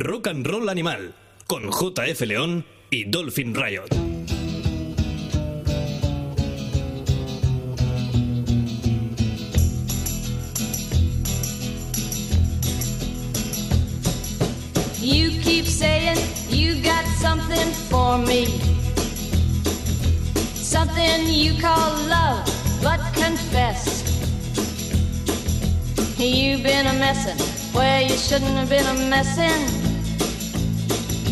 Rock and Roll Animal con JF León y Dolphin Riot. You keep saying you got something for me. Something you call love, but confess. You've been a messin' where you shouldn't have been a messin'.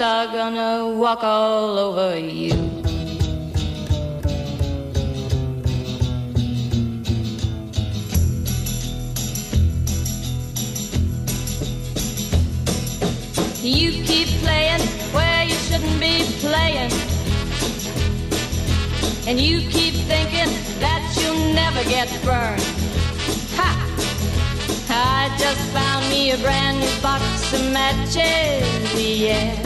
are gonna walk all over you. You keep playing where you shouldn't be playing. And you keep thinking that you'll never get burned. Ha! I just found me a brand new box of matches, yeah.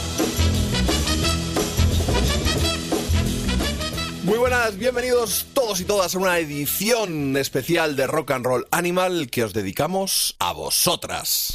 Muy buenas, bienvenidos todos y todas a una edición especial de Rock and Roll Animal que os dedicamos a vosotras.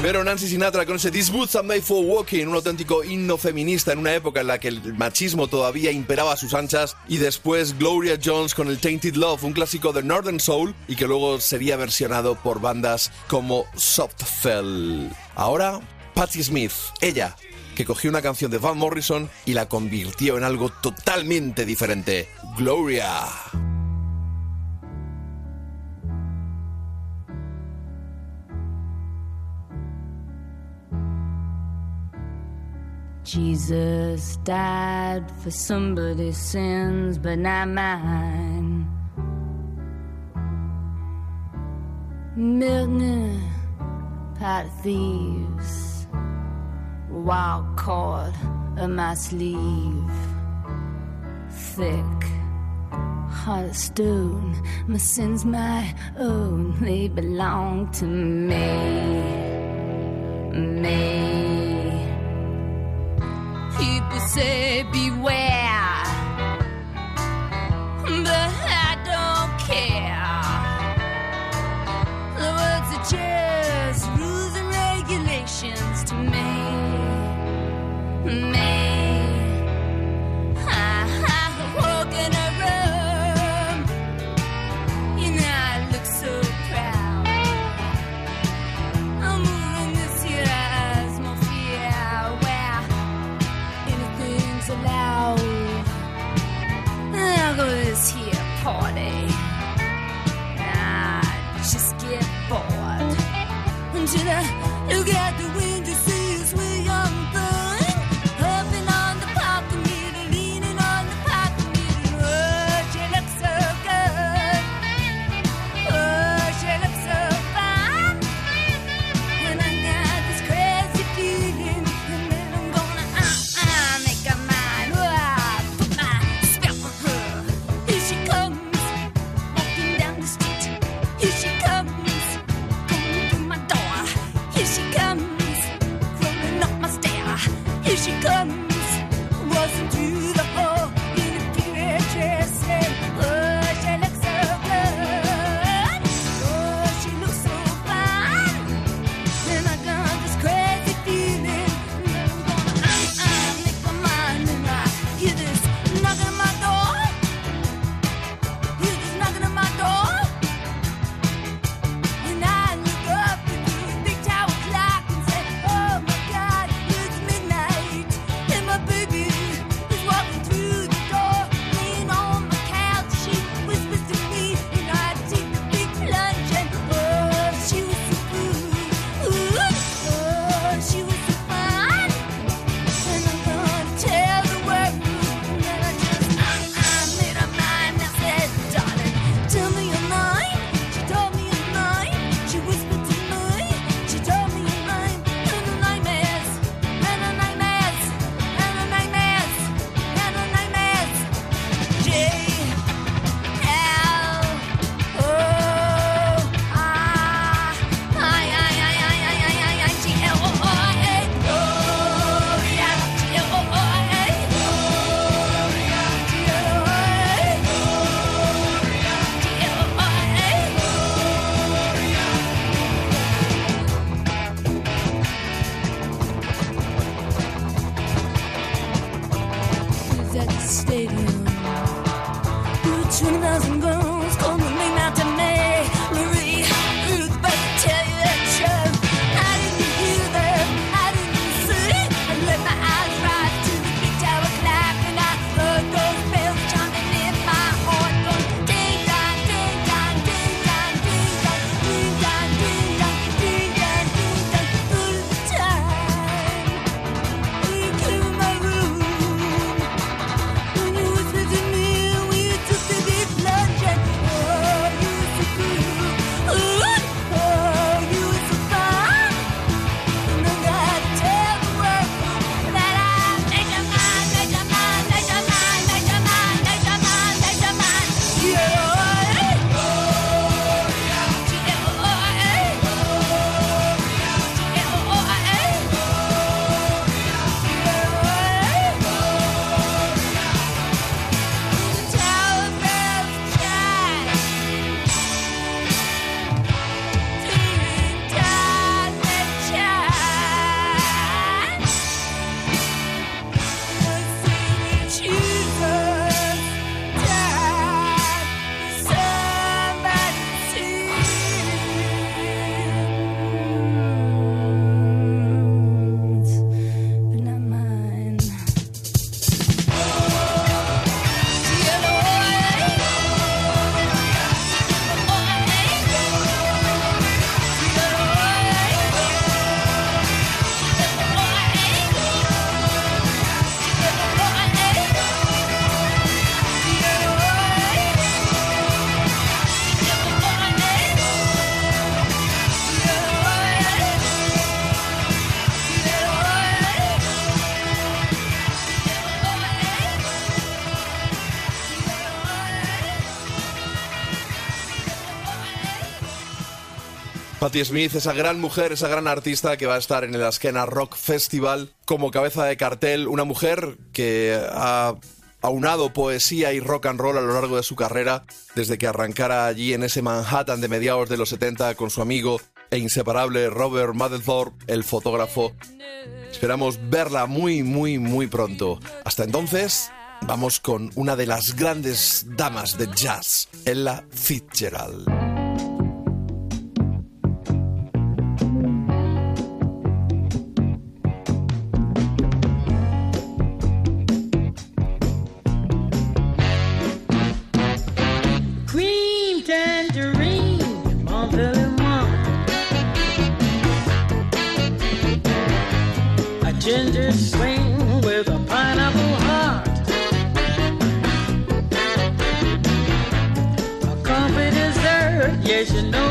Primero Nancy Sinatra con ese These Boots Made for Walking, un auténtico himno feminista en una época en la que el machismo todavía imperaba a sus anchas. Y después Gloria Jones con el Tainted Love, un clásico de Northern Soul y que luego sería versionado por bandas como Softfell. Ahora, Patti Smith, ella, que cogió una canción de Van Morrison y la convirtió en algo totalmente diferente. Gloria. Jesus died for somebody's sins, but not mine. Milton, pot thieves, wild cord in my sleeve, thick, heart of stone. My sins, my own, they belong to me, me. People say beware, but I don't care. The words are just Me. Patti Smith, esa gran mujer, esa gran artista que va a estar en el Askena Rock Festival como cabeza de cartel, una mujer que ha aunado poesía y rock and roll a lo largo de su carrera, desde que arrancara allí en ese Manhattan de mediados de los 70 con su amigo e inseparable Robert Mapplethorpe, el fotógrafo. Esperamos verla muy, muy, muy pronto. Hasta entonces, vamos con una de las grandes damas de jazz, Ella Fitzgerald. You know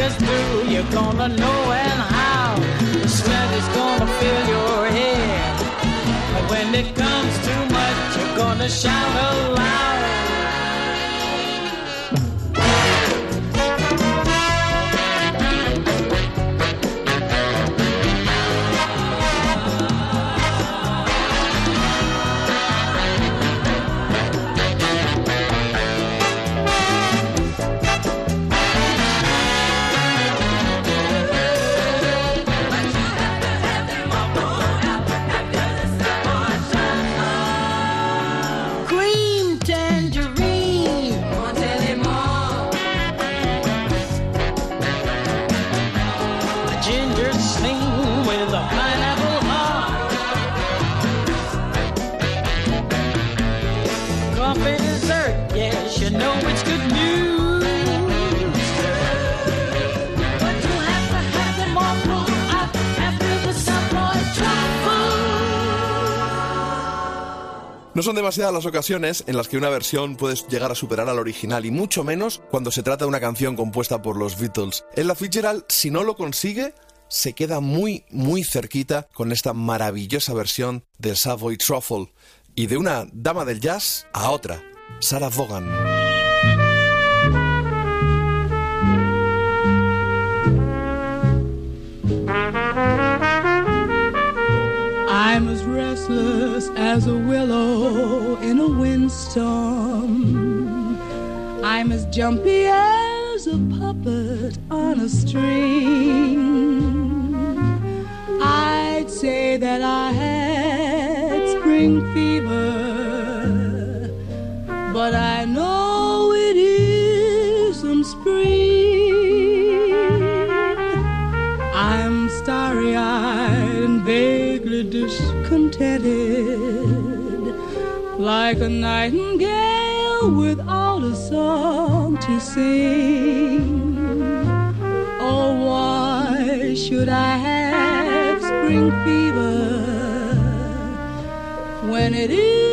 gets through, you're gonna know and how. The sweat is gonna fill your head. But when it comes too much, you're gonna shout aloud. No son demasiadas las ocasiones en las que una versión puede llegar a superar al original y mucho menos cuando se trata de una canción compuesta por los Beatles. Ella Fitzgerald, si no lo consigue, se queda muy, muy cerquita con esta maravillosa versión del Savoy Truffle y de una dama del jazz a otra, Sarah Vaughan. As a willow in a windstorm. I'm as jumpy as a puppet on a string. I'd say that I had spring fever, like a nightingale without a song to sing. Oh, why should I have spring fever when it isn't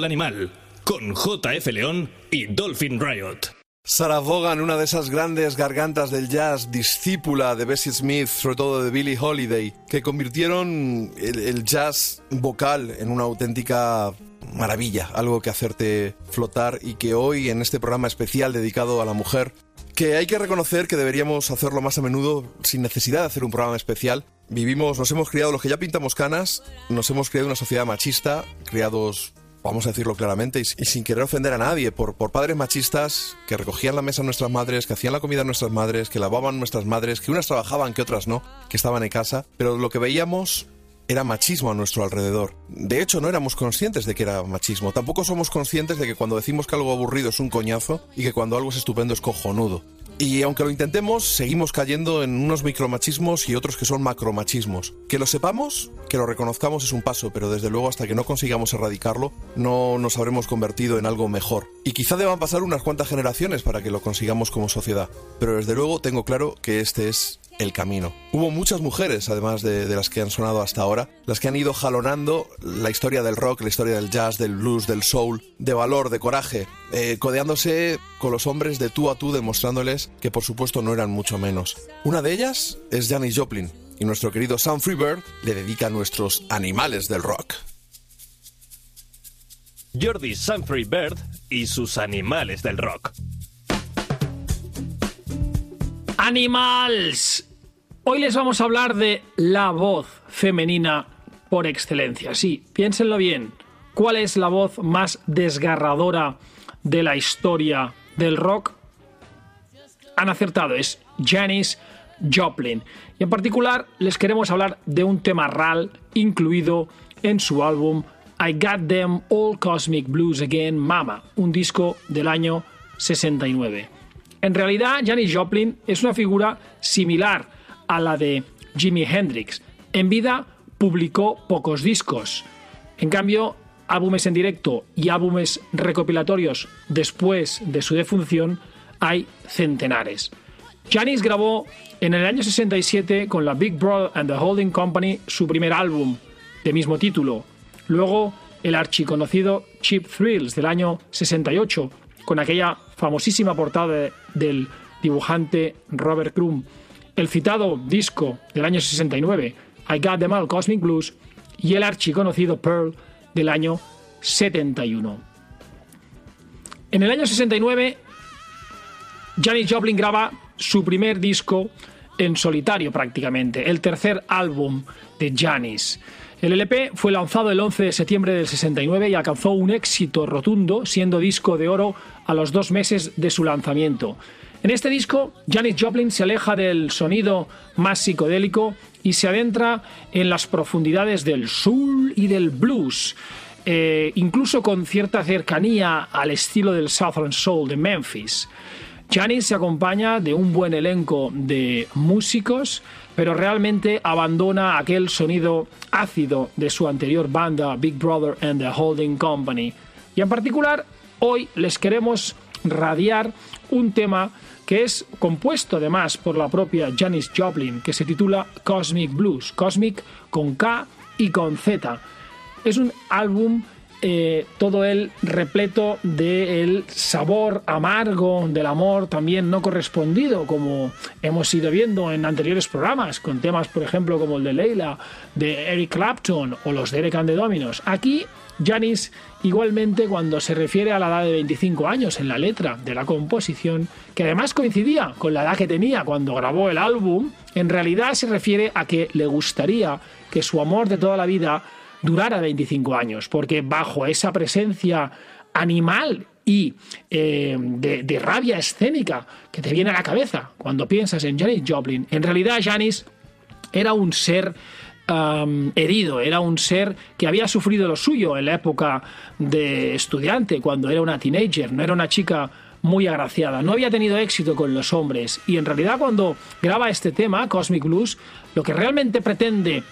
Roll Animal, con JF León y Dolphin Riot. Sarah Vaughan, una de esas grandes gargantas del jazz, discípula de Bessie Smith, sobre todo de Billie Holiday, que convirtieron el, el jazz vocal en una auténtica maravilla, algo que hacerte flotar y que hoy en este programa especial dedicado a la mujer, que hay que reconocer que deberíamos hacerlo más a menudo sin necesidad de hacer un programa especial. Vivimos, nos hemos criado los que ya pintamos canas, nos hemos criado una sociedad machista, criados vamos a decirlo claramente, y, sin querer ofender a nadie, por, padres machistas que recogían la mesa a nuestras madres, que hacían la comida a nuestras madres, que lavaban nuestras madres, que unas trabajaban, que otras no, que estaban en casa, pero lo que veíamos era machismo a nuestro alrededor. De hecho, no éramos conscientes de que era machismo. Tampoco somos conscientes de que cuando decimos que algo aburrido es un coñazo y que cuando algo es estupendo es cojonudo. Y aunque lo intentemos, seguimos cayendo en unos micromachismos y otros que son macromachismos. Que lo sepamos, que lo reconozcamos es un paso, pero desde luego hasta que no consigamos erradicarlo, no nos habremos convertido en algo mejor. Y quizá deban pasar unas cuantas generaciones para que lo consigamos como sociedad. Pero desde luego tengo claro que este es el camino. Hubo muchas mujeres, además de, las que han sonado hasta ahora, las que han ido jalonando la historia del rock, la historia del jazz, del blues, del soul, de valor, de coraje, eh, codeándose con los hombres de tú a tú, demostrándoles que por supuesto no eran mucho menos. Una de ellas es Janis Joplin, y nuestro querido Sam Freebird le dedica a nuestros animales del rock. Jordi Sanfrey Bird y sus animales del rock. Animals. Hoy les vamos a hablar de la voz femenina por excelencia. Sí, piénsenlo bien. ¿Cuál es la voz más desgarradora de la historia del rock? Han acertado, es Janis Joplin. Y en particular les queremos hablar de un tema RAL incluido en su álbum I Got Them All Cosmic Blues Again Mama, un disco del año 69. En realidad, Janis Joplin es una figura similar a la de Jimi Hendrix. En vida publicó pocos discos. En cambio, álbumes en directo y álbumes recopilatorios después de su defunción hay centenares. Janis grabó en el año 67 con la Big Brother and the Holding Company su primer álbum de mismo título. Luego el archiconocido Cheap Thrills del año 68 con aquella famosísima portada de, del dibujante Robert Crumb. El citado disco del año 69 I Got Them All Cosmic Blues y el archiconocido Pearl del año 71. En el año 69 Janis Joplin graba su primer disco en solitario prácticamente, el tercer álbum de Janis. El LP fue lanzado el 11 de septiembre del 69 y alcanzó un éxito rotundo, siendo disco de oro a los dos meses de su lanzamiento. En este disco, Janis Joplin se aleja del sonido más psicodélico y se adentra en las profundidades del soul y del blues, eh, incluso con cierta cercanía al estilo del Southern Soul de Memphis. Janis se acompaña de un buen elenco de músicos, pero realmente abandona aquel sonido ácido de su anterior banda Big Brother and the Holding Company. Y en particular, hoy les queremos radiar un tema que es compuesto además por la propia Janis Joplin, que se titula Cosmic Blues, Cosmic con K y con Z. Es un álbum eh, todo él repleto del sabor amargo del amor también no correspondido, como hemos ido viendo en anteriores programas, con temas, por ejemplo, como el de Leila, de Eric Clapton o los de Eric and the Dominos. Aquí, Janis, igualmente, cuando se refiere a la edad de 25 años en la letra de la composición, que además coincidía con la edad que tenía cuando grabó el álbum, en realidad se refiere a que le gustaría que su amor de toda la vida durara 25 años, porque bajo esa presencia animal y eh, de, rabia escénica que te viene a la cabeza cuando piensas en Janis Joplin, en realidad Janis era un ser um, herido, era un ser que había sufrido lo suyo en la época de estudiante, cuando era una teenager, no era una chica muy agraciada, no había tenido éxito con los hombres. Y en realidad cuando graba este tema, Cosmic Blues, lo que realmente pretende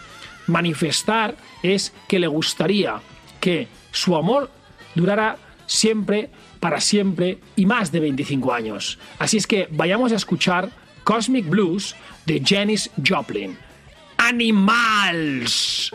manifestar es que le gustaría que su amor durara siempre, para siempre y más de 25 años. Así es que vayamos a escuchar Cosmic Blues de Janis Joplin. Animals.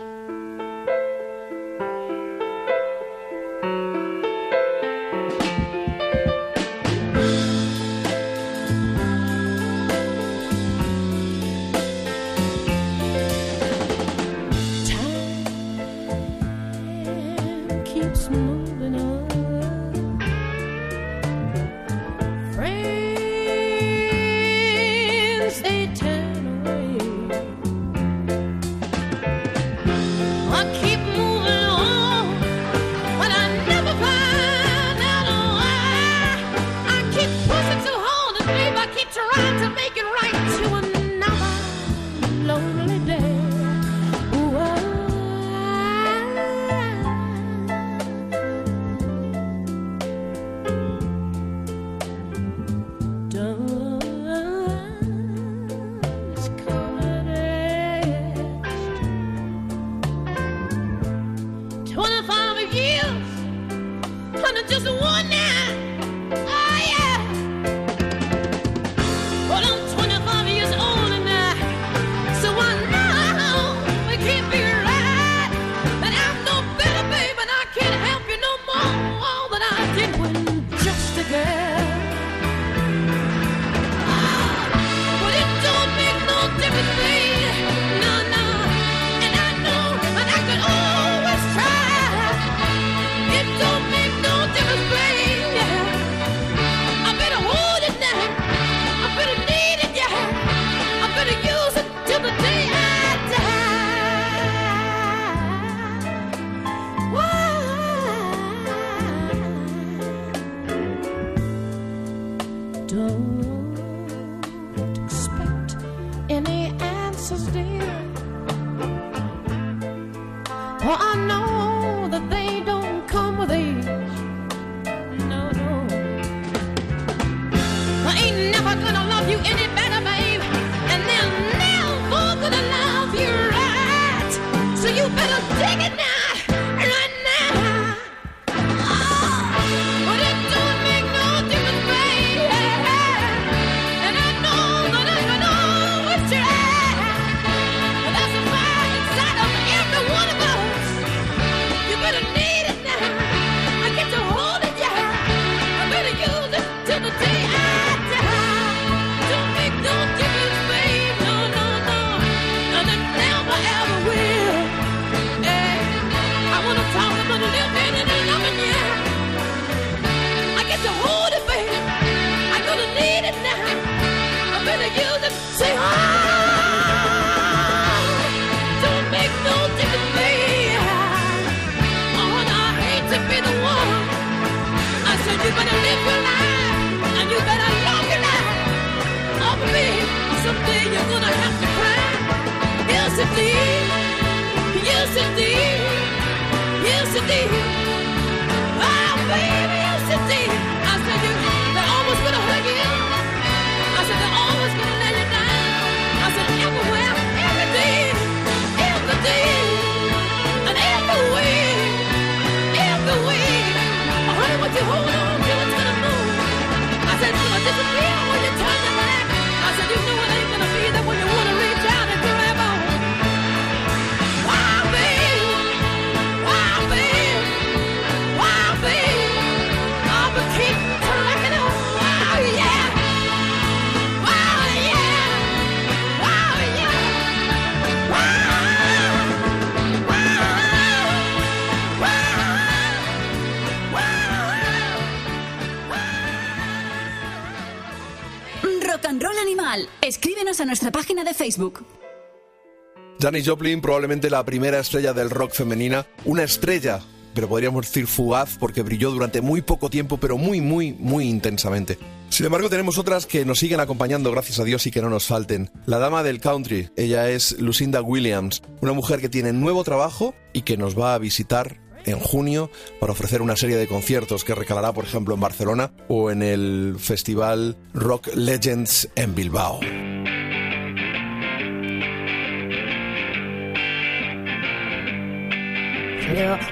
Janis Joplin, probablemente la primera estrella del rock femenina, una estrella, pero podríamos decir fugaz porque brilló durante muy poco tiempo, pero muy, muy, muy intensamente. Sin embargo, tenemos otras que nos siguen acompañando, gracias a Dios, y que no nos falten. La dama del country, ella es Lucinda Williams, una mujer que tiene nuevo trabajo y que nos va a visitar en junio para ofrecer una serie de conciertos que recalará, por ejemplo, en Barcelona o en el festival Rock Legends en Bilbao.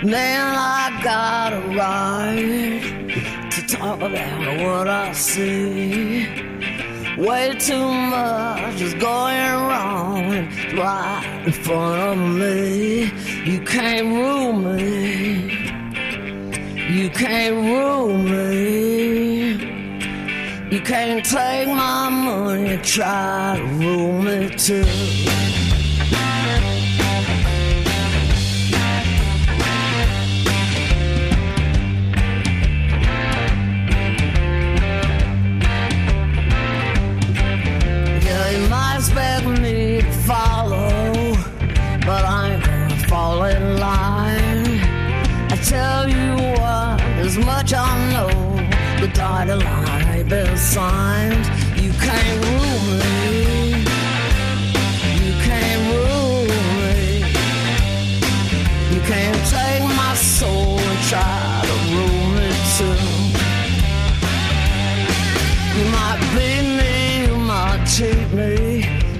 Man, I got a right to talk about what I see. Way too much is going wrong right in front of me. You can't rule me. You can't rule me. You can't take my money, try to rule me too. Follow, but I ain't gonna fall in line. I tell you what, as much I know, the dotted line ain't been signed. You can't rule me. You can't rule me. You can't take my soul and try to rule me too. You might beat me, you might cheat me,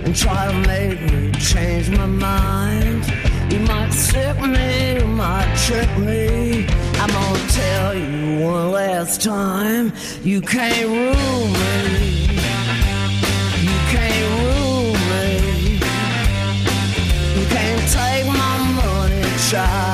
and try to make me change my mind. You might sick me, you might trick me. I'm gonna tell you one last time, you can't rule me. You can't rule me. You can't take my money, try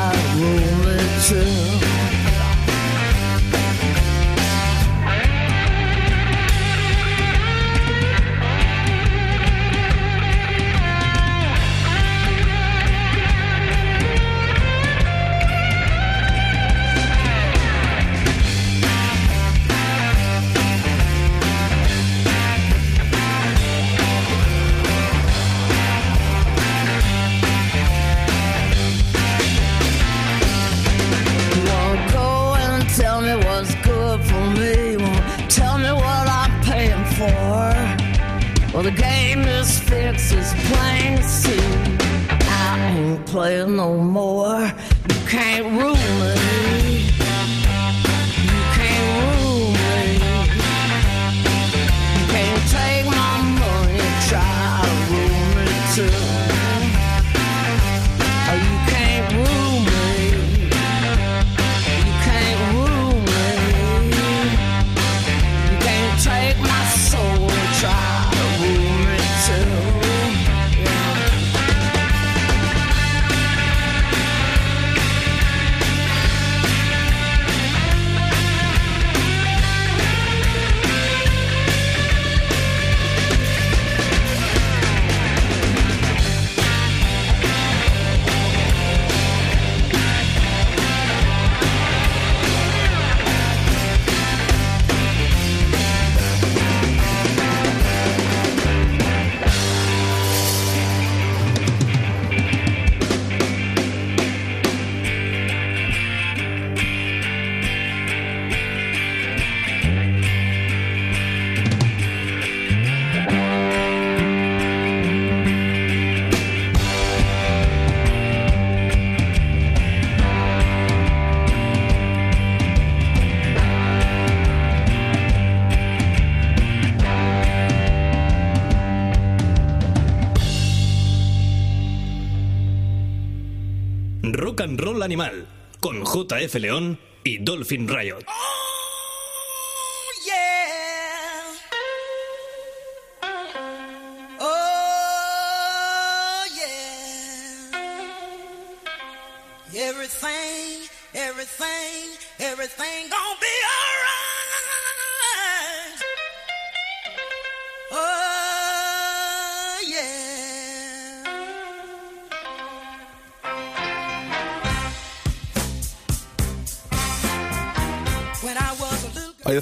is it's plain to see. I ain't playing no more. Animal con JF León y Dolphin Riot.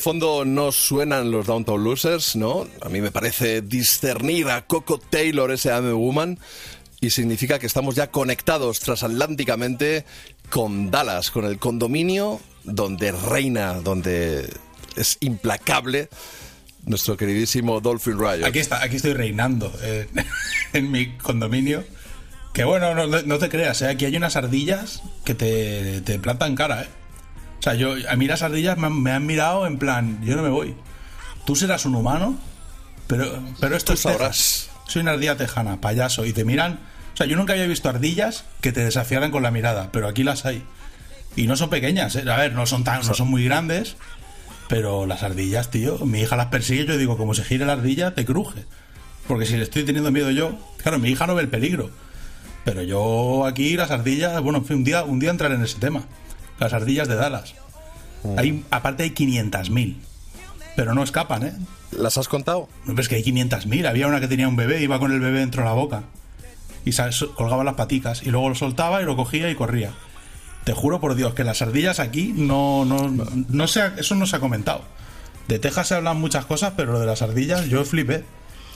Fondo no suenan los Downtown Losers, ¿no? A mí me parece discernir a Coco Taylor, ese I'm Woman, y significa que estamos ya conectados transatlánticamente con Dallas, con el condominio donde reina, donde es implacable nuestro queridísimo Dolphin Riot. Aquí, está, aquí estoy reinando eh, en mi condominio. Que bueno, no, no te creas, eh, aquí hay unas ardillas que te, te plantan cara, ¿eh? O sea, yo, a mí las ardillas me han, me han mirado en plan, yo no me voy. Tú serás un humano, pero, pero esto Tú es sabrás. Soy una ardilla tejana, payaso, y te miran. O sea, yo nunca había visto ardillas que te desafiaran con la mirada, pero aquí las hay. Y no son pequeñas, ¿eh? a ver, no son tan, no son muy grandes, pero las ardillas, tío, mi hija las persigue, yo digo, como se gire la ardilla, te cruje. Porque si le estoy teniendo miedo yo, claro, mi hija no ve el peligro. Pero yo aquí las ardillas, bueno, en fin, un día, un día entraré en ese tema. Las ardillas de Dallas. Hay, aparte hay 500.000. Pero no escapan, ¿eh? ¿Las has contado? No, es que hay 500.000. Había una que tenía un bebé, iba con el bebé dentro de la boca. Y colgaba las paticas. Y luego lo soltaba y lo cogía y corría. Te juro por Dios que las ardillas aquí no, no, no se ha- eso no se ha comentado. De Texas se hablan muchas cosas, pero lo de las ardillas yo flipé.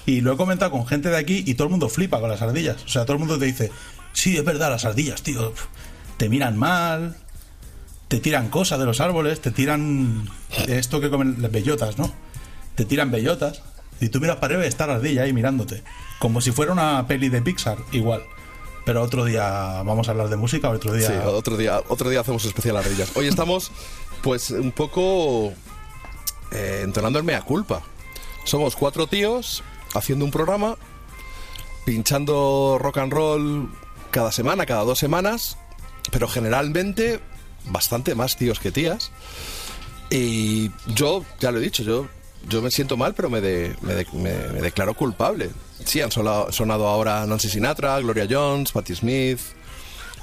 Y lo he comentado con gente de aquí y todo el mundo flipa con las ardillas. O sea, todo el mundo te dice, sí, es verdad, las ardillas, tío. Te miran mal, te tiran cosas de los árboles, te tiran esto que comen las bellotas, ¿no? Te tiran bellotas y tú miras para arriba y la ardilla ahí mirándote. Como si fuera una peli de Pixar, igual. Pero otro día vamos a hablar de música, otro día... Sí, otro día, otro día hacemos especial ardillas. Hoy estamos, pues, un poco eh, entonando el mea culpa. Somos cuatro tíos haciendo un programa, pinchando rock and roll cada semana, cada dos semanas, pero generalmente bastante más tíos que tías. Y yo, ya lo he dicho, yo, yo me siento mal, pero me, me, de- me- me declaro culpable. Sí, han sonado, ahora Nancy Sinatra, Gloria Jones, Patti Smith,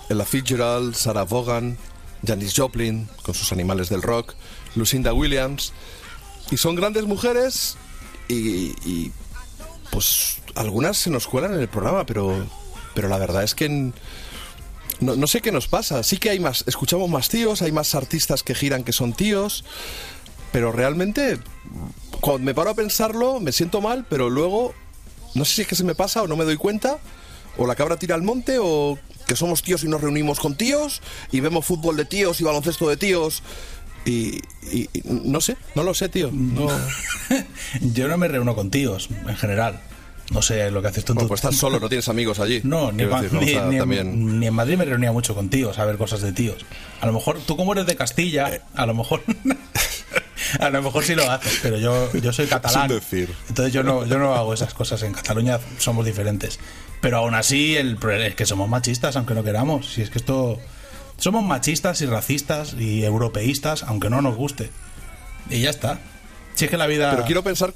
Ella Fitzgerald, Sarah Vaughan, Janis Joplin, con sus animales del rock, Lucinda Williams. Y son grandes mujeres y, y, pues algunas se nos cuelan en el programa, pero, pero la verdad es que en- no, no sé qué nos pasa. Sí que hay más, escuchamos más tíos, hay más artistas que giran que son tíos, pero realmente cuando me paro a pensarlo me siento mal, pero luego no sé si es que se me pasa o no me doy cuenta, o la cabra tira al monte, o que somos tíos y nos reunimos con tíos y vemos fútbol de tíos y baloncesto de tíos. Y, no sé, no lo sé, tío. No, Yo no me reúno con tíos, en general. No sé lo que haces tú. en Bueno, pues estás solo, no tienes amigos allí. No, ni, decir, ni- también... ni en Madrid me reunía mucho con tíos a ver cosas de tíos. A lo mejor, tú como eres de Castilla, a lo mejor... a lo mejor sí lo haces, pero yo, yo soy catalán. Decir. Entonces yo no, yo no hago esas cosas. En Cataluña somos diferentes. Pero aún así, el problema es que somos machistas, aunque no queramos. Si es que esto... Somos machistas y racistas y europeístas, aunque no nos guste. Y ya está. Si es que la vida... Pero quiero pensar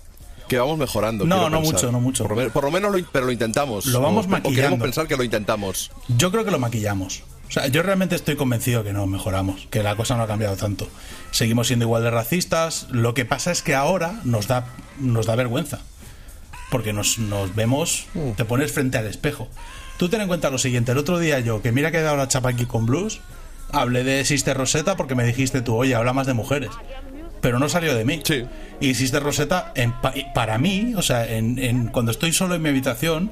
que vamos mejorando. No, no pensar. mucho, no mucho. Por, lo men- por lo menos, lo, pero lo intentamos. Lo vamos O- O maquillando. queremos pensar que lo intentamos. Yo creo que lo maquillamos. O sea, yo realmente estoy convencido que no mejoramos, que la cosa no ha cambiado tanto. Seguimos siendo igual de racistas. Lo que pasa es que ahora nos da, nos da vergüenza. Porque nos, nos vemos, te pones frente al espejo. Tú ten en cuenta lo siguiente: el otro día yo, que mira que he dado la chapa aquí con blues, hablé de Sister Rosetta porque me dijiste tú, oye, habla más de mujeres. Pero no salió de mí. Sí. Y Sister Rosetta, en para mí, o sea, en, en- cuando estoy solo en mi habitación,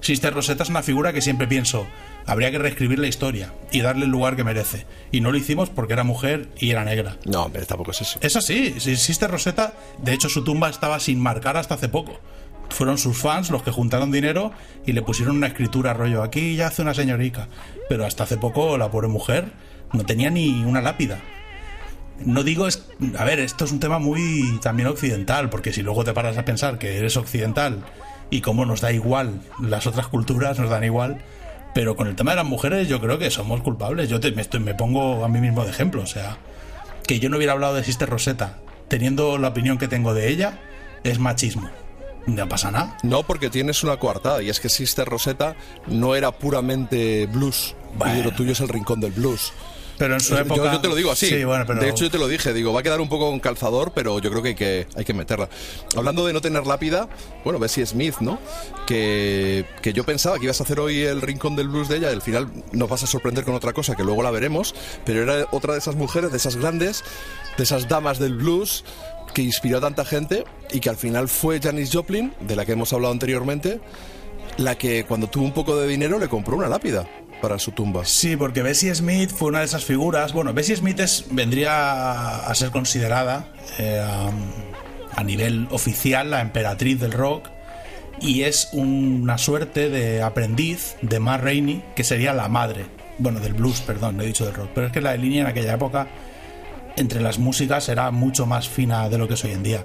Sister Rosetta es una figura que siempre pienso, habría que reescribir la historia y darle el lugar que merece. Y no lo hicimos porque era mujer y era negra. No, hombre, tampoco es eso. Es así, sí, Sister Rosetta, de hecho su tumba estaba sin marcar hasta hace poco. Fueron sus fans los que juntaron dinero y le pusieron una escritura rollo, aquí ya hace una señorica. Pero hasta hace poco la pobre mujer no tenía ni una lápida. No digo es. A ver, esto es un tema muy también occidental, porque si luego te paras a pensar que eres occidental y cómo nos da igual, las otras culturas nos dan igual, pero con el tema de las mujeres yo creo que somos culpables. Yo te, me, estoy- me pongo a mí mismo de ejemplo, o sea, que yo no hubiera hablado de Sister Rosetta teniendo la opinión que tengo de ella es machismo. No pasa nada. No, porque tienes una coartada, y es que Sister Rosetta no era puramente blues. Bueno. Y lo tuyo es el rincón del blues. Pero en su Yo- época. Yo, te lo digo así. Sí, bueno, pero. De hecho, yo te lo dije. Digo, va a quedar un poco con calzador, pero yo creo que hay que, hay que meterla. Hablando de no tener lápida, bueno, Bessie Smith, ¿no? Que, que yo pensaba que ibas a hacer hoy el rincón del blues de ella. Y al final nos vas a sorprender con otra cosa que luego la veremos. Pero era otra de esas mujeres, de esas grandes, de esas damas del blues que inspiró a tanta gente y que al final fue Janis Joplin, de la que hemos hablado anteriormente, la que cuando tuvo un poco de dinero le compró una lápida para su tumba. Sí, porque Bessie Smith fue una de esas figuras. Bueno, Bessie Smith vendría a ser considerada eh, a nivel oficial la emperatriz del rock y es una suerte de aprendiz de Ma Rainey, que sería la madre, bueno, del blues, perdón, no he dicho del rock, pero es que la línea en aquella época entre las músicas era mucho más fina de lo que es hoy en día.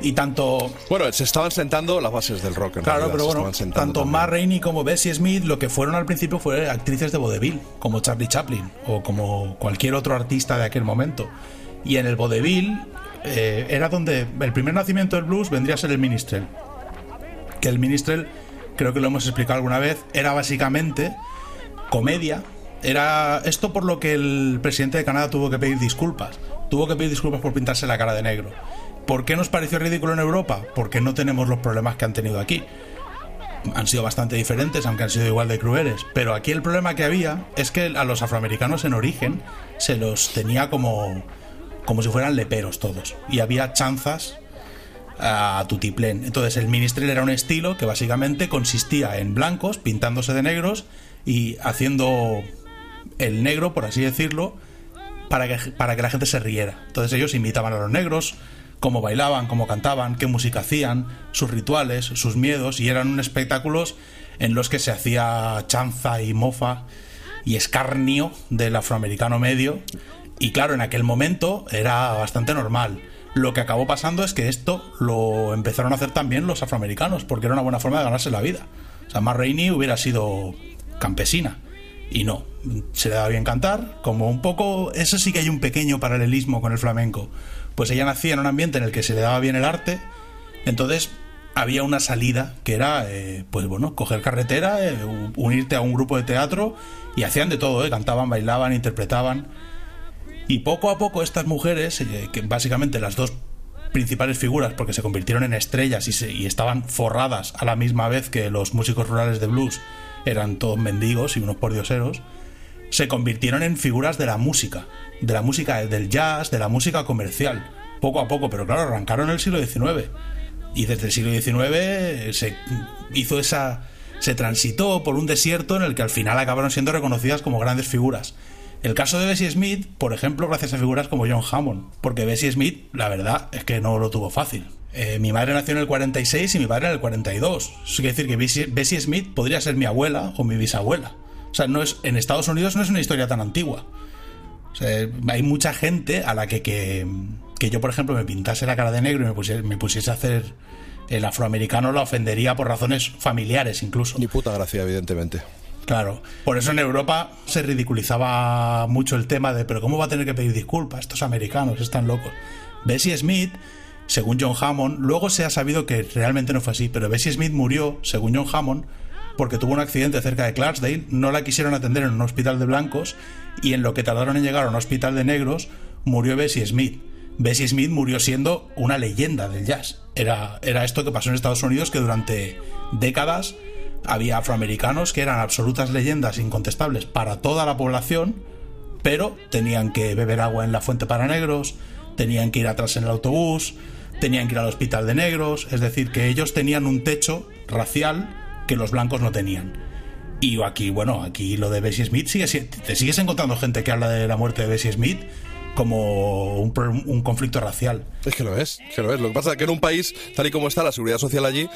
Y tanto Bueno, se estaban sentando las bases del rock. En Claro, realidad, pero bueno, tanto también. Ma Rainey como Bessie Smith lo que fueron al principio fueron actrices de vodevil, como Charlie Chaplin o como cualquier otro artista de aquel momento. Y en el vodevil eh, era donde el primer nacimiento del blues vendría a ser el minstrel. Que el minstrel, creo que lo hemos explicado alguna vez, era básicamente comedia. Era esto por lo que el presidente de Canadá tuvo que pedir disculpas. Tuvo que pedir disculpas por pintarse la cara de negro. ¿Por qué nos pareció ridículo en Europa? Porque no tenemos los problemas que han tenido aquí han sido bastante diferentes, aunque han sido igual de crueles. Pero aquí el problema que había es que a los afroamericanos en origen se los tenía como, como si fueran leperos todos. Y había chanzas a tutiplén. Entonces el ministrel era un estilo que básicamente consistía en blancos pintándose de negros y haciendo el negro, por así decirlo, para que, para que la gente se riera. Entonces ellos imitaban a los negros, cómo bailaban, cómo cantaban, qué música hacían, sus rituales, sus miedos, y eran espectáculos en los que se hacía chanza y mofa y escarnio del afroamericano medio. Y claro, en aquel momento era bastante normal. Lo que acabó pasando es que esto lo empezaron a hacer también los afroamericanos, porque era una buena forma de ganarse la vida. O sea, hubiera sido campesina. Y no, se le daba bien cantar, como un poco, eso sí que hay un pequeño paralelismo con el flamenco. Pues ella nacía en un ambiente en el que se le daba bien el arte, entonces había una salida que era, eh, pues bueno, coger carretera, eh, unirte a un grupo de teatro y hacían de todo, eh, cantaban, bailaban, interpretaban. Y poco a poco estas mujeres, eh, que básicamente las dos principales figuras, porque se convirtieron en estrellas y, se- y estaban forradas a la misma vez que los músicos rurales de blues eran todos mendigos y unos pordioseros, se convirtieron en figuras de la música, de la música del jazz, de la música comercial, poco a poco, pero claro, arrancaron en el siglo XIX. Y desde el siglo XIX se hizo esa. se transitó por un desierto en el que al final acabaron siendo reconocidas como grandes figuras. El caso de Bessie Smith, por ejemplo, gracias a figuras como John Hammond, porque Bessie Smith, la verdad, es que no lo tuvo fácil. Eh, mi madre nació en el 46 y mi padre en el 42. Eso decir que Bessie Smith podría ser mi abuela o mi bisabuela. O sea, no es, en Estados Unidos no es una historia tan antigua. O sea, hay mucha gente a la que, que, que yo, por ejemplo, me pintase la cara de negro y me pusiese, me pusiese a hacer el afroamericano la ofendería por razones familiares incluso. Ni puta gracia, evidentemente. Claro. Por eso en Europa se ridiculizaba mucho el tema de, pero ¿cómo va a tener que pedir disculpas? Estos americanos están locos. Bessie Smith, según John Hammond, luego se ha sabido que realmente no fue así, pero Bessie Smith murió, según John Hammond, porque tuvo un accidente cerca de Clarksdale, no la quisieron atender en un hospital de blancos y en lo que tardaron en llegar a un hospital de negros, murió Bessie Smith. Bessie Smith murió siendo una leyenda del jazz. Era, era esto que pasó en Estados Unidos, que durante décadas había afroamericanos que eran absolutas leyendas incontestables para toda la población, pero tenían que beber agua en la fuente para negros, tenían que ir atrás en el autobús, tenían que ir al hospital de negros, es decir, que ellos tenían un techo racial que los blancos no tenían. Y aquí, bueno, aquí lo de Bessie Smith, sigue, si- te sigues encontrando gente que habla de la muerte de Bessie Smith como un, conflicto racial. Es que lo es, que lo es. Lo que pasa es que en un país, tal y como está la seguridad social allí,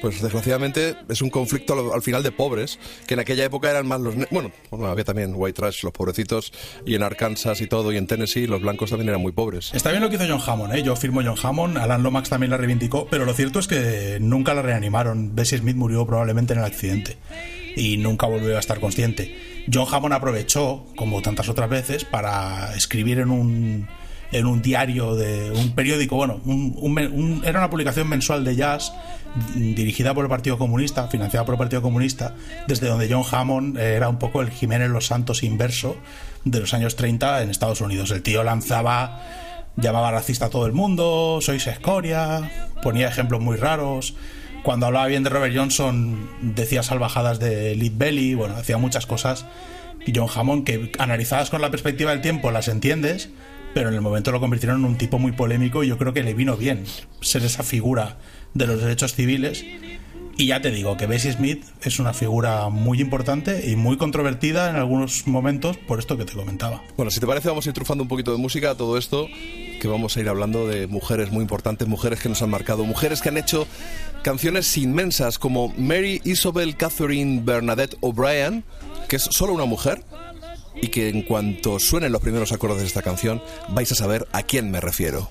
pues desgraciadamente es un conflicto al, al final de pobres, que en aquella época eran más los... Bueno, bueno, había también white trash, los pobrecitos, y en Arkansas y todo, y en Tennessee los blancos también eran muy pobres. Está bien lo que hizo John Hammond, ¿eh? yo firmo John Hammond, Alan Lomax también la reivindicó, pero lo cierto es que nunca la reanimaron. Bessie Smith murió probablemente en el accidente y nunca volvió a estar consciente. John Hammond aprovechó, como tantas otras veces, para escribir en un, en un diario de un periódico, bueno, era una publicación mensual de jazz dirigida por el Partido Comunista, financiada por el Partido Comunista, desde donde John Hammond eh, era un poco el Jiménez Los Santos inverso de los años 30 en Estados Unidos. El tío lanzaba, llamaba racista a todo el mundo, sois escoria, ponía ejemplos muy raros. Cuando hablaba bien de Robert Johnson, decía salvajadas de Lead Belly, bueno, hacía muchas cosas. John Hammond, que analizadas con la perspectiva del tiempo las entiendes, pero en el momento lo convirtieron en un tipo muy polémico y yo creo que le vino bien ser esa figura de los derechos civiles. Y ya te digo que Bessie Smith es una figura muy importante y muy controvertida en algunos momentos por esto que te comentaba. Bueno, si te parece, vamos a ir trufando un poquito de música a todo esto, que vamos a ir hablando de mujeres muy importantes, mujeres que nos han marcado, mujeres que han hecho canciones inmensas como Mary Isabel Catherine Bernadette O'Brien, que es solo una mujer, y que en cuanto suenen los primeros acordes de esta canción, vais a saber a quién me refiero.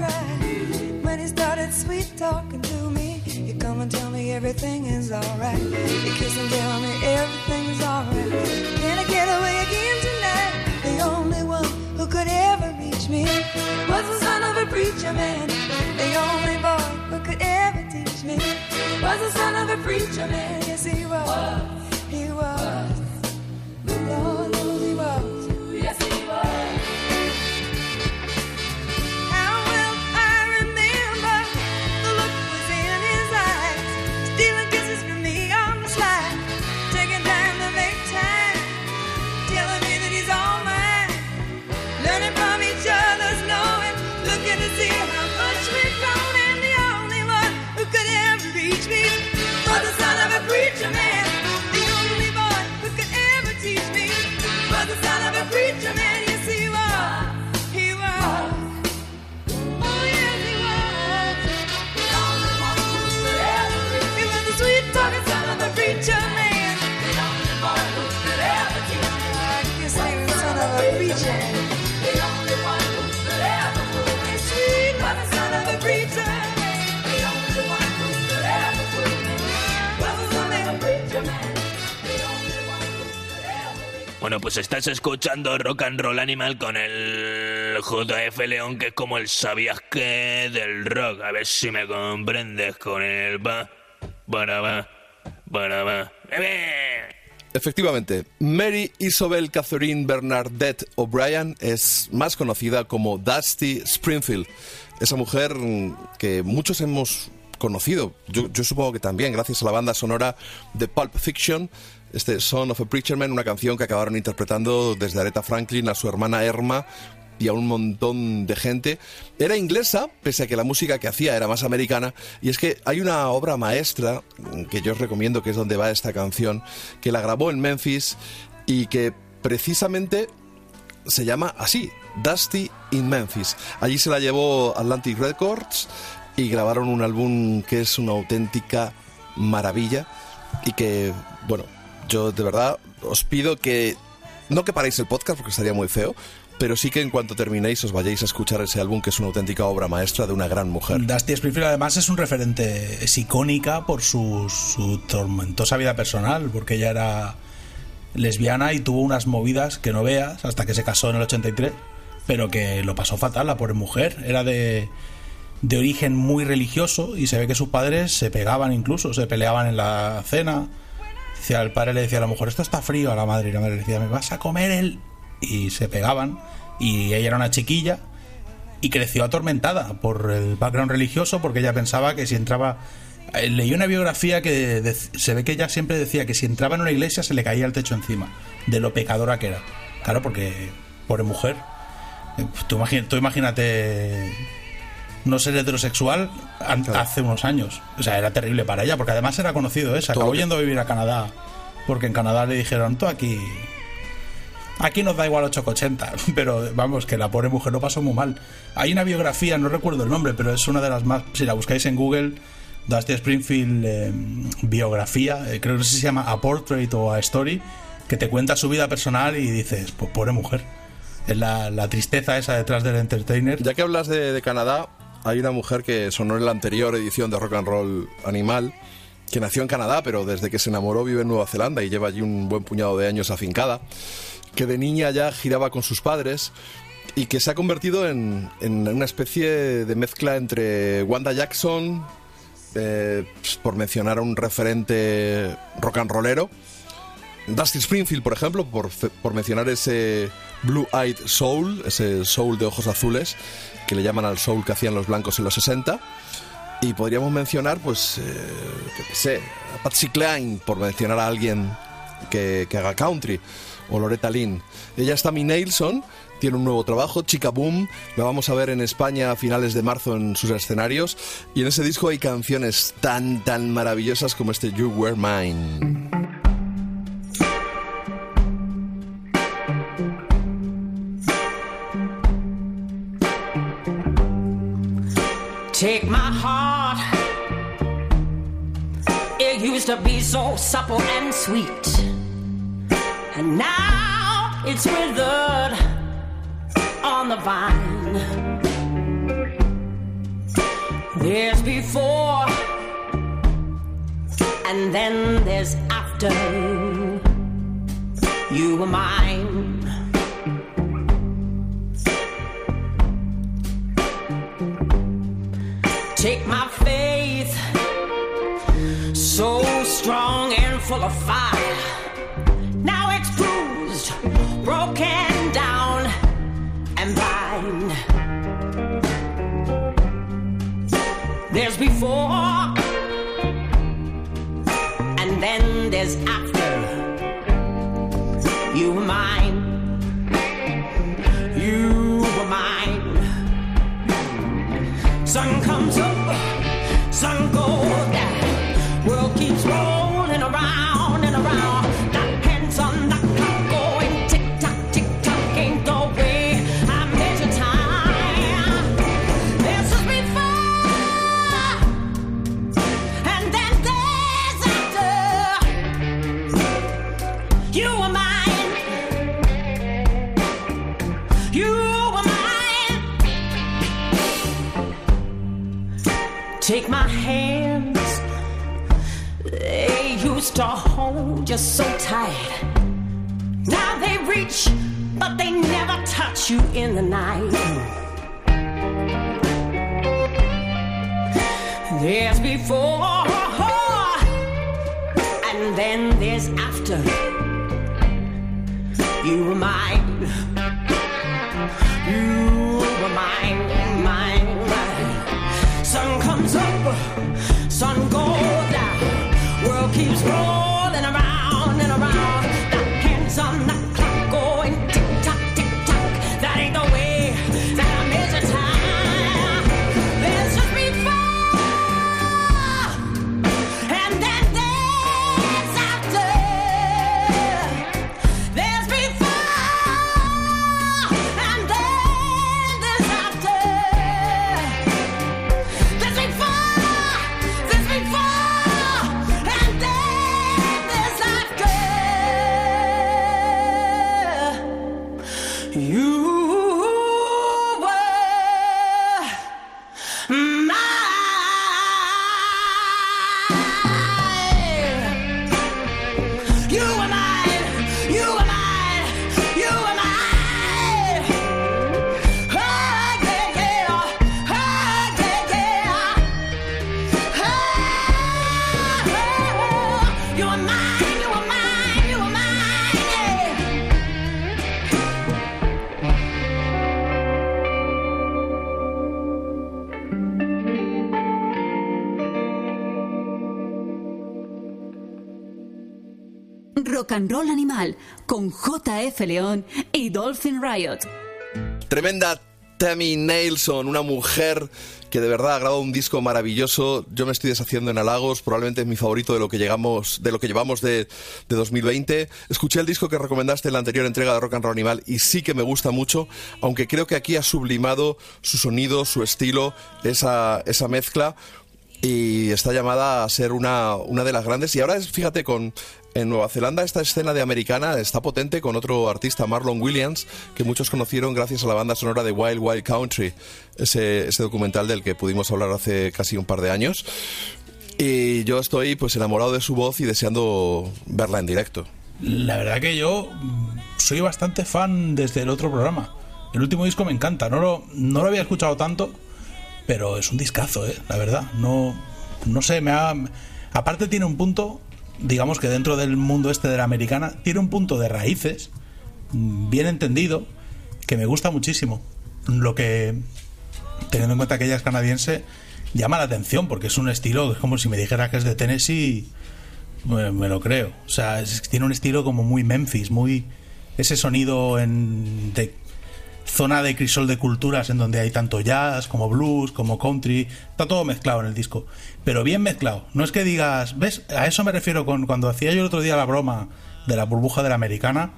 When he started sweet talking to me, he come and tell me everything is alright. He kiss and tell me everything's alright. Can I get away again tonight? The only one who could ever reach me was the son of a preacher man. The only boy who could ever teach me was the son of a preacher man. Yes, he was. He was. Bueno, pues estás escuchando Rock and Roll Animal con el JF León, que es como el sabías que del rock. A ver si me comprendes con el va, para va, para va. ¡Bebe! Efectivamente, Mary Isabel Catherine Bernadette O'Brien es más conocida como Dusty Springfield. Esa mujer que muchos hemos conocido, yo supongo que también, gracias a la banda sonora de Pulp Fiction, este Son of a Preacher Man, una canción que acabaron interpretando desde Aretha Franklin a su hermana Erma y a un montón de gente. Era inglesa, pese a que la música que hacía era más americana, y es que hay una obra maestra que yo os recomiendo, que es donde va esta canción, que la grabó en Memphis y que precisamente se llama así, Dusty in Memphis. Allí se la llevó Atlantic Records y grabaron un álbum que es una auténtica maravilla y que, bueno, yo de verdad os pido que no que paréis el podcast porque estaría muy feo, pero sí que en cuanto terminéis os vayáis a escuchar ese álbum que es una auténtica obra maestra de una gran mujer. Dusty Springfield además es un referente, es icónica por su, su tormentosa vida personal, porque ella era lesbiana y tuvo unas movidas que no veas hasta que se casó en el 83, pero que lo pasó fatal, la pobre mujer, era de, de origen muy religioso y se ve que sus padres se pegaban incluso, se peleaban en la cena. Decía, el padre le decía a la mujer, esto está frío a la madre, y la madre le decía, me vas a comer el... Y se pegaban, y ella era una chiquilla, y creció atormentada por el background religioso porque ella pensaba que si entraba eh, leí una biografía que se ve que ella siempre decía que si entraba en una iglesia se le caía el techo encima de lo pecadora que era. Claro porque pobre mujer Eh, tú, imagi- tú imagínate no ser heterosexual an- hace unos años o sea era terrible para ella porque además era conocido ¿eh? se acabó yendo a vivir a Canadá porque en Canadá le dijeron tú aquí Aquí nos da igual 880, pero vamos, que la pobre mujer lo pasó muy mal. Hay una biografía, no recuerdo el nombre, pero es una de las más. Si la buscáis en Google, Dusty Springfield eh, biografía, eh, creo que no sé si se llama A Portrait o A Story, que te cuenta su vida personal y dices, pues pobre mujer. Es la, la tristeza esa detrás del entertainer. Ya que hablas de, de Canadá, hay una mujer que sonó en la anterior edición de Rock and Roll Animal, que nació en Canadá, pero desde que se enamoró vive en Nueva Zelanda y lleva allí un buen puñado de años afincada, que de niña ya giraba con sus padres y que se ha convertido en, una especie de mezcla entre Wanda Jackson, eh, pues, por mencionar a un referente rock and rollero, Dusty Springfield, por ejemplo, por mencionar ese Blue Eyed Soul, ese soul de ojos azules, que le llaman al soul que hacían los blancos en los 60. Y podríamos mencionar, pues, eh, qué sé, a Patsy Cline, por mencionar a alguien que, que haga country, o Loretta Lynn. Ella es Tammy Nelson, tiene un nuevo trabajo, Chica Boom, la vamos a ver en España a finales de marzo en sus escenarios, y en ese disco hay canciones tan, tan maravillosas como este You Were Mine. To be so supple and sweet. And now it's withered on the vine. There's before, and then there's after. You were mine. Take my faith, strong and full of fire. Now it's bruised, broken down, and blind. There's before, and then there's after. You were mine. You were mine. Sun comes up, sun goes Take my hands. They used to hold you so tight. Now they reach, but they never touch you in the night. There's before, and then there's after. You were mine. You were mine. Sun comes up, sun goes down. World keeps rolling Rock and Roll Animal con JF León y Dolphin Riot. Tremenda Tammy Nelson, una mujer que de verdad ha grabado un disco maravilloso. Yo me estoy deshaciendo en halagos, probablemente es mi favorito de lo que llegamos, de lo que llevamos de, de 2020. Escuché el disco que recomendaste en la anterior entrega de Rock and Roll Animal y sí que me gusta mucho, aunque creo que aquí ha sublimado su sonido, su estilo, esa, esa mezcla. y está llamada a ser una, una de las grandes. Y ahora fíjate, con en Nueva Zelanda esta escena de americana está potente con otro artista, Marlon Williams, que muchos conocieron gracias a la banda sonora de Wild Wild Country, ese, ese documental del que pudimos hablar hace casi un par de años. Y yo estoy pues enamorado de su voz y deseando verla en directo. La verdad que yo mm, soy bastante fan desde el otro programa. El último disco me encanta. No lo, no lo había escuchado tanto, pero es un discazo, ¿eh? La verdad. No, no sé, me ha... Aparte tiene un punto, digamos que dentro del mundo este de la americana, tiene un punto de raíces, mm, bien entendido, que me gusta muchísimo. Lo que, teniendo en cuenta que ella es canadiense, llama la atención, porque es un estilo, es como si me dijera que es de Tennessee, me, lo creo. O sea, tiene un estilo como muy Memphis, muy... Ese sonido en, de zona de crisol de culturas en donde hay tanto jazz como blues, como country, está todo mezclado en el disco, pero bien mezclado. No es que digas, ¿ves? A eso me refiero con cuando hacía yo el otro día la broma de la burbuja de la americana.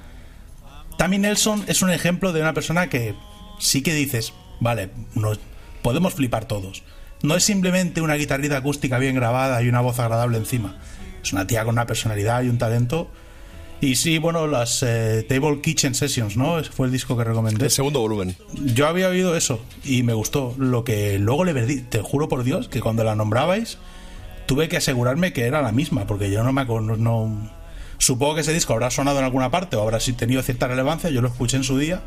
Tammy Nelson es un ejemplo de una persona que sí que dices, vale, nos podemos flipar todos. No es simplemente una guitarrita acústica bien grabada y una voz agradable encima. Es una tía con una personalidad y un talento. Y sí, bueno, las eh, Table Kitchen Sessions, ¿no? Ese fue el disco que recomendé. El segundo volumen. Yo había oído eso y me gustó. Lo que luego le perdí, te juro por Dios, que cuando la nombrabais, tuve que asegurarme que era la misma, porque yo no me acuerdo. No, supongo que ese disco habrá sonado en alguna parte o habrá tenido cierta relevancia. Yo lo escuché en su día,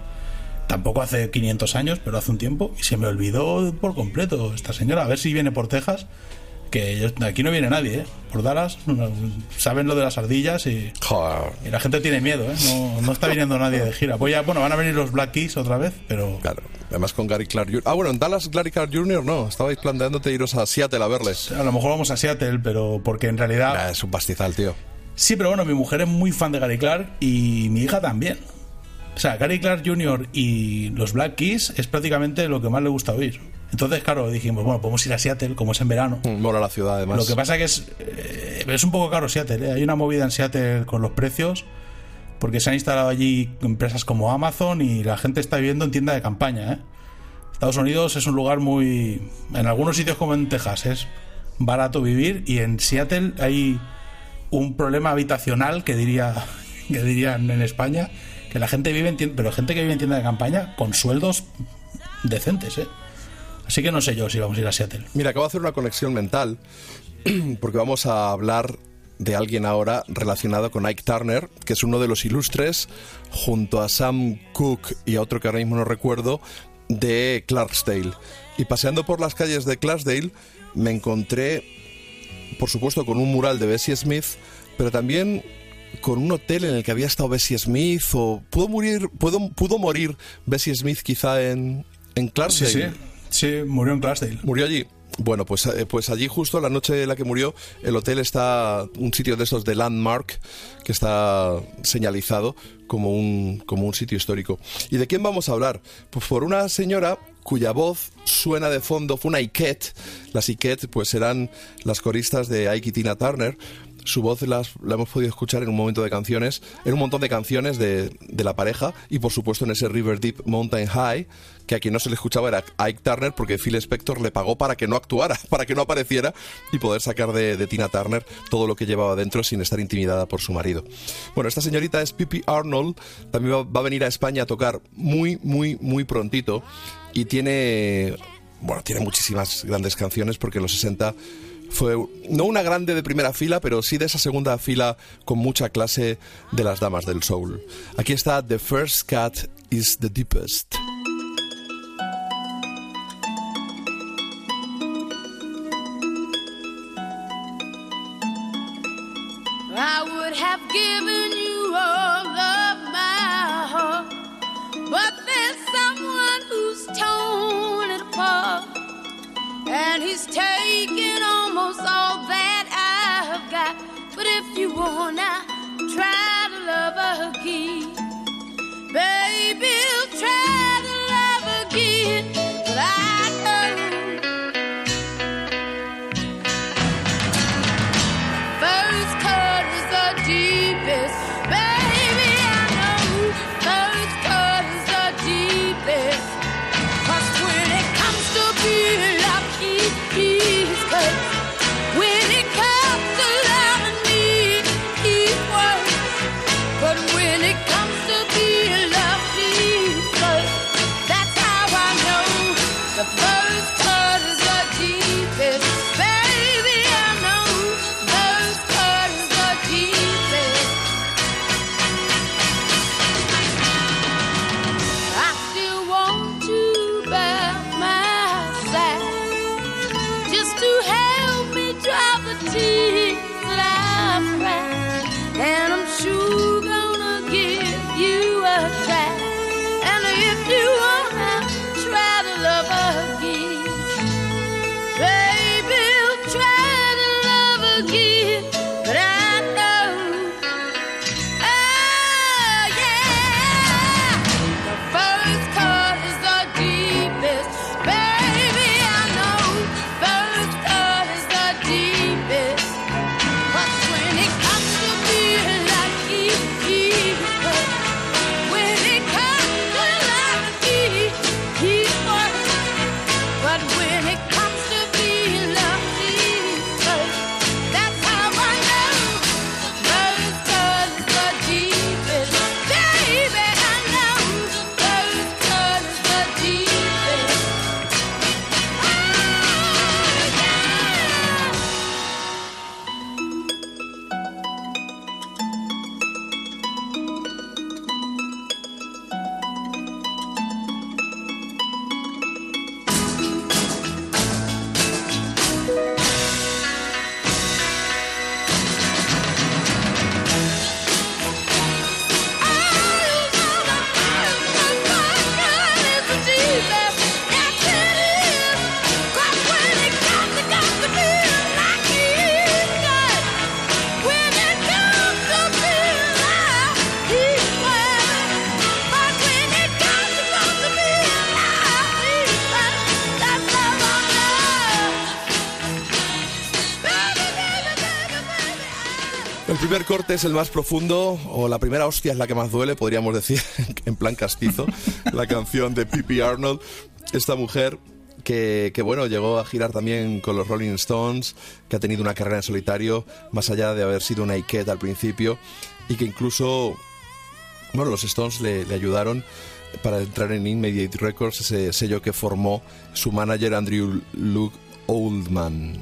tampoco hace 500 años, pero hace un tiempo, y se me olvidó por completo esta señora. A ver si viene por Texas. Que aquí no viene nadie, ¿eh? Por Dallas, saben lo de las ardillas y, Joder. y la gente tiene miedo, ¿eh? No, no está viniendo nadie de gira. Pues ya, bueno, van a venir los Black Keys otra vez, pero Claro, además con Gary Clark Jr. Ah, bueno, en Dallas Gary Clark Jr. no, estabais planteándote iros a Seattle a verles. a lo mejor vamos a Seattle, pero porque en realidad... Es un pastizal, tío. Sí, pero bueno, mi mujer es muy fan de Gary Clark y mi hija también. O sea, Gary Clark Jr. y los Black Keys es prácticamente lo que más le gusta oír. Entonces, claro, dijimos, bueno, podemos ir a Seattle, como es en verano. Mm, Mola la ciudad, además. Lo que pasa que es, eh, es un poco caro Seattle. ¿eh? Hay una movida en Seattle con los precios porque se han instalado allí empresas como Amazon y la gente está viviendo en tienda de campaña. ¿eh? Estados Unidos es un lugar muy... En algunos sitios como en Texas es barato vivir y en Seattle hay un problema habitacional que diría que dirían en España que la gente vive en tienda, pero gente que vive en tienda de campaña con sueldos decentes, ¿eh? Así que no sé yo si vamos a ir a Seattle. Mira, acabo de hacer una conexión mental porque vamos a hablar de alguien ahora relacionado con Ike Turner, que es uno de los ilustres, junto a Sam Cooke y a otro que ahora mismo no recuerdo, de Clarksdale. Y paseando por las calles de Clarksdale me encontré, por supuesto, con un mural de Bessie Smith, pero también con un hotel en el que había estado Bessie Smith, o pudo morir, pudo, pudo morir Bessie Smith quizá en, en Clarksdale. sí. Sí, murió en Clarksdale. Murió allí. Bueno, pues, eh, pues allí justo la noche en la que murió, el hotel está un sitio de estos de landmark que está señalizado como un, como un sitio histórico. ¿Y de quién vamos a hablar? Pues por una señora cuya voz suena de fondo, fue una Iket. Las Iket pues eran las coristas de Ike y Tina Turner. Su voz las- la hemos podido escuchar en un momento de canciones, en un montón de canciones de, de la pareja y por supuesto en ese River Deep Mountain High, que a quien no se le escuchaba era Ike Turner porque Phil Spector le pagó para que no actuara, para que no apareciera y poder sacar de, Tina Turner todo lo que llevaba dentro sin estar intimidada por su marido. Bueno, esta señorita es Pippi Arnold, también va, va a venir a España a tocar muy, muy, muy prontito y tiene, bueno, tiene muchísimas grandes canciones porque en los 60 fue no una grande de primera fila, pero sí de esa segunda fila con mucha clase de las damas del soul. Aquí está The First Cat is the Deepest. Wanna try to love again, baby, try es el más profundo, o la primera hostia es la que más duele, podríamos decir, en plan castizo, la canción de Pippi Arnold. Esta mujer que, bueno, llegó a girar también con los Rolling Stones, que ha tenido una carrera en solitario, más allá de haber sido una Iket al principio, y que incluso, bueno, los Stones le, le ayudaron para entrar en Immediate Records, ese sello que formó su manager Andrew Luke Oldman.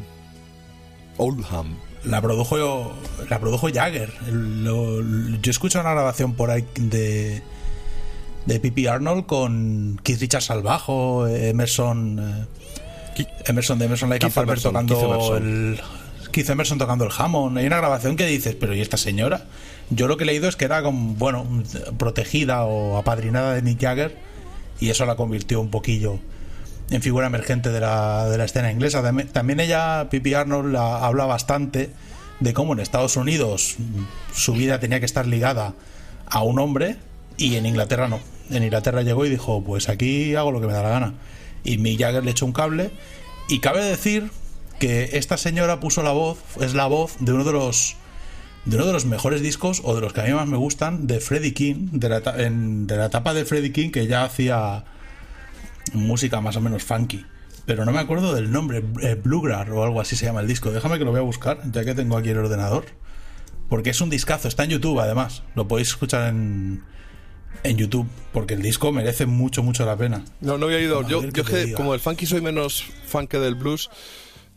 Oldham. La produjo, la produjo Jagger. Lo- yo escucho una grabación por ahí de, de Pippi Arnold con Keith Richards al bajo, Emerson. eh, Emerson de Emerson Lake Palmer tocando Keith Emerson. el. Keith Emerson tocando el Hammond. Hay una grabación que dices, pero ¿y esta señora? Yo lo que he leído es que era como, bueno, protegida o apadrinada de Nick Jagger y eso la convirtió un poquillo en figura emergente de la, de la escena inglesa. También, ella, Pippi Arnold, la- habla bastante de cómo en Estados Unidos su vida tenía que estar ligada a un hombre y en Inglaterra no. En Inglaterra llegó y dijo, pues aquí hago lo que me da la gana. Y Mick Jagger le echó un cable y cabe decir que esta señora puso la voz, es la voz de uno de los de uno de los mejores discos o de los que a mí más me gustan de Freddie King, de la, en- de la etapa de Freddie King que ya hacía música más o menos funky. Pero no me acuerdo del nombre, eh, Bluegrass o algo así se llama el disco. Déjame que lo voy a buscar, ya que tengo aquí el ordenador. Porque es un discazo, está en YouTube además. Lo podéis escuchar en, en YouTube, porque el disco merece mucho, mucho la pena. No, no había ido. Yo, yo que como el funky soy menos fan que del blues.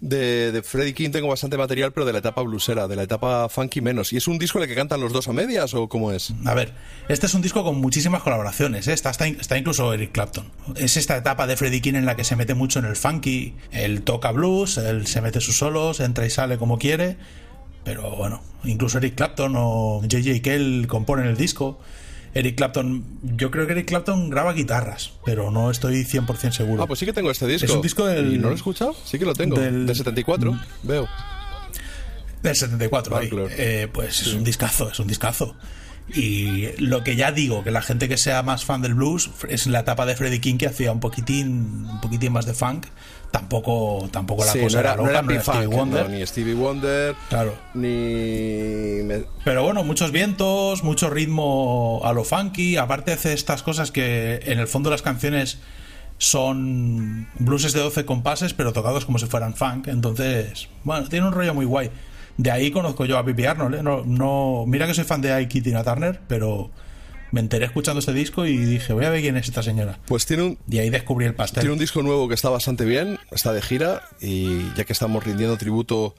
De, de Freddie King tengo bastante material, pero de la etapa bluesera, de la etapa funky menos. ¿Y es un disco en el que cantan los dos a medias o cómo es? A ver, este es un disco con muchísimas colaboraciones, ¿eh? está, está, está incluso Eric Clapton. Es esta etapa de Freddie King en la que se mete mucho en el funky, él toca blues, él se mete sus solos, entra y sale como quiere, pero bueno, incluso Eric Clapton o JJ Kell componen el disco. Eric Clapton, yo creo que Eric Clapton graba guitarras, pero no estoy 100% seguro. Ah, pues sí que tengo este disco. Es un disco del- ¿Y no lo he escuchado? Sí que lo tengo. del- De 74, veo. Del 74, Ah, ahí. claro. Eh, pues es un discazo, es un discazo. Y lo que ya digo, que la gente que sea más fan del blues es la etapa de Freddie King que hacía un poquitín, un poquitín más de funk. Tampoco, tampoco la Sí, cosa no era, era no loca, era no era P-Funk, Stevie Wonder. ni Stevie Wonder, Claro. ni... Pero bueno, muchos vientos, mucho ritmo a lo funky. Aparte hace estas cosas que en el fondo las canciones son blueses de 12 compases, pero tocados como si fueran funk. Entonces, bueno, tiene un rollo muy guay. De ahí conozco yo a Pippi Arnold. ¿eh? No, no, mira que soy fan de Ike y Tina Turner, pero me enteré escuchando este disco y dije, voy a ver quién es esta señora. Pues tiene un, Y ahí descubrí el pastel. Tiene un disco nuevo que está bastante bien, está de gira y ya que estamos rindiendo tributo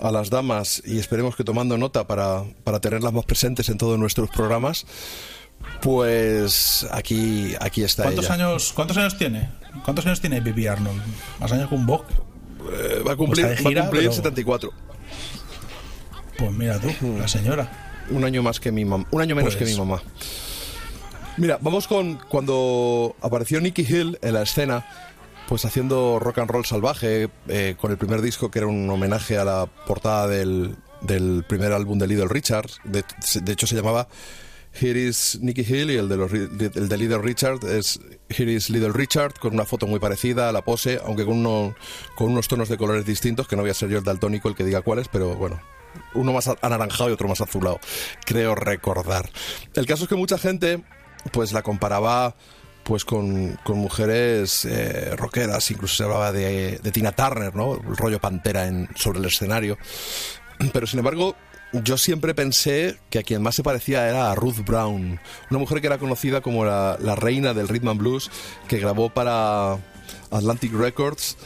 a las damas y esperemos que tomando nota para, para tenerlas más presentes en todos nuestros programas, pues aquí, aquí está ¿Cuántos ella. años, ¿Cuántos años tiene? ¿Cuántos años tiene Pippi Arnold? ¿Más años que un Bach? Eh, va a cumplir, de va a cumplir pero- 74. Pues mira tú, la señora. Un año más que mi mamá. Un año menos Pues- que mi mamá. Mira, vamos con cuando apareció Nicky Hill en la escena, pues haciendo rock and roll salvaje, eh, con el primer disco que era un homenaje a la portada del, del primer álbum de Little Richard. De, de hecho, se llamaba Here is Nicky Hill y el de, los, el de Little Richard es Here is Little Richard, con una foto muy parecida a la pose, aunque con, uno- con unos tonos de colores distintos, que no voy a ser yo el daltónico el que diga cuáles, pero bueno, uno más anaranjado y otro más azulado, creo recordar. El caso es que mucha gente pues la comparaba pues con, con mujeres eh, rockeras, incluso se hablaba de, Tina Turner, ¿no? El rollo pantera sobre el escenario. Pero sin embargo, yo siempre pensé que a quien más se parecía era a Ruth Brown, una mujer que era conocida como la, la reina del rhythm and blues, que grabó para Atlantic Records,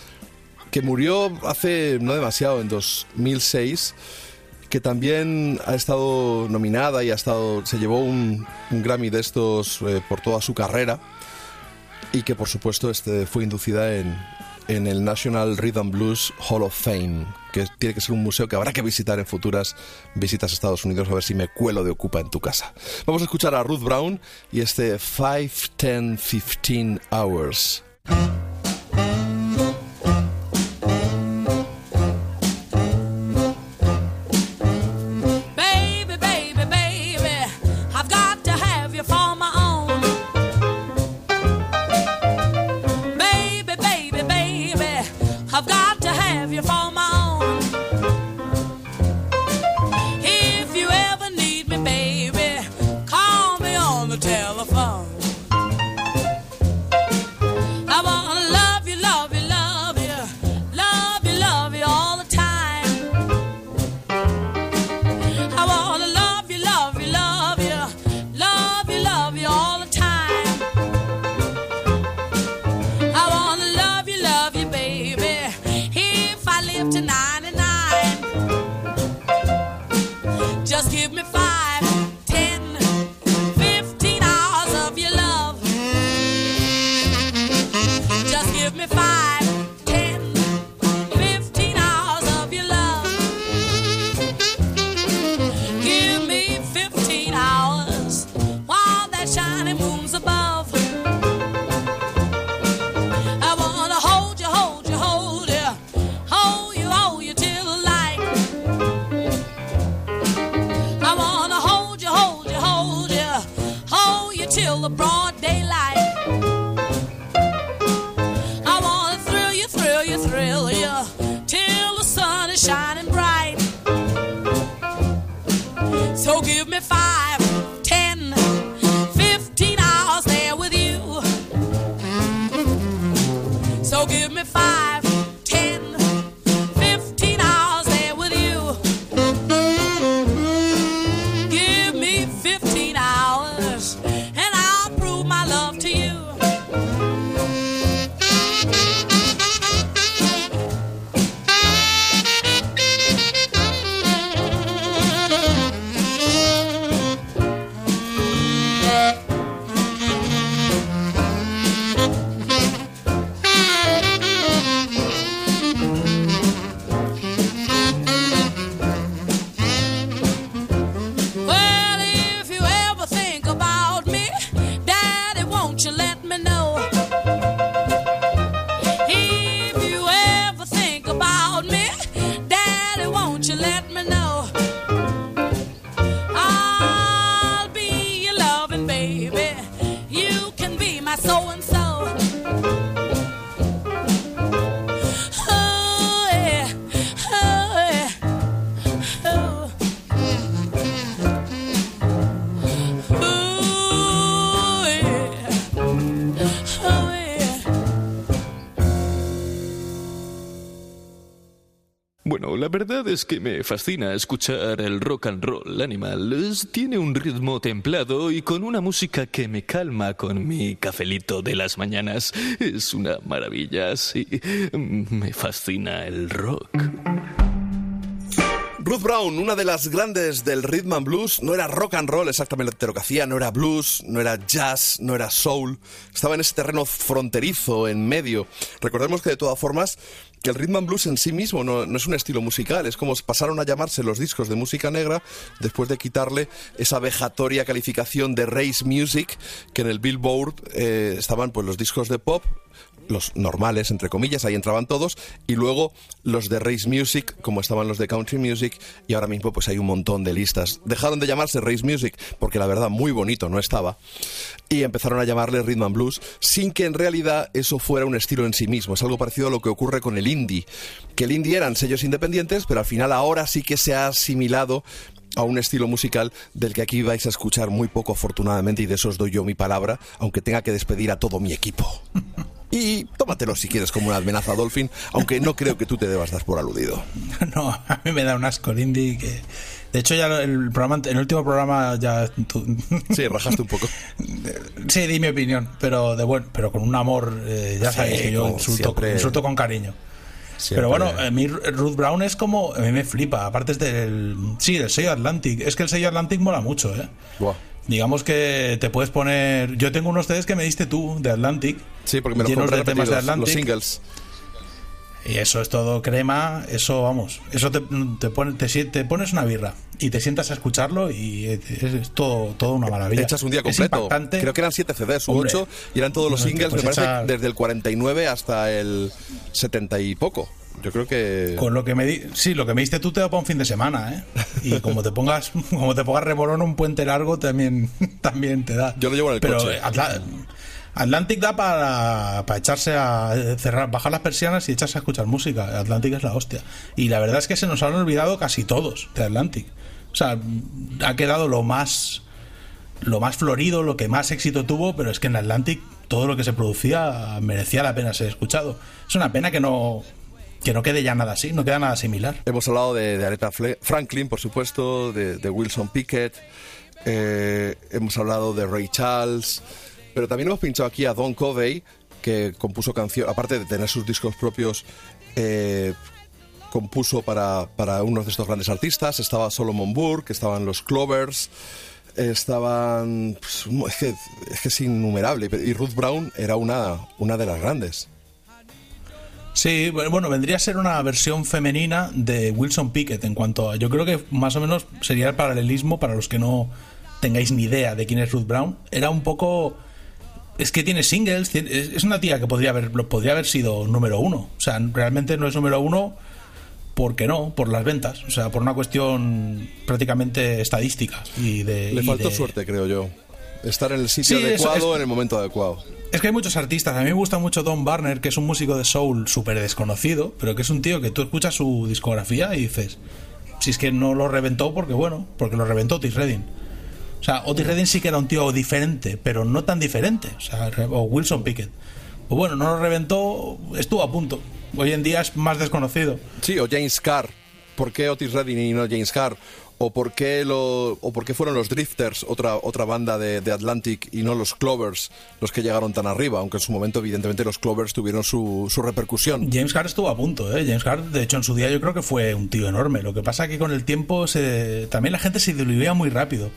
que murió hace no demasiado, en 2006 que también ha estado nominada y ha estado se llevó un, Grammy de estos eh, por toda su carrera y que por supuesto este fue inducida en, en el National Rhythm Blues Hall of Fame que tiene que ser un museo que habrá que visitar en futuras visitas a Estados Unidos a ver si me cuelo de Ocupa en tu casa. Vamos a escuchar a Ruth Brown y este 5, 10, 15 Hours. Es que me fascina escuchar el rock and roll animal. Tiene un ritmo templado y con una música que me calma con mi cafelito de las mañanas. Es una maravilla, sí. Me fascina el rock. Ruth Brown, una de las grandes del rhythm and blues, no era rock and roll exactamente lo que hacía, no era blues, no era jazz, no era soul, estaba en ese terreno fronterizo, en medio. Recordemos que de todas formas, que el rhythm and blues en sí mismo no, no es un estilo musical, es como pasaron a llamarse los discos de música negra después de quitarle esa vejatoria calificación de race music, que en el Billboard eh, estaban pues los discos de pop, los normales, entre comillas, ahí entraban todos, y luego los de Race Music, como estaban los de Country Music, y ahora mismo pues hay un montón de listas. Dejaron de llamarse Race Music, porque la verdad muy bonito no estaba, y empezaron a llamarle Rhythm and Blues, sin que en realidad eso fuera un estilo en sí mismo. Es algo parecido a lo que ocurre con el indie, que el indie eran sellos independientes, pero al final ahora sí que se ha asimilado a un estilo musical del que aquí vais a escuchar muy poco afortunadamente y de eso os doy yo mi palabra, aunque tenga que despedir a todo mi equipo. Y tómatelo si quieres como una amenaza, Dolphin, aunque no creo que tú te debas dar por aludido. No, a mí me da un asco el indie que... De hecho, ya el programa, en el último programa ya... Sí, rajaste un poco. Sí, di mi opinión, pero de buen, pero con un amor, eh, ya Sí, sabéis que yo insulto, siempre. insulto con cariño. Siempre. Pero bueno, a mí Ruth Brown es como. A mí me flipa. Aparte es del. Sí, del sello Atlantic. Es que el sello Atlantic mola mucho, ¿eh? Buah. Digamos que te puedes poner. Yo tengo unos CDs que me diste tú de Atlantic. Sí, porque me los llenos de temas de repetidos, los Atlantic. singles. Y eso es todo crema. Eso, vamos. Eso te, te, pone- te, te pones una birra y te sientas a escucharlo y es, es todo, todo una maravilla. Echas un día completo. Creo que eran 7 CDs u Hombre. 8 y eran todos los singles, pues me parece, echa- desde el 49 hasta el 70 y poco. Yo creo que. Con lo que me di, sí, lo que me diste tú te da para un fin de semana, ¿eh? Y como te pongas, como te pongas rebolón un puente largo también, también te da. Yo lo llevo en el Pero coche. eh, Atla- Atlantic da para, para echarse a eh, cerrar, bajar las persianas y echarse a escuchar música. Atlantic es la hostia. Y la verdad es que se nos han olvidado casi todos de Atlantic. O sea, ha quedado lo más lo más florido, lo que más éxito tuvo, pero es que en Atlantic todo lo que se producía merecía la pena ser escuchado. Es una pena que no que no quede ya nada así, no queda nada similar. Hemos hablado de, de Aretha Franklin, por supuesto, de, Wilson Pickett, eh, hemos hablado de Ray Charles, pero también hemos pinchado aquí a Don Covey, que compuso canciones, aparte de tener sus discos propios, eh, compuso para, para uno de estos grandes artistas. Estaba Solomon Burke, estaban los Clovers, estaban... pues, es, que, es que es innumerable. Y Ruth Brown era una, una de las grandes. Sí, bueno, vendría a ser una versión femenina de Wilson Pickett en cuanto a... Yo creo que más o menos sería el paralelismo para los que no tengáis ni idea de quién es Ruth Brown. Era un poco... Es que tiene singles, tiene- es una tía que podría haber, podría haber sido número uno. O sea, realmente no es número uno porque no, por las ventas. O sea, por una cuestión prácticamente estadística. Y de, Le y faltó de- suerte, creo yo. Estar en el sitio Sí, eso adecuado es- en el momento adecuado. Es que hay muchos artistas. A mí me gusta mucho Don Barner, que es un músico de soul súper desconocido, pero que es un tío que tú escuchas su discografía y dices, si es que no lo reventó porque, bueno, porque lo reventó Otis Redding. O sea, Otis Redding sí que era un tío diferente, pero no tan diferente. O sea, o Wilson Pickett. Pues bueno, no lo reventó, estuvo a punto. Hoy en día es más desconocido. Sí, o James Carr. ¿Por qué Otis Redding y no James Carr? ¿O por qué, lo, o por qué fueron los Drifters, otra, otra banda de, Atlantic, y no los Clovers los que llegaron tan arriba? Aunque en su momento, evidentemente, los Clovers tuvieron su, su repercusión. James Carr estuvo a punto, ¿eh? James Carr, de hecho, en su día yo creo que fue un tío enorme. Lo que pasa que con el tiempo se... también la gente se diluía muy rápido.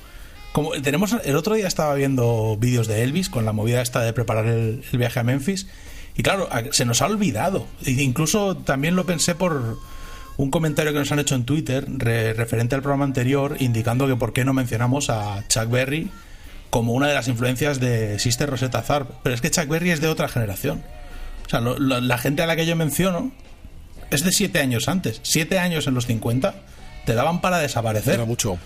Como tenemos el otro día estaba viendo vídeos de Elvis con la movida esta de preparar el, viaje a Memphis y claro, se nos ha olvidado. E incluso también lo pensé por un comentario que nos han hecho en Twitter re- referente al programa anterior indicando que por qué no mencionamos a Chuck Berry como una de las influencias de Sister Rosetta Tharpe. Pero es que Chuck Berry es de otra generación. O sea, la gente a la que yo menciono es de siete años antes. Siete años en los 50 te daban para desaparecer. Era mucho.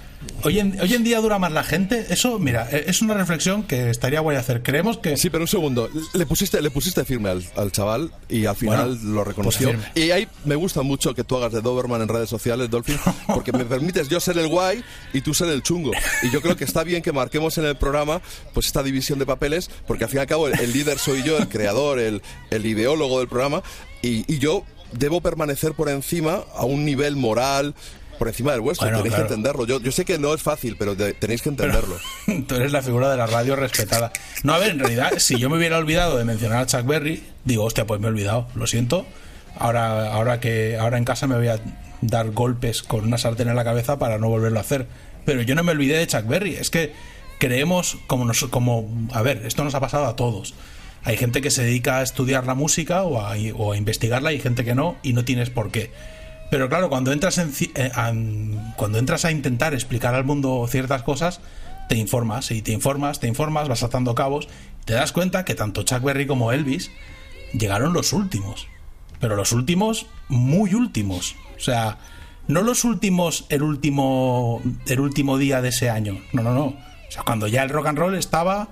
Hoy en, hoy en día dura más la gente. Eso, mira, eh, es una reflexión que estaría guay hacer. Creemos que. Sí, pero un segundo. Le pusiste, le pusiste firme al, al chaval y al final Bueno, lo reconoció. pues firme. y ahí me gusta mucho que tú hagas de Doberman en redes sociales, Dolphin, porque me permites yo ser el guay y tú ser el chungo. Y yo creo que está bien que marquemos en el programa pues esta división de papeles, porque al fin y al cabo el, el líder soy yo, el creador, el, el ideólogo del programa, y, y yo debo permanecer por encima a un nivel moral. Por encima del vuestro, Bueno, tenéis claro. que entenderlo. Yo, yo sé que no es fácil, pero tenéis que entenderlo. Tú eres la figura de la radio respetada. No, a ver, en realidad, si yo me hubiera olvidado de mencionar a Chuck Berry, digo, hostia, pues me he olvidado, lo siento. Ahora, ahora que ahora en casa me voy a dar golpes con una sartén en la cabeza para no volverlo a hacer. Pero yo no me olvidé de Chuck Berry. Es que creemos, como, nos, como a ver, esto nos ha pasado a todos. Hay gente que se dedica a estudiar la música o a, o a investigarla y gente que no, y no tienes por qué. Pero claro, cuando entras, en, eh, an- cuando entras a intentar explicar al mundo ciertas cosas, te informas y te informas, te informas, vas atando cabos, te das cuenta que tanto Chuck Berry como Elvis llegaron los últimos. Pero los últimos, muy últimos. O sea, no los últimos el último, el último día de ese año. No, no, no. O sea, cuando ya el rock and roll estaba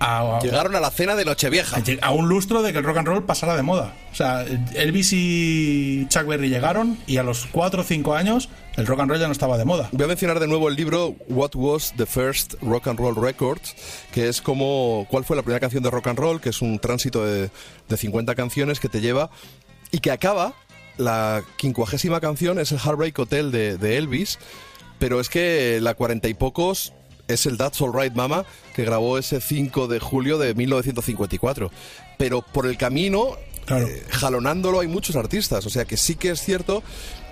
a, Llegaron a la cena de Nochevieja. a un lustro de que el rock and roll pasara de moda. O sea, Elvis y Chuck Berry llegaron y a los 4 o 5 años el rock and roll ya no estaba de moda. Voy a mencionar de nuevo el libro What Was the First Rock and Roll Records, que es como cuál fue la primera canción de rock and roll, que es un tránsito de, de 50 canciones que te lleva y que acaba, la quincuagésima canción es el Heartbreak Hotel de, de Elvis, pero es que la cuarenta y pocos es el That's Alright Mama, que grabó ese 5 de julio de 1954. Pero por el camino, Claro. eh, jalonándolo, hay muchos artistas. O sea que sí que es cierto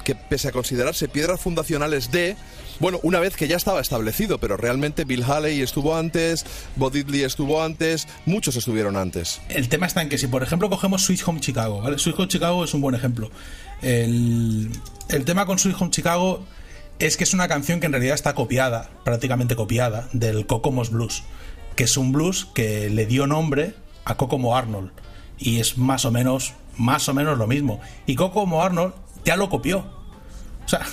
que pese a considerarse piedras fundacionales de, bueno, una vez que ya estaba establecido, pero realmente Bill Haley estuvo antes, Bo Diddley estuvo antes, muchos estuvieron antes. El tema está en que si, por ejemplo, cogemos Sweet Home Chicago, ¿vale? Sweet Home Chicago es un buen ejemplo. El, el tema con Sweet Home Chicago es que es una canción que en realidad está copiada, prácticamente copiada, del Kokomo's Blues, que es un blues que le dio nombre a Kokomo Arnold. Y es más o menos, más o menos lo mismo. Y Kokomo Arnold ya lo copió. O sea,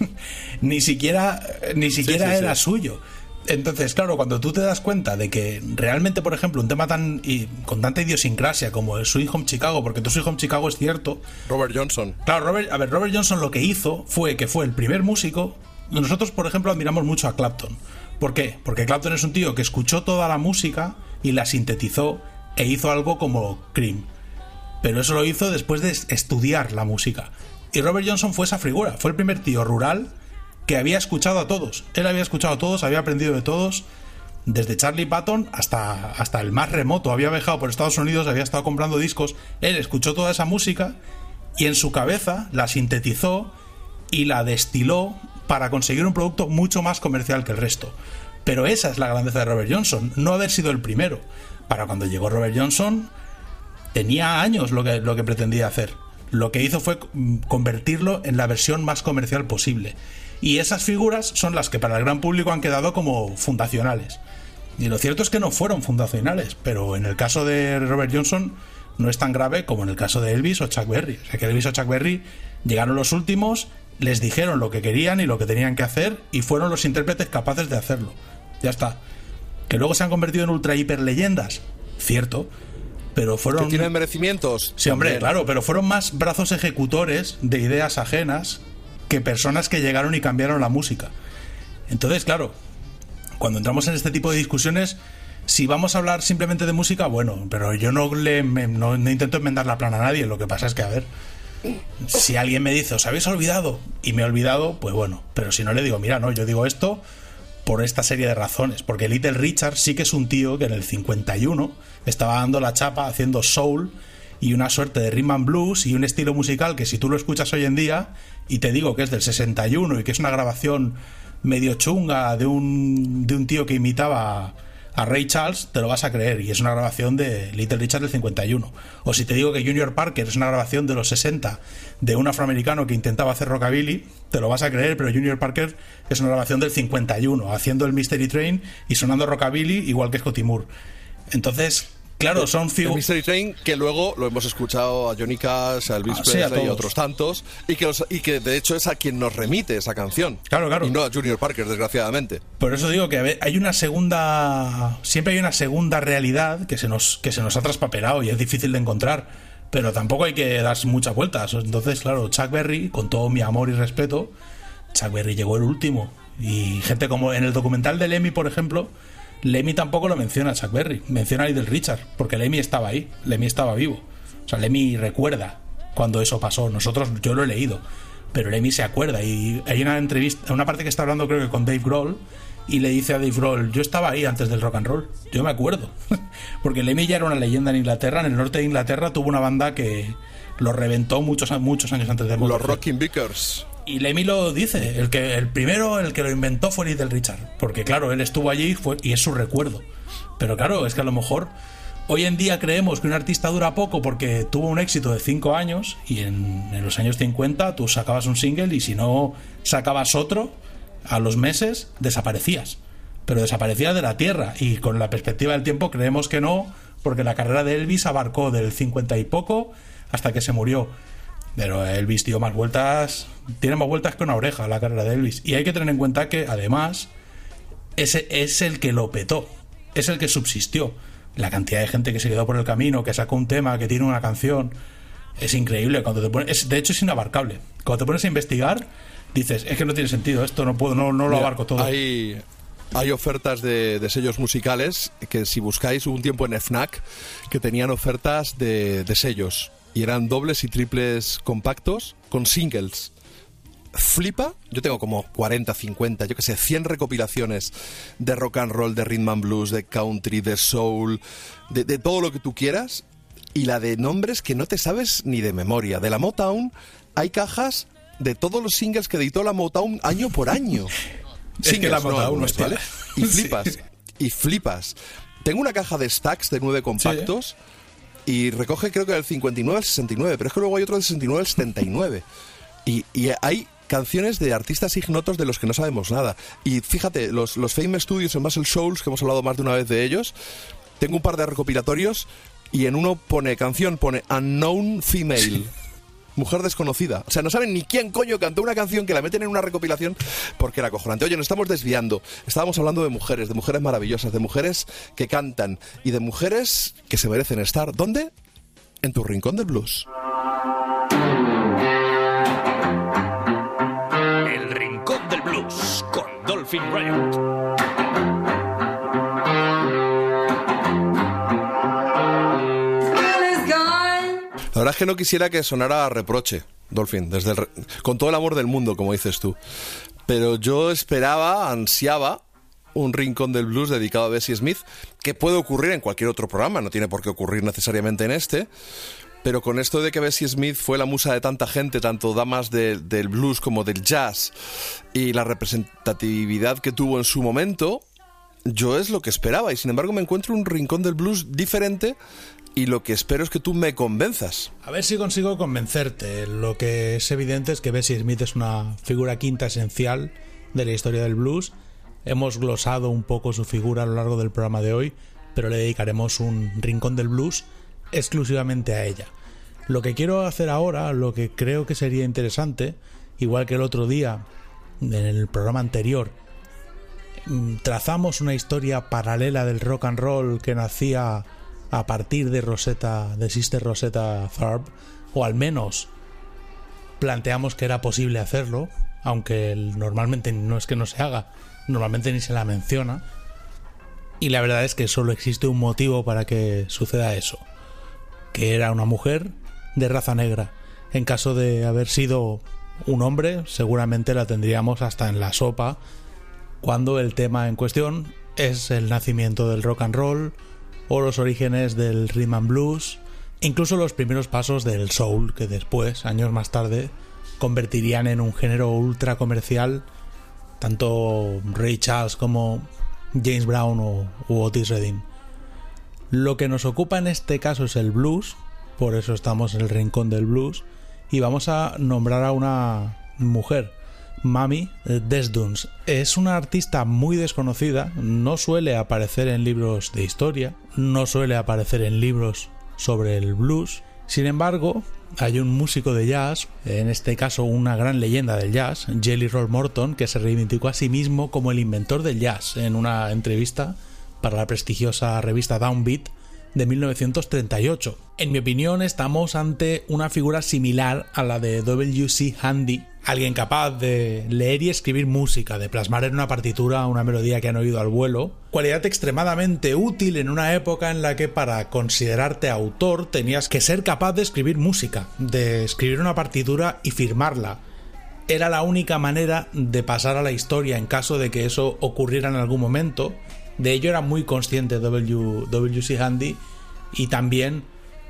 ni siquiera, ni siquiera sí, era sí. suyo. Entonces, claro, cuando tú te das cuenta de que realmente, por ejemplo, un tema tan y con tanta idiosincrasia como el Sweet Home Chicago, porque tu Sweet Home Chicago es cierto, Robert Johnson. Claro, Robert, a ver, Robert Johnson lo que hizo fue que fue el primer músico. Nosotros, por ejemplo, admiramos mucho a Clapton. ¿Por qué? Porque Clapton es un tío que escuchó toda la música y la sintetizó e hizo algo como Cream. Pero eso lo hizo después de estudiar la música. Y Robert Johnson fue esa figura, fue el primer tío rural que había escuchado a todos. Él había escuchado a todos, había aprendido de todos, desde Charlie Patton hasta, hasta el más remoto. Había viajado por Estados Unidos, había estado comprando discos. Él escuchó toda esa música y en su cabeza la sintetizó y la destiló para conseguir un producto mucho más comercial que el resto. Pero esa es la grandeza de Robert Johnson, no haber sido el primero. Para cuando llegó Robert Johnson, tenía años lo que, lo que pretendía hacer. Lo que hizo fue convertirlo en la versión más comercial posible. Y esas figuras son las que para el gran público han quedado como fundacionales. Y lo cierto es que no fueron fundacionales, pero en el caso de Robert Johnson no es tan grave como en el caso de Elvis o Chuck Berry. O sea que Elvis o Chuck Berry llegaron los últimos, les dijeron lo que querían y lo que tenían que hacer y fueron los intérpretes capaces de hacerlo. Ya está. Que luego se han convertido en ultra hiper leyendas, cierto, pero fueron Que tienen merecimientos. Sí, hombre, También. claro, pero fueron más brazos ejecutores de ideas ajenas personas que llegaron y cambiaron la música. Entonces, claro, cuando entramos en este tipo de discusiones, si vamos a hablar simplemente de música, bueno, pero yo no le me- no, no intento enmendar la plana a nadie, lo que pasa es que, a ver, si alguien me dice, os habéis olvidado, y me he olvidado, pues bueno, pero si no le digo, mira, no, yo digo esto por esta serie de razones, porque Little Richard sí que es un tío que en el 51 estaba dando la chapa haciendo soul y una suerte de rhythm and blues y un estilo musical que si tú lo escuchas hoy en día y te digo que es del 61 y que es una grabación medio chunga de un, de un tío que imitaba a Ray Charles, te lo vas a creer. Y es una grabación de Little Richard del 51. O si te digo que Junior Parker es una grabación de los 60 de un afroamericano que intentaba hacer rockabilly, te lo vas a creer, pero Junior Parker es una grabación del 51, haciendo el Mystery Train y sonando rockabilly igual que Scotty Moore. Entonces, claro, son figuras... Mystery Train, que luego lo hemos escuchado a Johnny Cash, a Elvis Ah, sí, a Presley y a otros tantos, y que, los- y que de hecho es a quien nos remite esa canción. Claro, claro. Y no a Junior Parker, desgraciadamente. Por eso digo que hay una segunda. Siempre hay una segunda realidad que se nos, que se nos ha traspapelado y es difícil de encontrar. Pero tampoco hay que dar muchas vueltas. Entonces, claro, Chuck Berry, con todo mi amor y respeto, Chuck Berry llegó el último. Y gente como en el documental de Lemmy, por ejemplo, Lemmy tampoco lo menciona a Chuck Berry, menciona a Little Richard, porque Lemmy estaba ahí, Lemmy estaba vivo. O sea, Lemmy recuerda cuando eso pasó. Nosotros, yo lo he leído, pero Lemmy se acuerda. Y hay una entrevista, una parte que está hablando, creo que con Dave Grohl, y le dice a Dave Grohl: Yo estaba ahí antes del rock and roll, yo me acuerdo. porque Lemmy ya era una leyenda en Inglaterra, en el norte de Inglaterra tuvo una banda que lo reventó muchos, muchos años antes de Los Motorhead. Rocking Vickers. Y Lemmy lo dice, el que el primero, el que lo inventó fue Little Richard, porque claro, él estuvo allí y fue, y es su recuerdo. Pero claro, es que a lo mejor hoy en día creemos que un artista dura poco porque tuvo un éxito de 5 años y en, en los años 50 tú sacabas un single y si no sacabas otro, a los meses desaparecías. Pero desaparecías de la tierra y con la perspectiva del tiempo creemos que no, porque la carrera de Elvis abarcó del 50 y poco hasta que se murió. Pero Elvis dio más vueltas, tiene más vueltas que una oreja la carrera de Elvis. Y hay que tener en cuenta que además ese es el que lo petó, es el que subsistió. La cantidad de gente que se quedó por el camino, que sacó un tema, que tiene una canción, es increíble. Cuando te pones, es- de hecho es inabarcable. Cuando te pones a investigar, dices, es que no tiene sentido, esto no puedo, no, no lo abarco todo. Hay, hay ofertas de, de sellos musicales que si buscáis hubo un tiempo en FNAC que tenían ofertas de, de sellos y eran dobles y triples compactos con singles. Flipa, yo tengo como 40, 50, yo que sé, 100 recopilaciones de rock and roll, de rhythm and blues, de country, de soul, de, de todo lo que tú quieras. Y la de nombres que no te sabes ni de memoria. De la Motown hay cajas de todos los singles que editó la Motown año por año. Es que la Singles, no Motown, álbumes, hostia. ¿vale? Y Sí. flipas, y flipas. Tengo una caja de stacks de nueve compactos y recoge creo que del 59 al 69, pero es que luego hay otro del 69 al 79. Y, y hay canciones de artistas ignotos de los que no sabemos nada. Y fíjate, los, los Fame Studios en Muscle Shoals, que hemos hablado más de una vez de ellos, tengo un par de recopilatorios y en uno pone canción, pone Unknown Female. Mujer desconocida. O sea, no saben ni quién coño cantó una canción que la meten en una recopilación porque era acojonante. Oye, nos estamos desviando. Estábamos hablando de mujeres, de mujeres maravillosas, de mujeres que cantan y de mujeres que se merecen estar. ¿Dónde? En tu rincón del blues. El Rincón del Blues con Dolphin Riot. Es que no quisiera que sonara reproche, Dolphin, desde con todo el amor del mundo, como dices tú. Pero yo esperaba, ansiaba un rincón del blues dedicado a Bessie Smith, que puede ocurrir en cualquier otro programa, no tiene por qué ocurrir necesariamente en este. Pero con esto de que Bessie Smith fue la musa de tanta gente, tanto damas de- del blues como del jazz, y la representatividad que tuvo en su momento, yo es lo que esperaba. Y sin embargo me encuentro un rincón del blues diferente y lo que espero es que tú me convenzas. A ver si consigo convencerte. Lo que es evidente es que Bessie Smith es una figura quinta esencial de la historia del blues. Hemos glosado un poco su figura a lo largo del programa de hoy, pero le dedicaremos un rincón del blues exclusivamente a ella. Lo que quiero hacer ahora, lo que creo que sería interesante, igual que el otro día, en el programa anterior, mm, trazamos una historia paralela del rock and roll que nacía a partir de Rosetta, de Sister Rosetta Tharpe, o al menos planteamos que era posible hacerlo, aunque normalmente no es que no se haga, normalmente ni se la menciona. Y la verdad es que solo existe un motivo para que suceda eso, que era una mujer de raza negra. En caso de haber sido un hombre, seguramente la tendríamos hasta en la sopa, cuando el tema en cuestión es el nacimiento del rock and roll o los orígenes del rhythm and blues, incluso los primeros pasos del soul que después, años más tarde, convertirían en un género ultra comercial tanto Ray Charles como James Brown o Otis Redding. Lo que nos ocupa en este caso es el blues, por eso estamos en el rincón del blues, y vamos a nombrar a una mujer, Mami Desduns. Es una artista muy desconocida, no suele aparecer en libros de historia, no suele aparecer en libros sobre el blues. Sin embargo, hay un músico de jazz, en este caso una gran leyenda del jazz, Jelly Roll Morton, que se reivindicó a sí mismo como el inventor del jazz en una entrevista para la prestigiosa revista Downbeat de 1938. En mi opinión, estamos ante una figura similar a la de W.C. Handy, alguien capaz de leer y escribir música, de plasmar en una partitura una melodía que han oído al vuelo, cualidad extremadamente útil en una época en la que para considerarte autor tenías que ser capaz de escribir música, de escribir una partitura y firmarla. Era la única manera de pasar a la historia en caso de que eso ocurriera en algún momento. De ello era muy consciente. W.C. Handy y también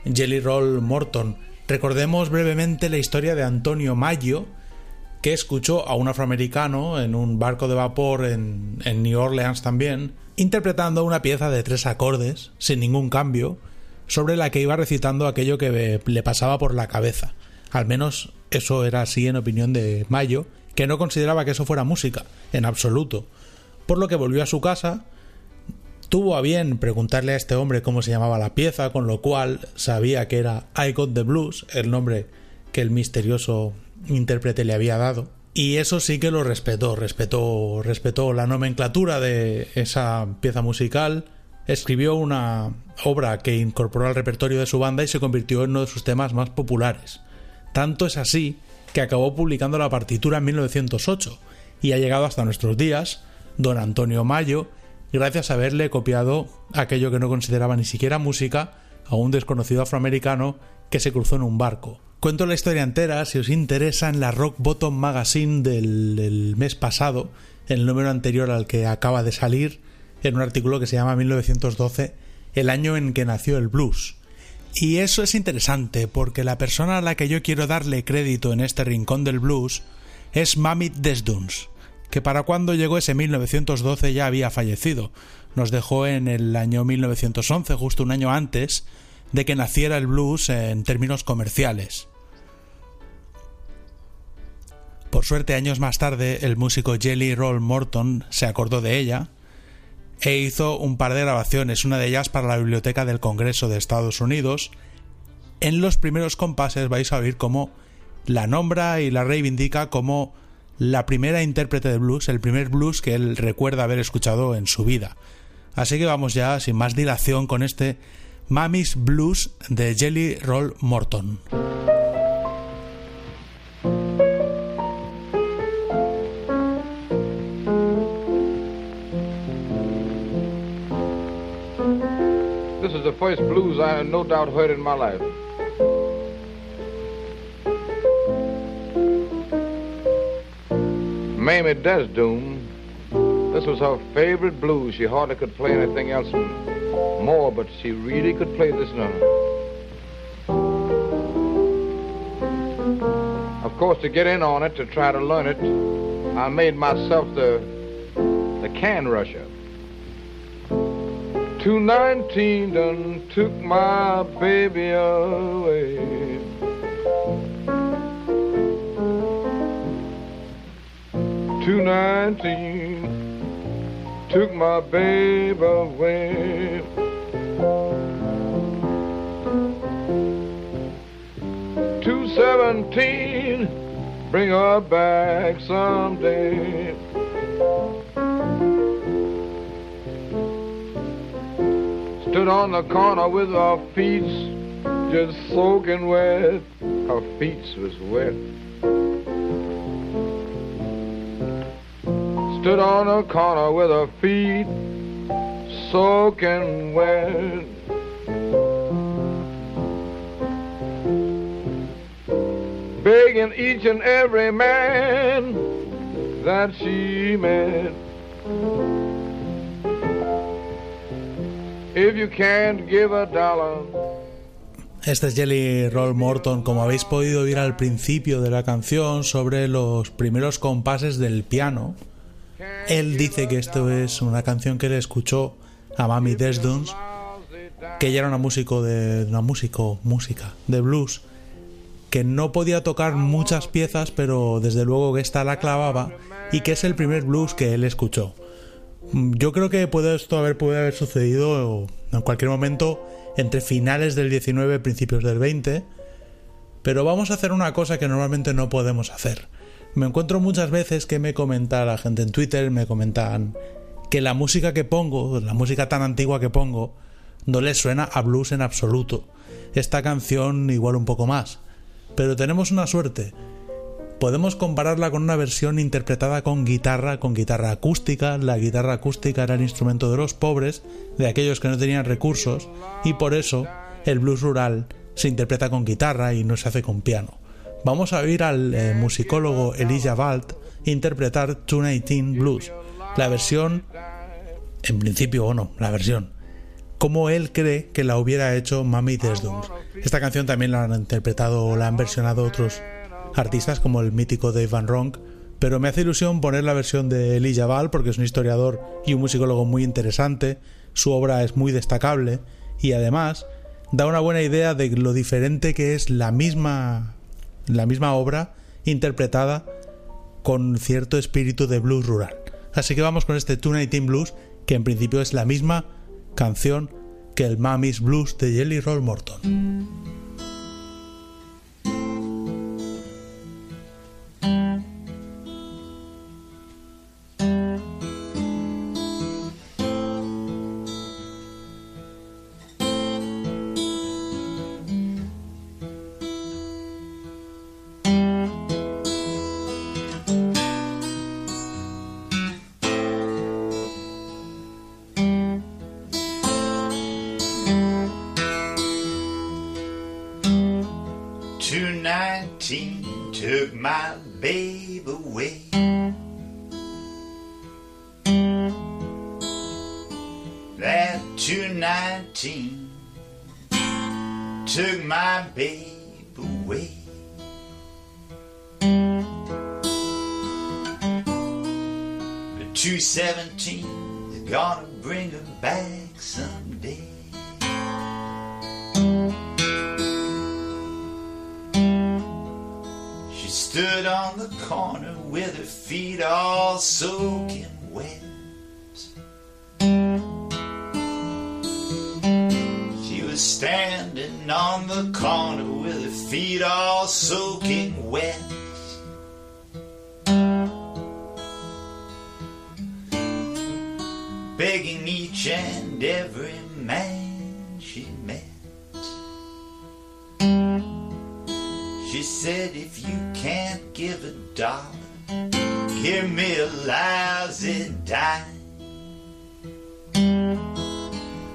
Jelly Roll Morton. Recordemos brevemente la historia de Antonio Maggio, que escuchó a un afroamericano en un barco de vapor en, New Orleans también, interpretando una pieza de tres acordes, sin ningún cambio, sobre la que iba recitando aquello que le pasaba por la cabeza. Al menos eso era así en opinión de Mayo, que no consideraba que eso fuera música, en absoluto. Por lo que volvió a su casa, tuvo a bien preguntarle a este hombre cómo se llamaba la pieza, con lo cual sabía que era I Got the Blues, el nombre que el misterioso intérprete le había dado. Y eso sí que lo respetó, respetó, respetó la nomenclatura de esa pieza musical, escribió una obra que incorporó al repertorio de su banda y se convirtió en uno de sus temas más populares. Tanto es así que acabó publicando la partitura en 1908 y ha llegado hasta nuestros días don Antonio Mayo gracias a haberle copiado aquello que no consideraba ni siquiera música a un desconocido afroamericano que se cruzó en un barco. Cuento la historia entera si os interesa en la Rock Bottom Magazine del, mes pasado, el número anterior al que acaba de salir, en un artículo que se llama 1912, el año en que nació el blues. Y eso es interesante porque la persona a la que yo quiero darle crédito en este rincón del blues es Mamit Desduns, que para cuando llegó ese 1912 ya había fallecido. Nos dejó en el año 1911, justo un año antes de que naciera el blues en términos comerciales. Por suerte, años más tarde, el músico Jelly Roll Morton se acordó de ella e hizo un par de grabaciones, una de ellas para la Biblioteca del Congreso de Estados Unidos. En los primeros compases vais a oír cómo la nombra y la reivindica como la primera intérprete de blues, el primer blues que él recuerda haber escuchado en su vida. Así que vamos ya, sin más dilación, con este Mammy's Blues de Jelly Roll Morton. first blues I no doubt heard in my life. Mamie Desdoom, this was her favorite blues. She hardly could play anything else more, but she really could play this now. Of course, to get in on it, to try to learn it, I made myself the, the can rusher. 219 done took my baby away. Two nineteen took my babe away. Two seventeen, bring her back someday. Stood on the corner with her feet just soaking wet. Her feet was wet. Stood on a corner with her feet soaking wet. Begging each and every man that she met. If you can't give a dollar. Este es Jelly Roll Morton, como habéis podido oír al principio de la canción, sobre los primeros compases del piano. Él dice que esto es una canción que le escuchó a Mami Desduns, que ella era una músico de una música de blues, que no podía tocar muchas piezas, pero desde luego que esta la clavaba y que es el primer blues que él escuchó. Yo creo que puede esto haber, puede haber sucedido en cualquier momento entre finales del 19 y principios del 20, pero vamos a hacer una cosa que normalmente no podemos hacer. Me encuentro muchas veces que me comenta la gente en Twitter, me comentan que la música que pongo, la música tan antigua que pongo, no le suena a blues en absoluto. Esta canción igual un poco más. Pero tenemos una suerte. Podemos compararla con una versión interpretada con guitarra, con guitarra acústica. La guitarra acústica era el instrumento de los pobres, de aquellos que no tenían recursos, y por eso el blues rural se interpreta con guitarra y no se hace con piano. Vamos a oír al eh, musicólogo Elijah Balt interpretar 219 Blues, la versión, en principio o no, la versión, como él cree que la hubiera hecho Mami Desduns. Esta canción también la han interpretado o la han versionado otros artistas como el mítico Dave Van Ronk, pero me hace ilusión poner la versión de Elijah Ball porque es un historiador y un musicólogo muy interesante, su obra es muy destacable y además da una buena idea de lo diferente que es la misma la misma obra interpretada con cierto espíritu de blues rural. Así que vamos con este 219 Blues, que en principio es la misma canción que el Mammy's Blues de Jelly Roll Morton. 19 took my babe away. But 217 is gonna bring her back someday. She stood on the corner with her feet all soaking wet. Was standing on the corner with her feet all soaking wet. Begging each and every man she met. She said, if you can't give a dollar, give me a lousy dime.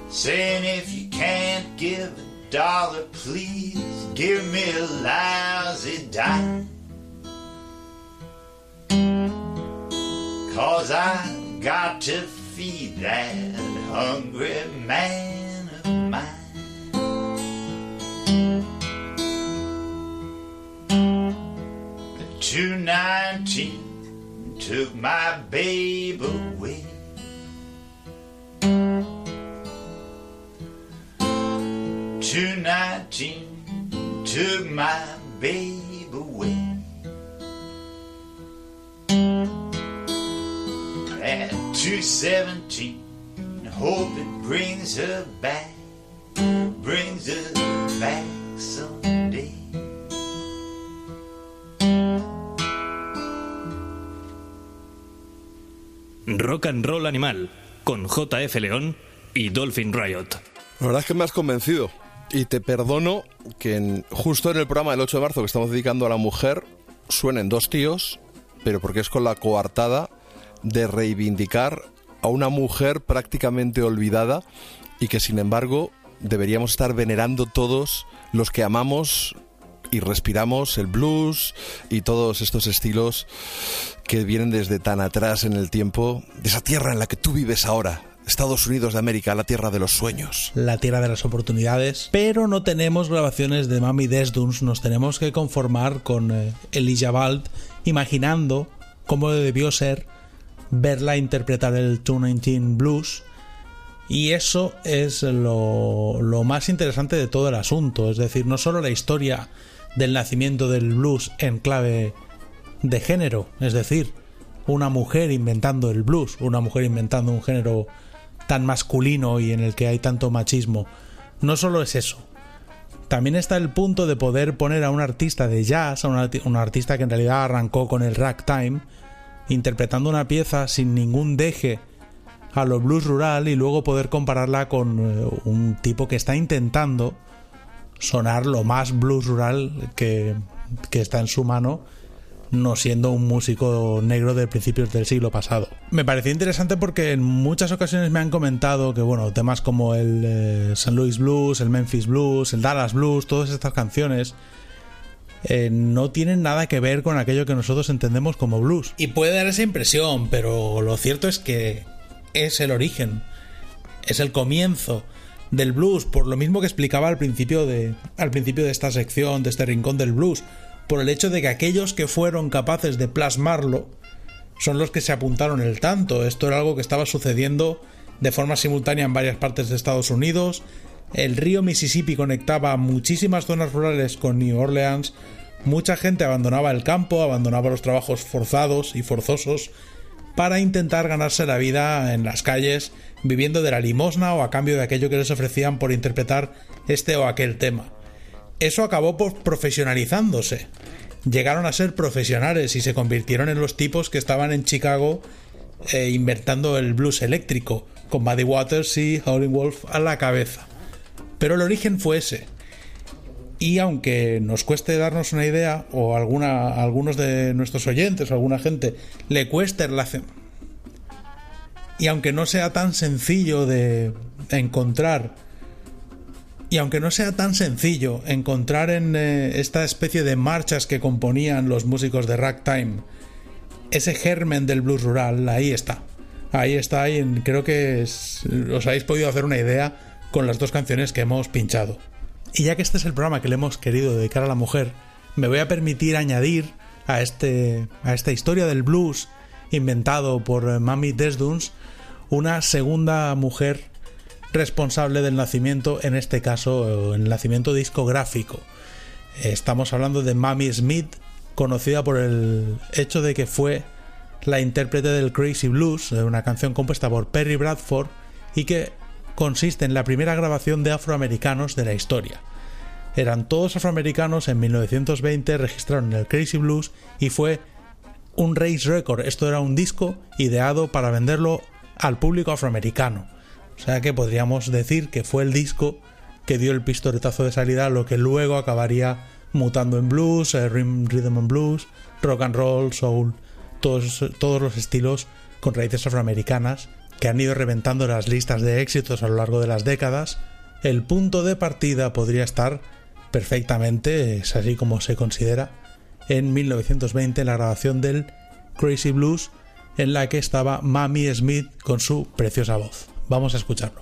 Saying, if you can't give a dollar, please give me a lousy dime. Cause I got to feed that hungry man of mine. The Two nineteen took my babe away. Two nineteen took my babe away. At two seventeen, hope it brings her back, brings her back someday. Rock and Roll Animal, con JF León y Dolphin Riot. La verdad es que me has convencido. Y te perdono que en- justo en el programa del 8 de marzo que estamos dedicando a la mujer suenen dos tíos, pero porque es con la coartada de reivindicar a una mujer prácticamente olvidada y que sin embargo deberíamos estar venerando todos los que amamos y respiramos el blues y todos estos estilos que vienen desde tan atrás en el tiempo, de esa tierra en la que tú vives ahora, Estados Unidos de América, la tierra de los sueños. la tierra de las oportunidades, pero no tenemos grabaciones de Mami Desduns, nos tenemos que conformar con eh, Elijah Bald imaginando cómo debió ser verla interpretar el 219 Blues. Y eso es lo, lo más interesante de todo el asunto, es decir, no solo la historia del nacimiento del blues en clave de género, es decir, una mujer inventando el blues, una mujer inventando un género tan masculino y en el que hay tanto machismo. No solo es eso. También está el punto de poder poner a un artista de jazz, a un, arti- un artista que en realidad arrancó con el ragtime, interpretando una pieza sin ningún deje a lo blues rural y luego poder compararla con eh, un tipo que está intentando sonar lo más blues rural que, que está en su mano, no siendo un músico negro de principios del siglo pasado. Me pareció interesante porque en muchas ocasiones me han comentado que, bueno, temas como el eh, St. Louis Blues, el Memphis Blues, el Dallas Blues, todas estas canciones eh, no tienen nada que ver con aquello que nosotros entendemos como blues. Y puede dar esa impresión, pero lo cierto es que es el origen, es el comienzo del blues, por lo mismo que explicaba al principio de, al principio de esta sección, de este rincón del blues, por el hecho de que aquellos que fueron capaces de plasmarlo son los que se apuntaron el tanto. Esto era algo que estaba sucediendo de forma simultánea en varias partes de Estados Unidos. El río Mississippi conectaba muchísimas zonas rurales con New Orleans. Mucha gente abandonaba el campo, abandonaba los trabajos forzados y forzosos para intentar ganarse la vida en las calles, viviendo de la limosna o a cambio de aquello que les ofrecían por interpretar este o aquel tema. Eso acabó profesionalizándose. Llegaron a ser profesionales y se convirtieron en los tipos que estaban en Chicago eh, inventando el blues eléctrico, con Buddy Waters y Howlin' Wolf a la cabeza. Pero el origen fue ese. Y aunque nos cueste darnos una idea, o alguna, a algunos de nuestros oyentes o alguna gente le cueste relación. Y aunque no sea tan sencillo de encontrar, y aunque no sea tan sencillo encontrar en eh, esta especie de marchas que componían los músicos de ragtime ese germen del blues rural, ahí está. Ahí está, y en- creo que os habéis podido hacer una idea con las dos canciones que hemos pinchado. Y ya que este es el programa que le hemos querido dedicar a la mujer, me voy a permitir añadir a, este, a esta historia del blues inventado por eh, Mami Desduns una segunda mujer responsable del nacimiento, en este caso, eh, el nacimiento discográfico. Estamos hablando de Mami Smith, conocida por el hecho de que fue la intérprete del Crazy Blues, eh, una canción compuesta por Perry Bradford y que consiste en la primera grabación de afroamericanos de la historia. Eran todos afroamericanos, en 1920 registraron el Crazy Blues y fue un race record. Esto era un disco ideado para venderlo al público afroamericano. O sea que podríamos decir que fue el disco que dio el pistoletazo de salida a lo que luego acabaría mutando en blues, eh, rhythm and blues, rock and roll, soul, todos, todos los estilos con raíces afroamericanas que han ido reventando las listas de éxitos a lo largo de las décadas. El punto de partida podría estar perfectamente, es así como se considera, en 1920 en la grabación del Crazy Blues en la que estaba Mami Smith con su preciosa voz. Vamos a escucharlo.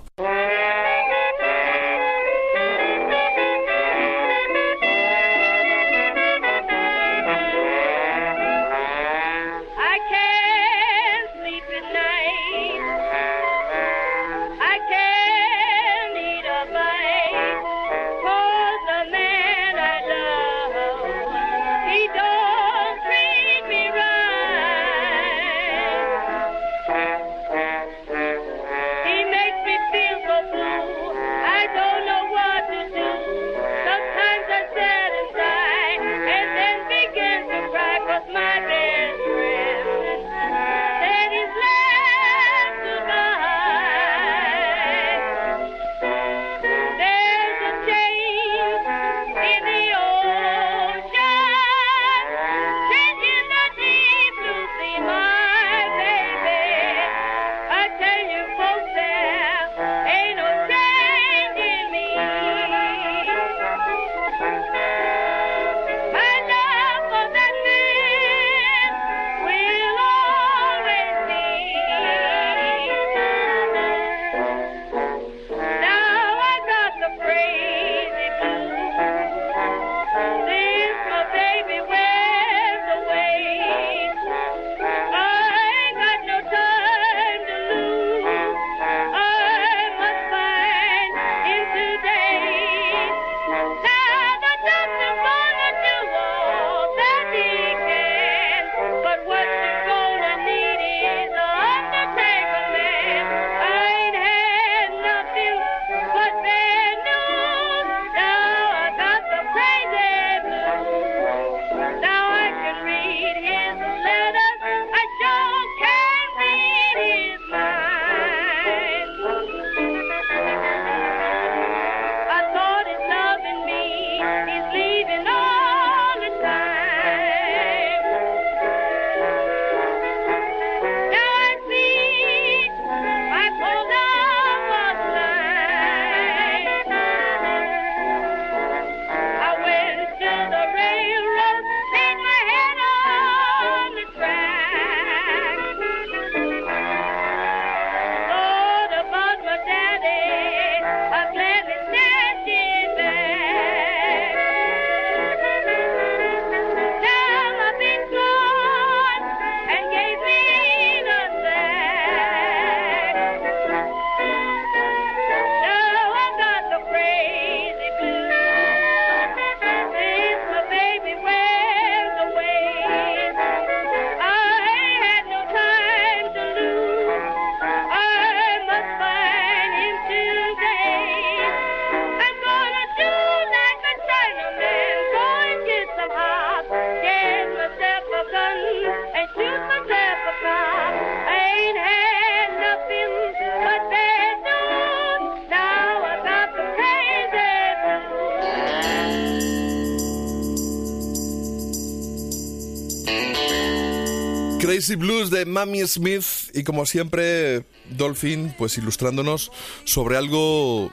De Mamie Smith y como siempre Dolphin pues ilustrándonos sobre algo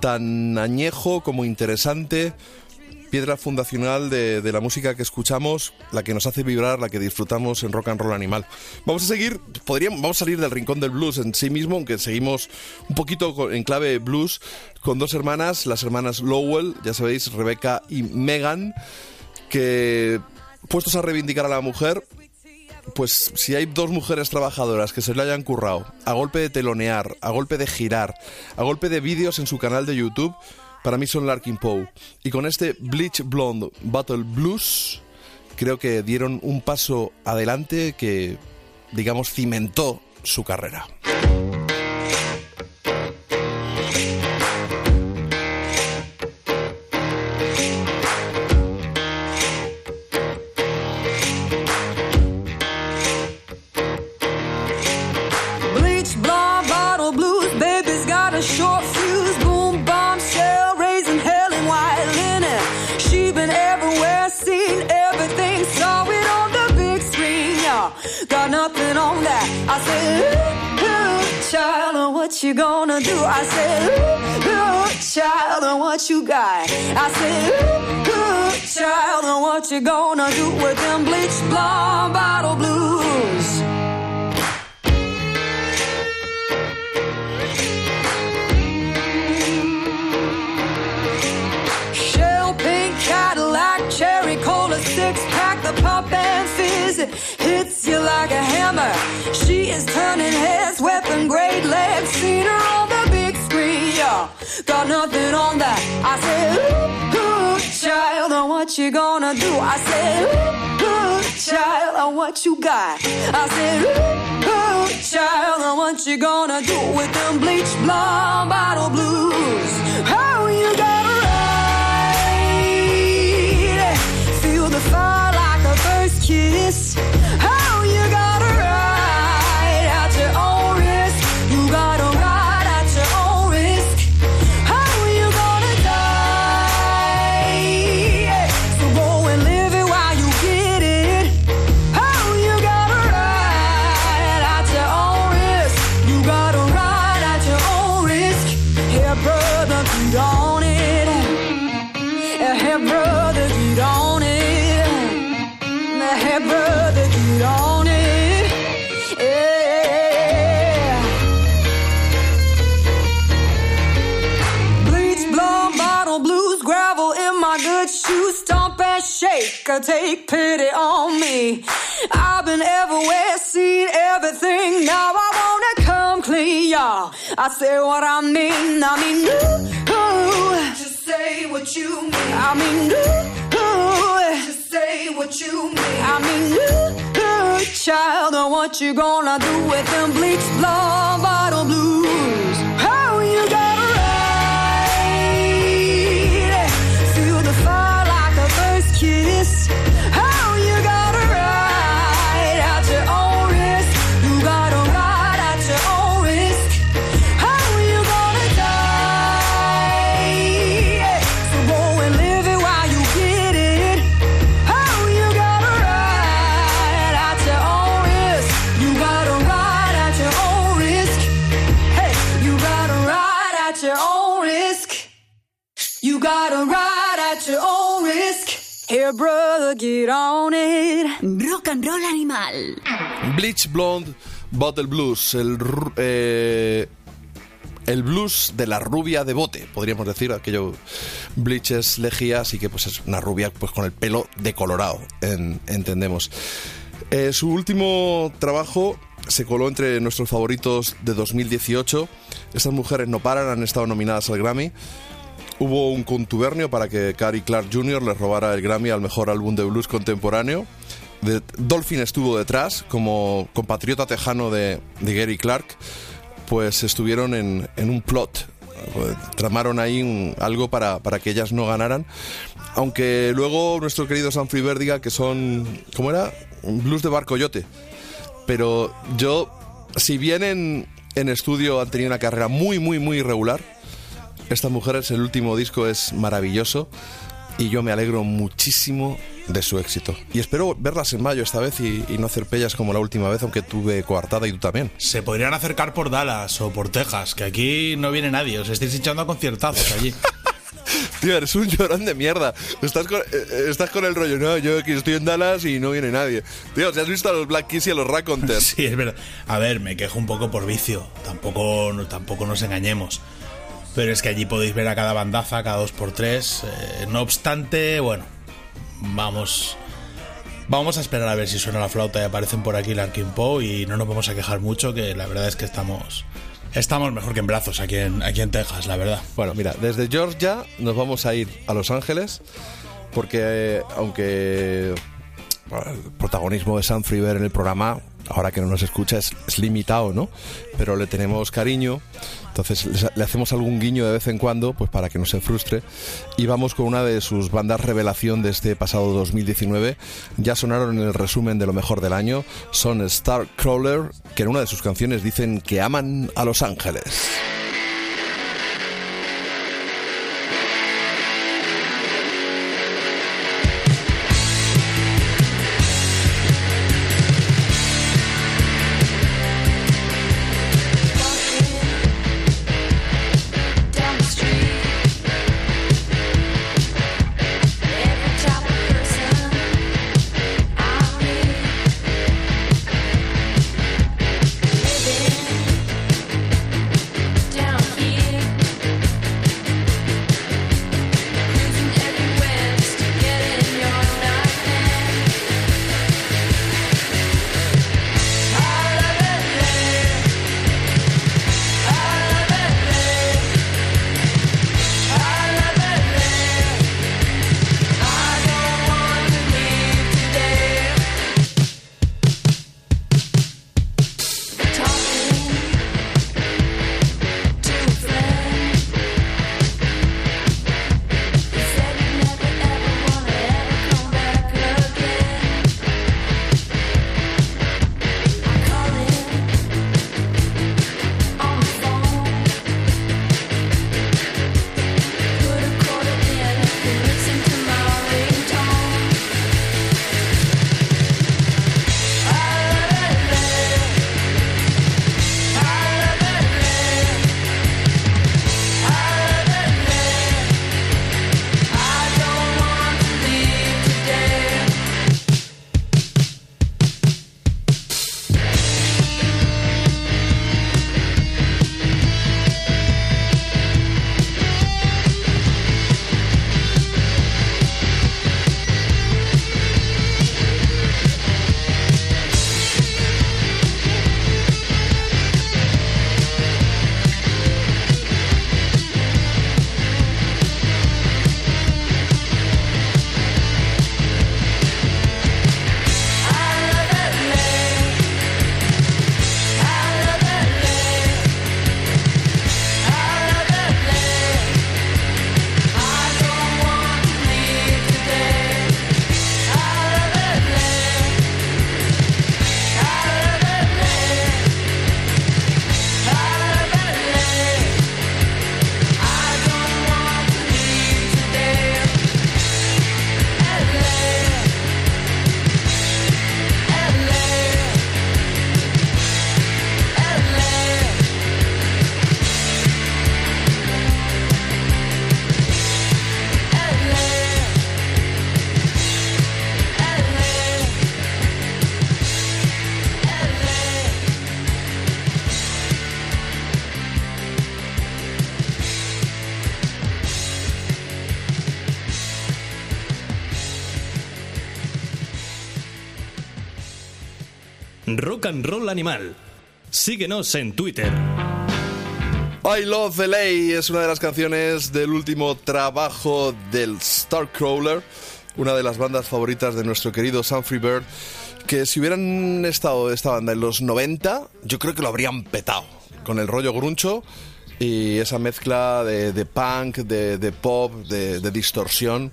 tan añejo como interesante, piedra fundacional de, la música que escuchamos, la que nos hace vibrar, la que disfrutamos en rock and roll animal. Vamos a seguir, podríamos, vamos a salir del rincón del blues en sí mismo, aunque seguimos un poquito en clave blues con dos hermanas, las hermanas Lowell, ya sabéis, Rebecca y Megan, que puestos a reivindicar a la mujer, pues si hay dos mujeres trabajadoras que se lo hayan currado a golpe de telonear, a golpe de girar, a golpe de vídeos en su canal de YouTube, para mí son Larkin Poe. Y con este Bleach Blonde Battle Blues, creo que dieron un paso adelante que, digamos, cimentó su carrera. You gonna do? I said, ooh, child, uh, what you got? I said, ooh, child, uh, what you gonna do with them bleach blonde bottle blues? Shell pink Cadillac, cherry cola six pack, the pump and fizz it hits you like a hammer. She is turning heads, got nothing on that. I said, ooh, ooh, child, uh, what you gonna do? I said, ooh, ooh, child, uh, what you got? I said, ooh, ooh, child, uh, what you gonna do with them bleach blonde bottle blues? How you gonna take pity on me. I've been everywhere, seen everything, now I wanna come clean, y'all. I say what I mean, I mean, ooh, ooh. Just say what you mean. I mean, ooh, ooh. Just say what you mean. I mean, ooh, ooh. Child, what you gonna do with them bleach blonde bottle blues? Your own risk. Here, brother, get on it. Rock and roll animal. Bleach Blonde Bottle Blues, el, eh, el blues de la rubia de bote, podríamos decir, aquello Bleach es lejía, así que pues es una rubia pues con el pelo decolorado, en- entendemos. Eh, su último trabajo se coló entre nuestros favoritos de 2018. Estas mujeres no paran, han estado nominadas al Grammy. Hubo un contubernio para que Cary Clark Jr. les robara el Grammy al mejor álbum de blues contemporáneo. Dolphin estuvo detrás, como compatriota tejano de, Gary Clark, pues estuvieron en, un plot. Pues, Tramaron ahí algo para, para que ellas no ganaran. Aunque luego nuestro querido diga que son, ¿cómo era? Blues de barcoyote. Pero yo, si bien en, en estudio han tenido una carrera muy, muy, muy irregular, estas mujeres, el último disco es maravilloso y yo me alegro muchísimo de su éxito. Y espero verlas en mayo esta vez y, y no hacer pellas como la última vez, aunque tuve coartada y tú también. Se podrían acercar por Dallas o por Texas, que aquí no viene nadie. Os estáis echando a conciertazos allí. Tío, eres un llorón de mierda. Estás con, eh, estás con el rollo, no, yo aquí estoy en Dallas y no viene nadie. Tío, si has visto a los Black Keys y a los Raconteurs. Sí, es verdad. A ver, me quejo un poco por vicio. Tampoco, no- tampoco nos engañemos. Pero es que allí podéis ver a cada bandaza, cada dos por tres. Eh, no obstante, bueno, vamos. Vamos a esperar a ver si suena la flauta y aparecen por aquí Larkin Poe y no nos vamos a quejar mucho, que la verdad es que estamos. Estamos mejor que en brazos aquí en, aquí en Texas, la verdad. Bueno, mira, desde Georgia nos vamos a ir a Los Ángeles, porque eh, aunque el protagonismo de Sam Freeber en el programa, ahora que no nos escucha, es, limitado, ¿no? Pero le tenemos cariño, entonces le, le hacemos algún guiño de vez en cuando, pues para que no se frustre. Y vamos con una de sus bandas revelación de este pasado 2019. Ya sonaron en el resumen de lo mejor del año. Son Starcrawler, que en una de sus canciones dicen que aman a Los Ángeles. Animal. Síguenos en Twitter. I Love LA es una de las canciones del último trabajo del Starcrawler, una de las bandas favoritas de nuestro querido Sam Freebird, que si hubieran estado esta banda en los 90, yo creo que lo habrían petado, con el rollo gruncho y esa mezcla de, punk, de, pop, de, distorsión,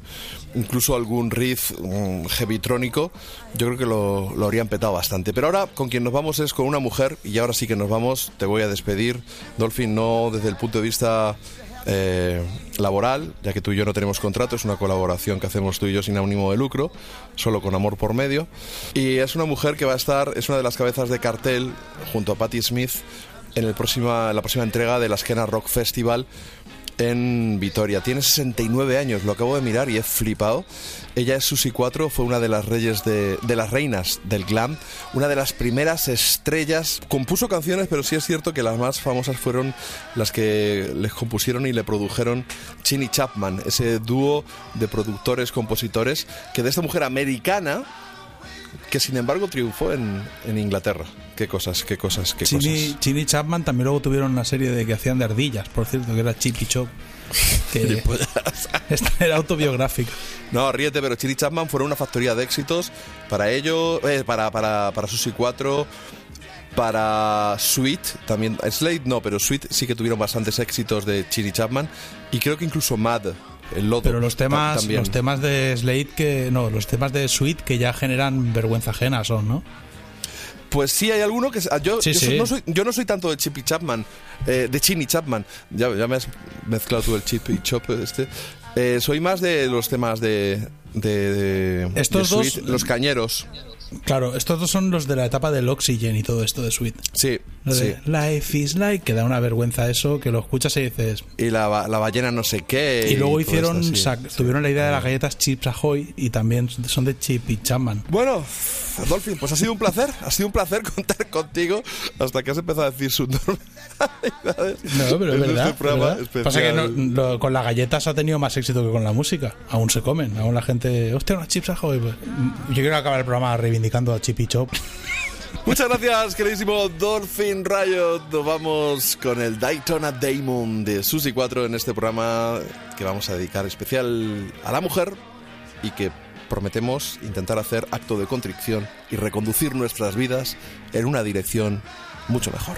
incluso algún riff mm, heavytrónico, yo creo que lo, lo habrían petado bastante. Pero ahora con quien nos vamos es con una mujer, y ahora sí que nos vamos, te voy a despedir, Dolphin, no desde el punto de vista eh, laboral, ya que tú y yo no tenemos contrato, es una colaboración que hacemos tú y yo sin ánimo de lucro, solo con amor por medio. Y es una mujer que va a estar, es una de las cabezas de cartel junto a Patti Smith en, el la próxima entrega de la Esquena Rock Festival en Vitoria. Tiene 69 años, lo acabo de mirar y he flipado. Ella es Susi 4, fue una de las reyes de, de las reinas del glam, una de las primeras estrellas. Compuso canciones, pero sí es cierto que las más famosas fueron las que les compusieron y le produjeron Chinny Chapman, ese dúo de productores, compositores, que de esta mujer americana que sin embargo triunfó en, en Inglaterra. Qué cosas, qué cosas, qué cosas. Chini, Chini Chapman también luego tuvieron una serie de que hacían de ardillas, por cierto, que era Chip y Chop. Que esta era autobiográfica. No, ríete, pero Chili Chapman fueron una factoría de éxitos para ello, eh, para, para, para Susi 4, para Sweet, también, Slade no, pero Sweet sí que tuvieron bastantes éxitos de Chili Chapman y creo que incluso Mad, el lodo. Pero los temas, también. los temas de Slade que no, los temas de Sweet que ya generan vergüenza ajena son, ¿no? Pues sí, hay alguno que... Yo, Sí, yo, sí. soy- no soy, yo no soy tanto de Chippy Chapman, eh, de Chini Chapman. Ya, ya me has mezclado tú el Chip y Chop este. Eh, soy más de los temas de... de, de- Estos de dos- los cañeros. Claro, estos dos son los de la etapa del Oxygen y todo esto de Sweet. Sí, Lo de sí. Life is like, que da una vergüenza eso, que lo escuchas y dices. Y la, ba- la ballena no sé qué. Y luego hicieron, esto, sí. sac- tuvieron la idea de las galletas Chips Ahoy y también son de Chip y Chapman. Bueno, Dolphin, pues ha sido un placer, ha sido un placer contar contigo hasta que has empezado a decir su No, pero es verdad. este ¿verdad? Pasa que no- lo- con las galletas ha tenido más éxito que con la música. Aún se comen, aún la gente. Hostia, unas chips Ahoy. Pues, yo quiero acabar el programa reivindicando a Chip y Chop. Muchas gracias, queridísimo Dolphin Riot. Nos vamos con el Daytona Damon de Susi 4 en este programa que vamos a dedicar especial a la mujer y que prometemos intentar hacer acto de contrición y reconducir nuestras vidas en una dirección mucho mejor.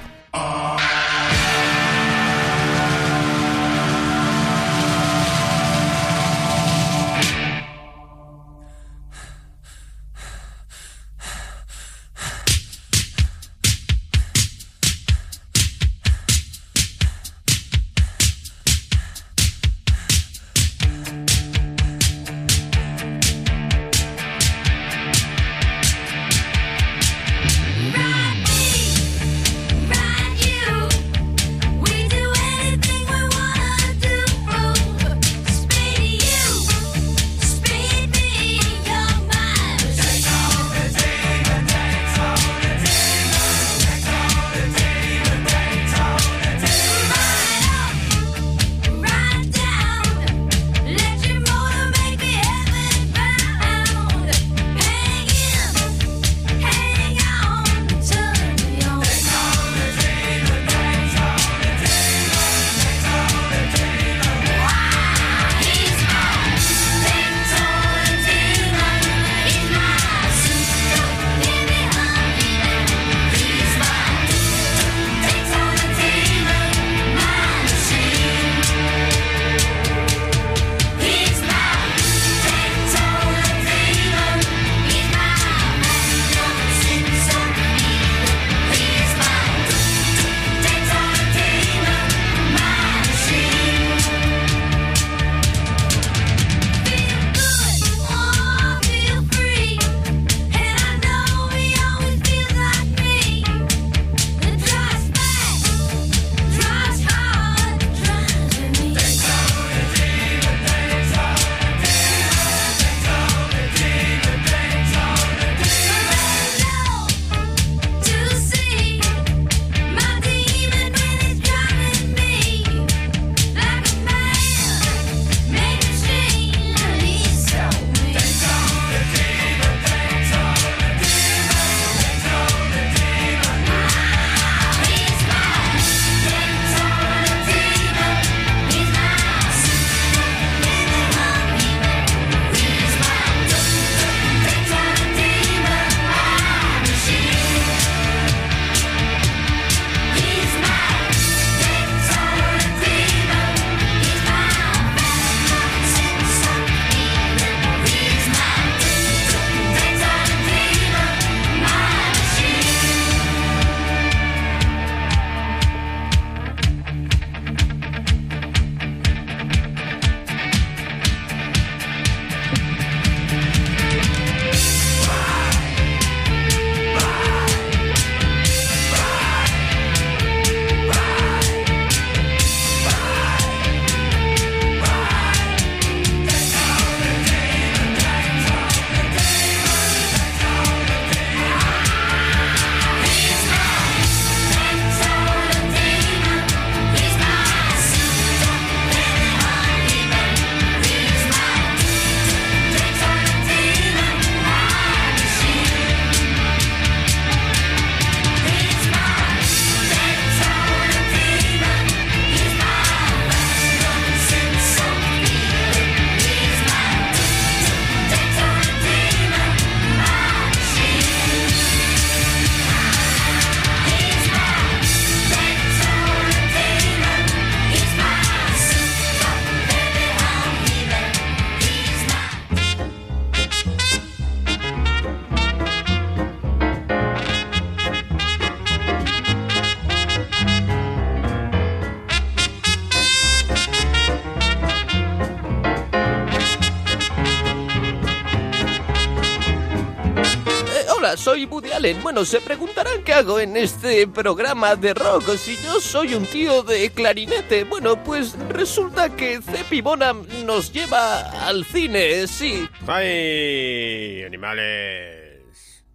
Bueno, se preguntarán qué hago en este programa de rock si yo soy un tío de clarinete. Bueno, pues resulta que Cepi Bonham nos lleva al cine, sí. ¡Ay! Animales.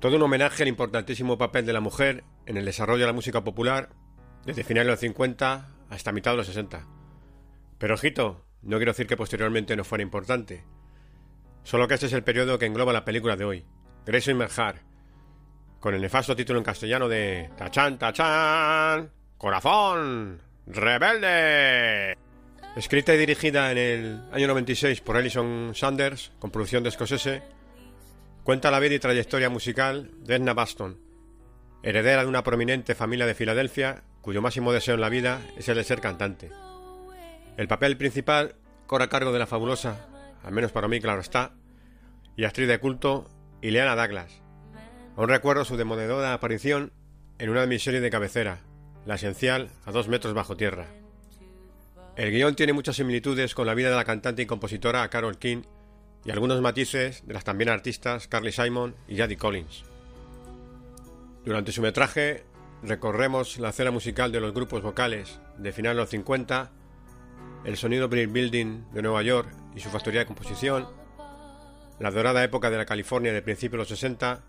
Todo un homenaje al importantísimo papel de la mujer en el desarrollo de la música popular desde finales de los 50 hasta mitad de los 60. Pero ojito, no quiero decir que posteriormente no fuera importante. Solo que este es el periodo que engloba la película de hoy, Grace Merjar, con el nefasto título en castellano de Tachan, Tachan, Corazón, Rebelde. Escrita y dirigida en el año 96 por Alison Sanders, con producción de Scorsese, cuenta la vida y trayectoria musical de Edna Baston, heredera de una prominente familia de Filadelfia, cuyo máximo deseo en la vida es el de ser cantante. El papel principal corre a cargo de la fabulosa, al menos para mí claro está, y actriz de culto Ileana Douglas. Aún recuerdo su demoledora aparición en una de mis series de cabecera, La Esencial a dos metros bajo tierra. El guion tiene muchas similitudes con la vida de la cantante y compositora Carol King y algunos matices de las también artistas Carly Simon y Jadie Collins. Durante su metraje recorremos la escena musical de los grupos vocales de finales de los 50, el sonido Brick Building de Nueva York y su factoría de composición, la dorada época de la California de principios de los 60,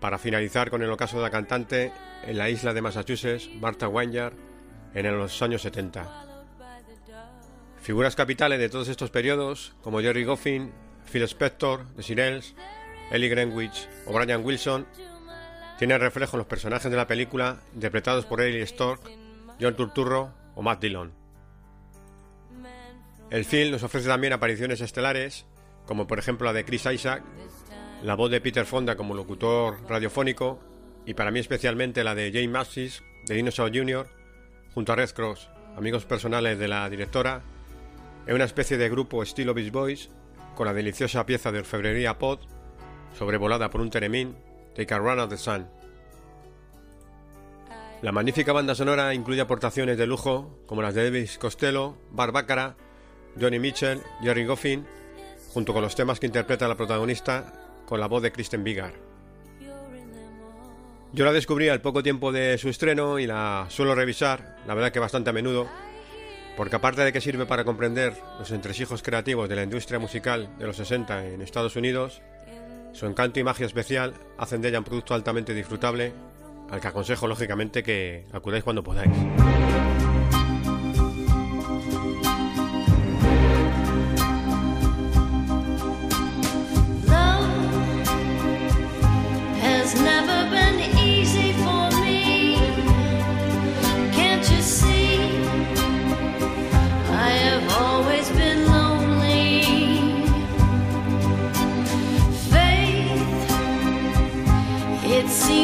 para finalizar con el ocaso de la cantante en la isla de Massachusetts, Martha Wanyard, en los años 70. Figuras capitales de todos estos periodos, como Jerry Goffin, Phil Spector, The Sirels, Ellie Greenwich o Brian Wilson, tienen reflejo en los personajes de la película interpretados por Ellie Stork, John Turturro o Matt Dillon. El film nos ofrece también apariciones estelares, como por ejemplo la de Chris Isaac, la voz de Peter Fonda como locutor radiofónico y para mí especialmente la de Jane Maxis de Dinosaur Jr. junto a Red Cross, amigos personales de la directora, en una especie de grupo estilo Beach Boys con la deliciosa pieza de orfebrería Pod sobrevolada por un teremín Take a Run of the Sun. La magnífica banda sonora incluye aportaciones de lujo como las de Elvis Costello, Barbácara, Johnny Mitchell, Jerry Goffin, junto con los temas que interpreta la protagonista con la voz de Kristen Vigar. Yo la descubrí al poco tiempo de su estreno y la suelo revisar, la verdad que bastante a menudo, porque aparte de que sirve para comprender los entresijos creativos de la industria musical de los 60 en Estados Unidos, su encanto y magia especial hacen de ella un producto altamente disfrutable, al que aconsejo lógicamente que acudáis cuando podáis. It seems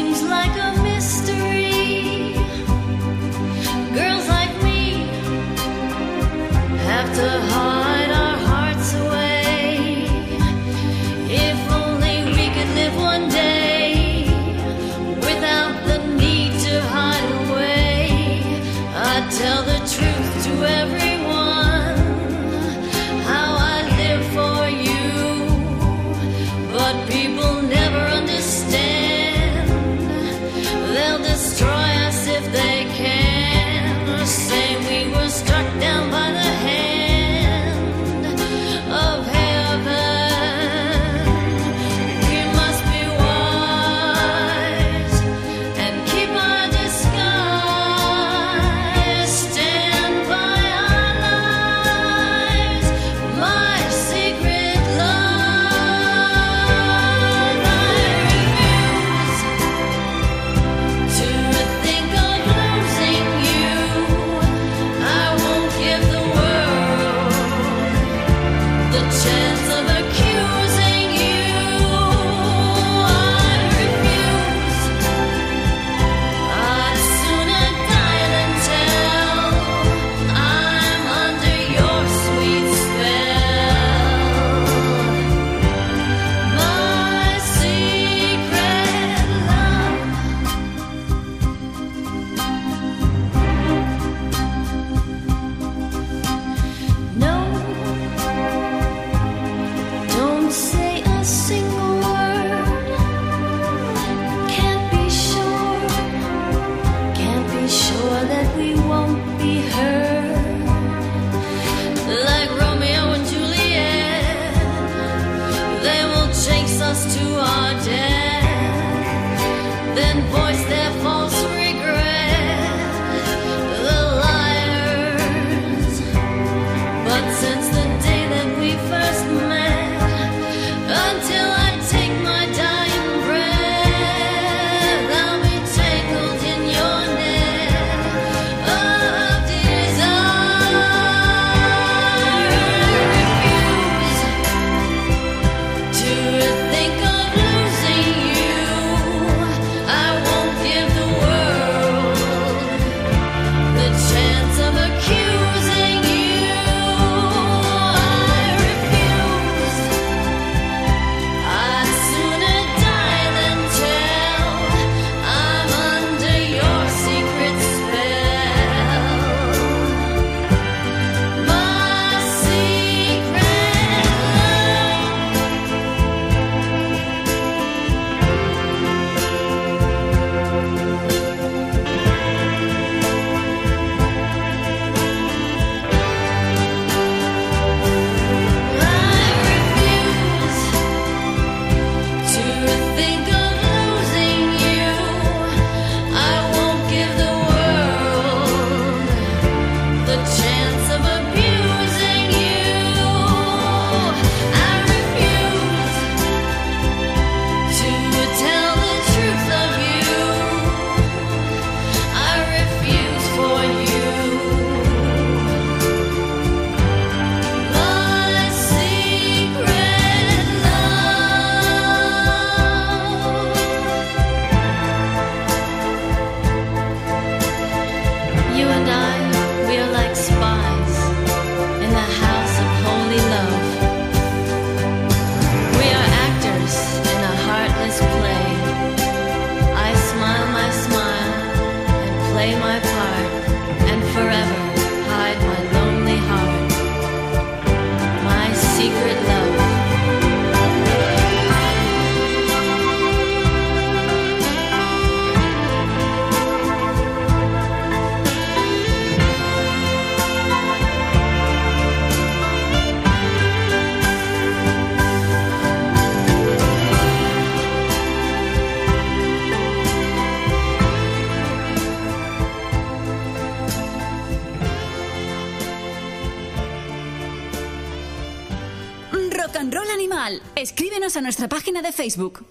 Rock and Roll Animal. Escríbenos a nuestra página de Facebook.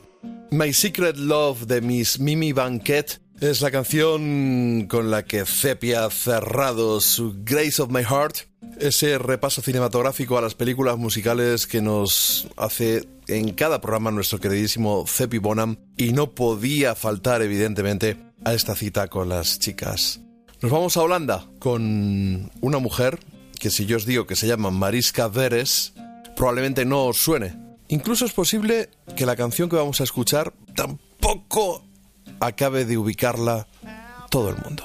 My Secret Love de Miss Mimi Banquet es la canción con la que Sepia ha cerrado su Grace of My Heart, ese repaso cinematográfico a las películas musicales que nos hace en cada programa nuestro queridísimo Cepi Bonham y no podía faltar evidentemente a esta cita con las chicas. Nos vamos a Holanda con una mujer que si yo os digo que se llama Mariska Veres, probablemente no os suene. Incluso es posible que la canción que vamos a escuchar tampoco acabe de ubicarla todo el mundo.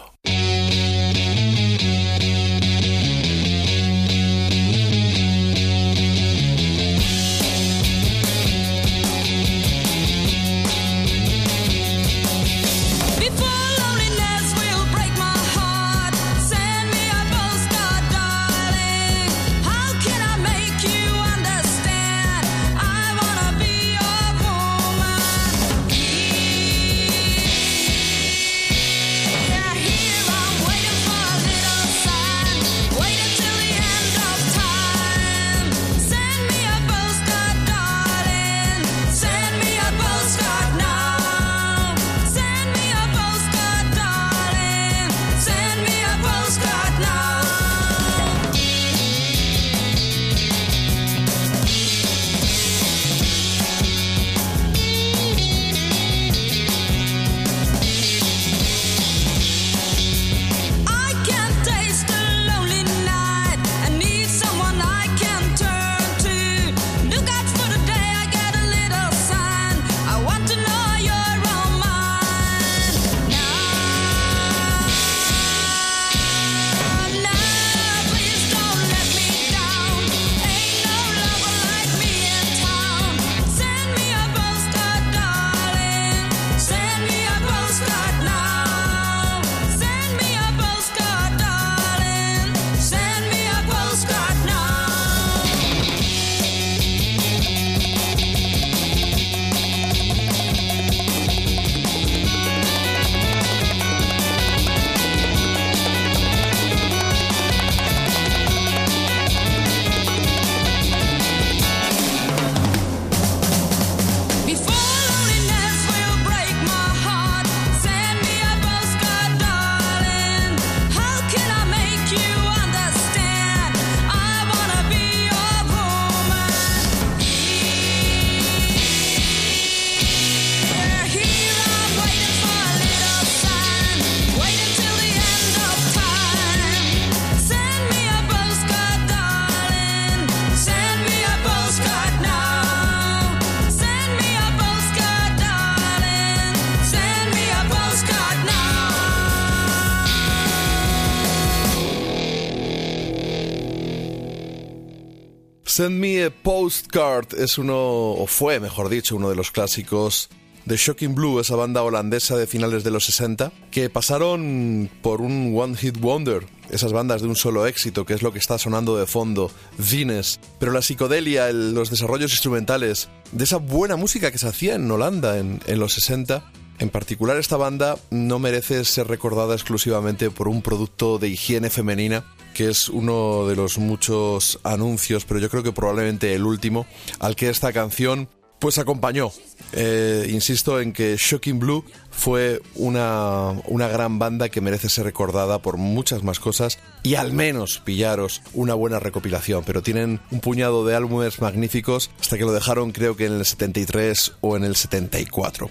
Send Me a Postcard es uno, o fue, mejor dicho, uno de los clásicos de Shocking Blue, esa banda holandesa de finales de los 60, que pasaron por un One Hit Wonder, esas bandas de un solo éxito, que es lo que está sonando de fondo, Vines. Pero la psicodelia, el- los desarrollos instrumentales de esa buena música que se hacía en Holanda en los 60, en particular esta banda no merece ser recordada exclusivamente por un producto de higiene femenina que es uno de los muchos anuncios, pero yo creo que probablemente el último, al que esta canción pues acompañó. Eh, insisto en que Shocking Blue fue una, una gran banda que merece ser recordada por muchas más cosas y al menos pillaros una buena recopilación, pero tienen un puñado de álbumes magníficos hasta que lo dejaron creo que en el 73 o en el 74.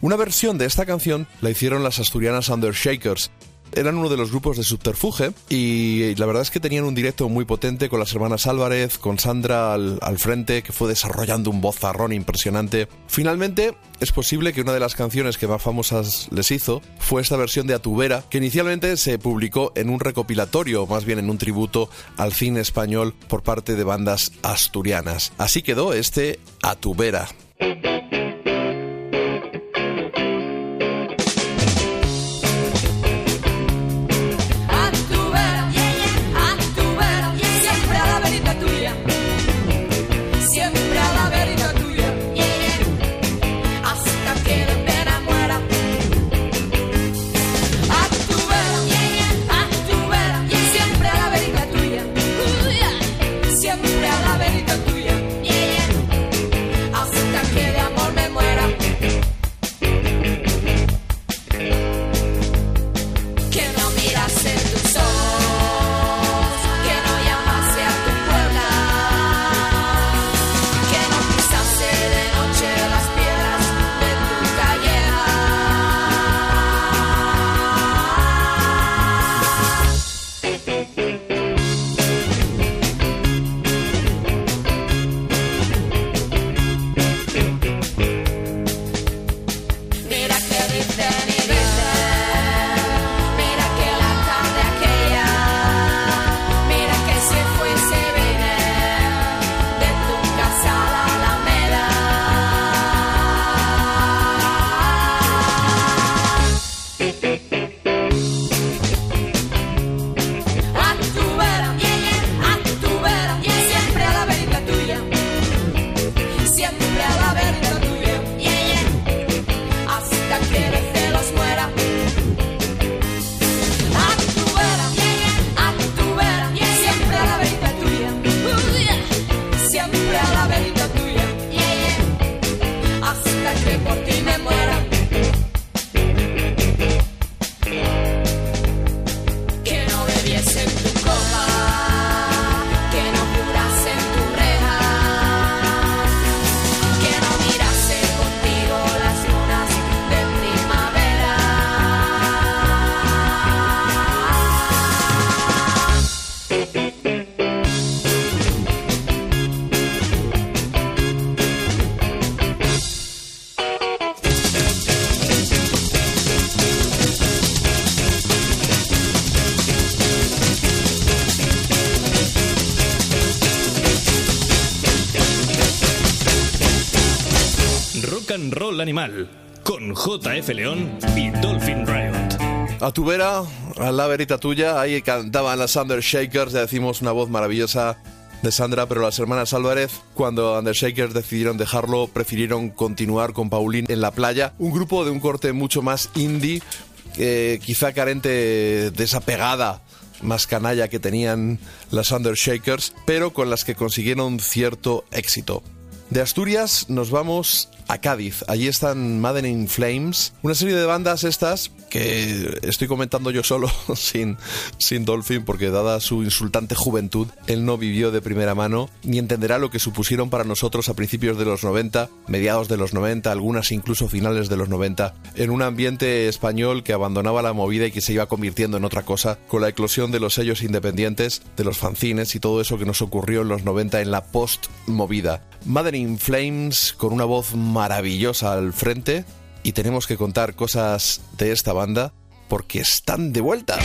Una versión de esta canción la hicieron las asturianas Undershakers, eran uno de los grupos de Subterfuge y la verdad es que tenían un directo muy potente con las hermanas Álvarez, con Sandra al, al frente, que fue desarrollando un vozarrón impresionante. Finalmente, es posible que una de las canciones que más famosas les hizo fue esta versión de Atubera, que inicialmente se publicó en un recopilatorio, más bien en un tributo al cine español por parte de bandas asturianas. Así quedó este Atubera. Animal con JF León y Dolphin Riot. A tu vera, a la verita tuya, ahí cantaban las Undershakers, ya decimos una voz maravillosa de Sandra, pero las hermanas Álvarez, cuando Undershakers decidieron dejarlo, prefirieron continuar con Paulín en la playa, un grupo de un corte mucho más indie, eh, quizá carente de esa pegada más canalla que tenían las Undershakers, pero con las que consiguieron cierto éxito. De Asturias nos vamos a Cádiz. Allí están Madden in Flames, una serie de bandas estas que estoy comentando yo solo, sin, sin Dolphin, porque dada su insultante juventud, él no vivió de primera mano ni entenderá lo que supusieron para nosotros a principios de los 90, mediados de los 90, algunas incluso finales de los 90, en un ambiente español que abandonaba la movida y que se iba convirtiendo en otra cosa, con la eclosión de los sellos independientes, de los fanzines y todo eso que nos ocurrió en los 90 en la post-movida. Mother in Flames con una voz maravillosa al frente y tenemos que contar cosas de esta banda porque están de vuelta.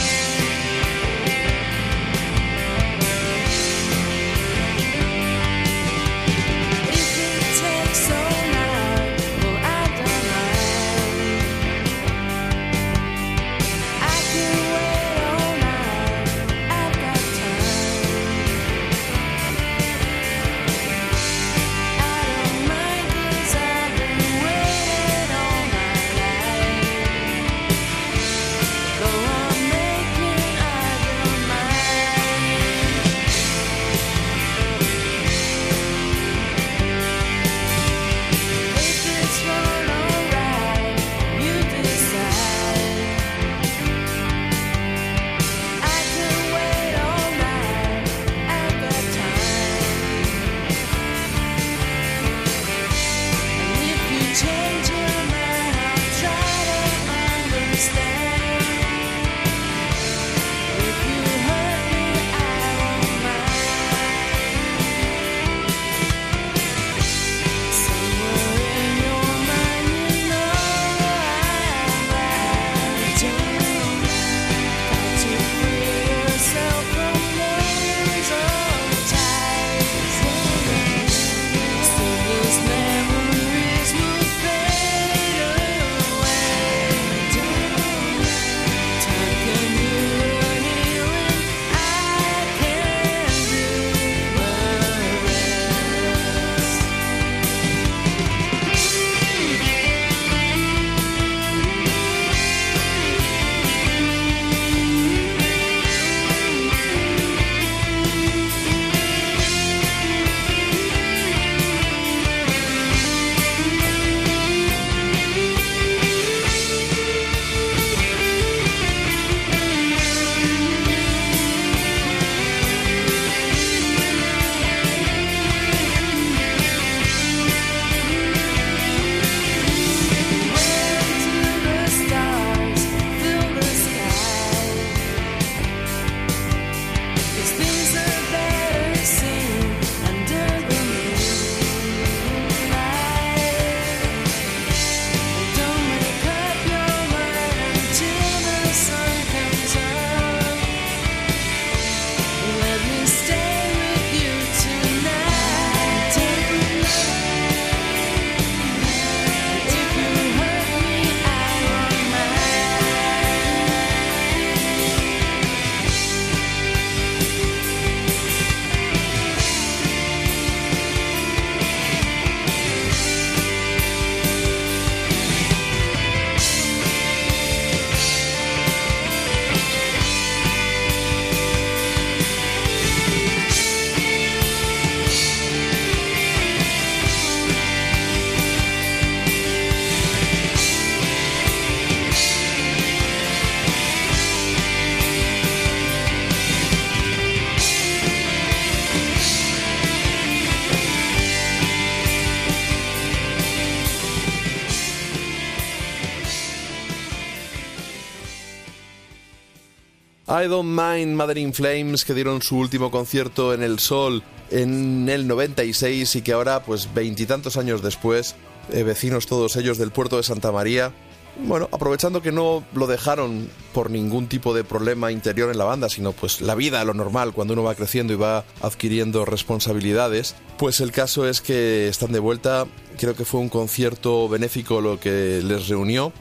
I Don't Mind Mother in Flames, que dieron su último concierto en el Sol en el 96 y que ahora, pues veintitantos años después, eh, vecinos todos ellos del puerto de Santa María, bueno, aprovechando que no lo dejaron por ningún tipo de problema interior en la banda, sino pues la vida, lo normal, cuando uno va creciendo y va adquiriendo responsabilidades, pues el caso es que están de vuelta, creo que fue un concierto benéfico lo que les reunió,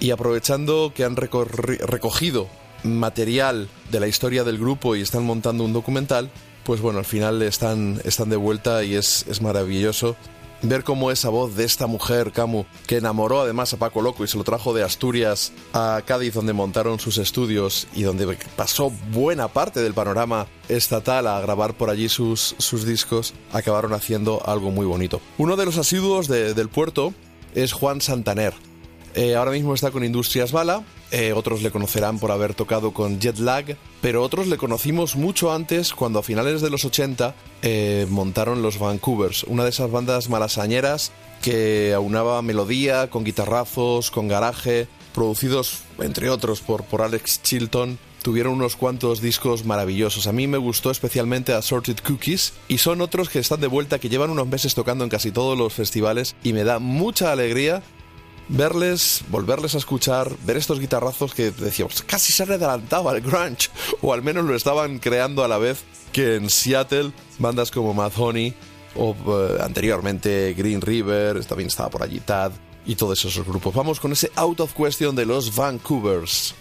y aprovechando que han recogido material de la historia del grupo y están montando un documental, pues bueno, al final están, están de vuelta y es, es maravilloso ver cómo esa voz de esta mujer, Camu, que enamoró además a Paco Loco y se lo trajo de Asturias a Cádiz, donde montaron sus estudios y donde pasó buena parte del panorama estatal a grabar por allí sus, sus discos, acabaron haciendo algo muy bonito. Uno de los asiduos de- del puerto es Juan Santaner. Eh, ahora mismo está con Industrias Bala, eh, otros le conocerán por haber tocado con Jetlag, pero otros le conocimos mucho antes cuando a finales de los 80 eh, montaron los Vancouvers, una de esas bandas malasañeras que aunaba melodía con guitarrazos, con garaje, producidos entre otros por, por Alex Chilton. Tuvieron unos cuantos discos maravillosos. A mí me gustó especialmente Assorted Cookies y son otros que están de vuelta, que llevan unos meses tocando en casi todos los festivales y me da mucha alegría verles, volverles a escuchar, ver estos guitarrazos que decíamos, casi se han adelantado al grunge, o al menos lo estaban creando a la vez que en Seattle, bandas como Mad Honey, o eh, anteriormente Green River, también estaba por allí Tad, y todos esos grupos. Vamos con ese Out of Question de los Vancouvers.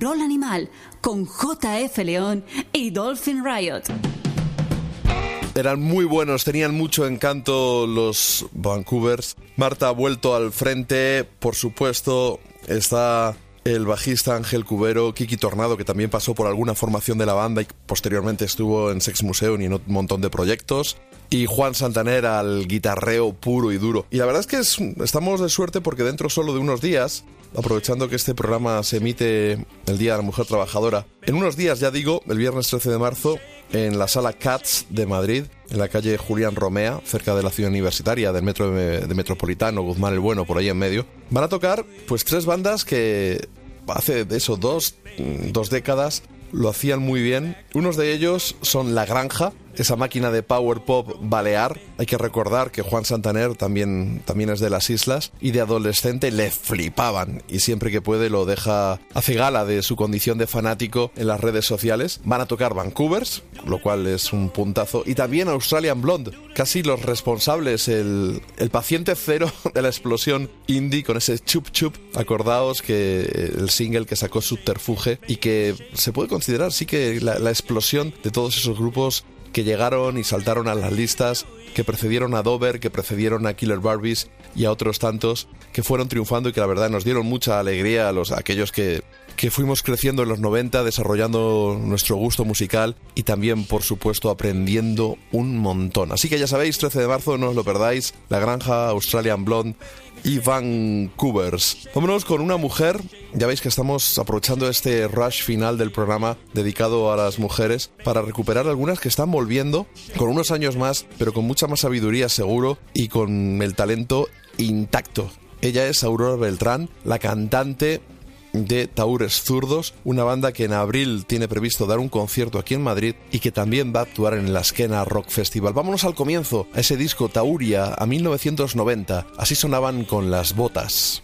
Roll animal con JF León y Dolphin Riot. Eran muy buenos, tenían mucho encanto los Vancouvers. Marta ha vuelto al frente, por supuesto, está el bajista Ángel Cubero, Kiki Tornado, que también pasó por alguna formación de la banda y posteriormente estuvo en Sex Museum y en un montón de proyectos. Y Juan Santaner al guitarreo puro y duro. Y la verdad es que es- estamos de suerte porque dentro solo de unos días, aprovechando que este programa se emite el Día de la Mujer Trabajadora, en unos días, ya digo, el viernes 13 de marzo, en la sala Cats de Madrid, en la calle Julián Romea, cerca de la ciudad universitaria, del metro de, Metropolitano, Guzmán el Bueno, por ahí en medio, van a tocar pues tres bandas que hace eso dos, dos décadas lo hacían muy bien. Unos de ellos son La Granja, esa máquina de power pop balear. Hay que recordar que Juan Santaner también, también es de las islas y de adolescente le flipaban y siempre que puede lo deja, hace gala de su condición de fanático en las redes sociales. Van a tocar Vancouvers, lo cual es un puntazo, y también Australian Blonde, casi los responsables, el, el paciente cero de la explosión indie con ese chup chup. Acordaos que el single que sacó Subterfuge y que se puede considerar sí que la, la explosión de todos esos grupos que llegaron y saltaron a las listas, que precedieron a Dover, que precedieron a Killer Barbies y a otros tantos que fueron triunfando y que la verdad nos dieron mucha alegría a los aquellos que que fuimos creciendo en los 90, desarrollando nuestro gusto musical y también, por supuesto, aprendiendo un montón. Así que ya sabéis, 13 de marzo, no os lo perdáis, La Granja, Australian Blonde y Vancouvers. Vámonos con una mujer, ya veis que estamos aprovechando este rush final del programa dedicado a las mujeres para recuperar algunas que están volviendo con unos años más, pero con mucha más sabiduría seguro y con el talento intacto. Ella es Aurora Beltrán, la cantante de Taures Zurdos, una banda que en abril tiene previsto dar un concierto aquí en Madrid y que también va a actuar en el Askena Rock Festival. Vámonos al comienzo, a ese disco Tauria, a 1990. Así sonaban con las botas.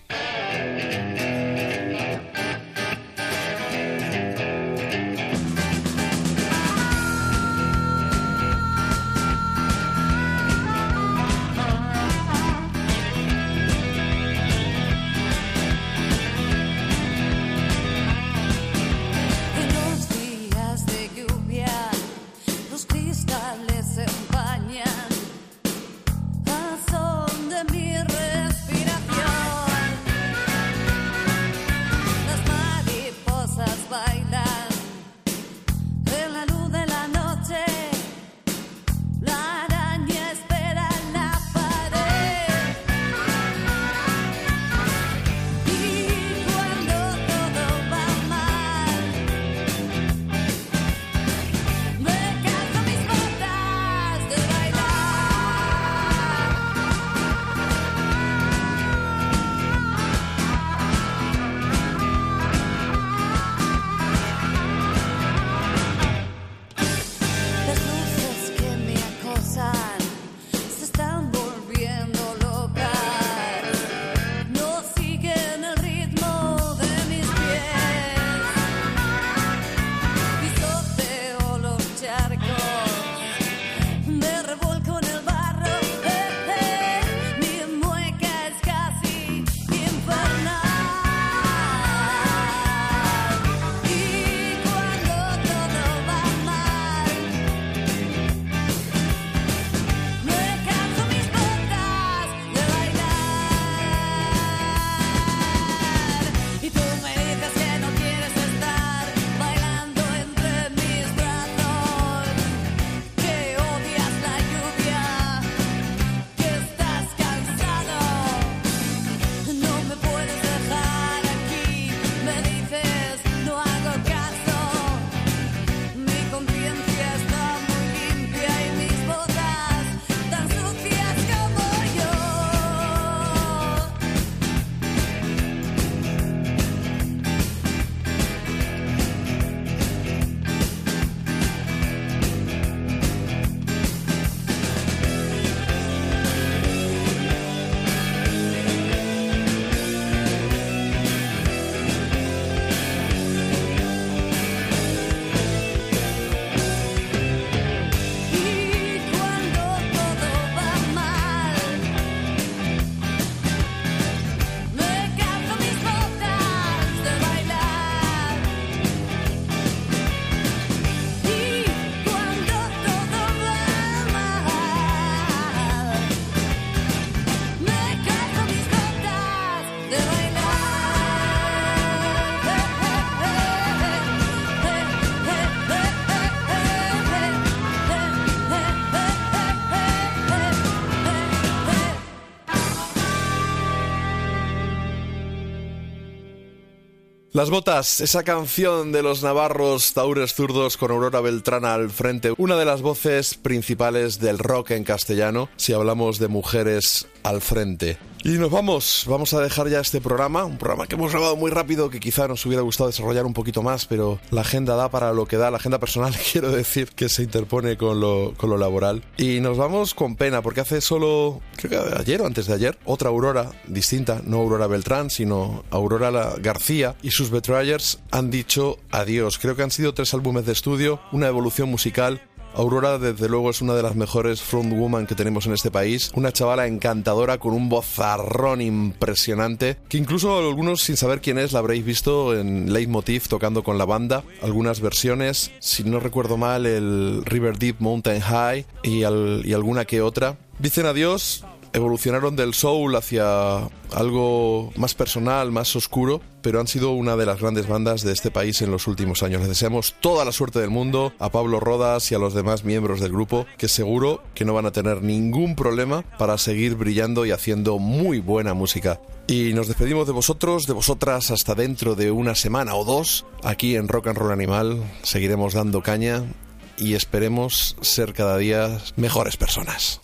Las botas, esa canción de los navarros Taures Zurdos con Aurora Beltrana al frente, una de las voces principales del rock en castellano, si hablamos de mujeres al frente. Y nos vamos, vamos a dejar ya este programa, un programa que hemos grabado muy rápido, que quizá nos hubiera gustado desarrollar un poquito más, pero la agenda da para lo que da, la agenda personal quiero decir que se interpone con lo, con lo laboral. Y nos vamos con pena, porque hace solo, creo que ayer o antes de ayer, otra Aurora distinta, no Aurora Beltrán, sino Aurora García y sus Betrayers han dicho adiós. Creo que han sido tres álbumes de estudio, una evolución musical Aurora, desde luego, es una de las mejores frontwoman que tenemos en este país. Una chavala encantadora con un vozarrón impresionante. Que incluso algunos, sin saber quién es, la habréis visto en Leitmotiv tocando con la banda. Algunas versiones, si no recuerdo mal, el River Deep Mountain High y, y alguna que otra. Dicen adiós. Evolucionaron del soul hacia algo más personal, más oscuro, pero han sido una de las grandes bandas de este país en los últimos años. Les deseamos toda la suerte del mundo a Pablo Rodas y a los demás miembros del grupo, que seguro que no van a tener ningún problema para seguir brillando y haciendo muy buena música. Y nos despedimos de vosotros, de vosotras, hasta dentro de una semana o dos, aquí en Rock and Roll Animal. Seguiremos dando caña y esperemos ser cada día mejores personas.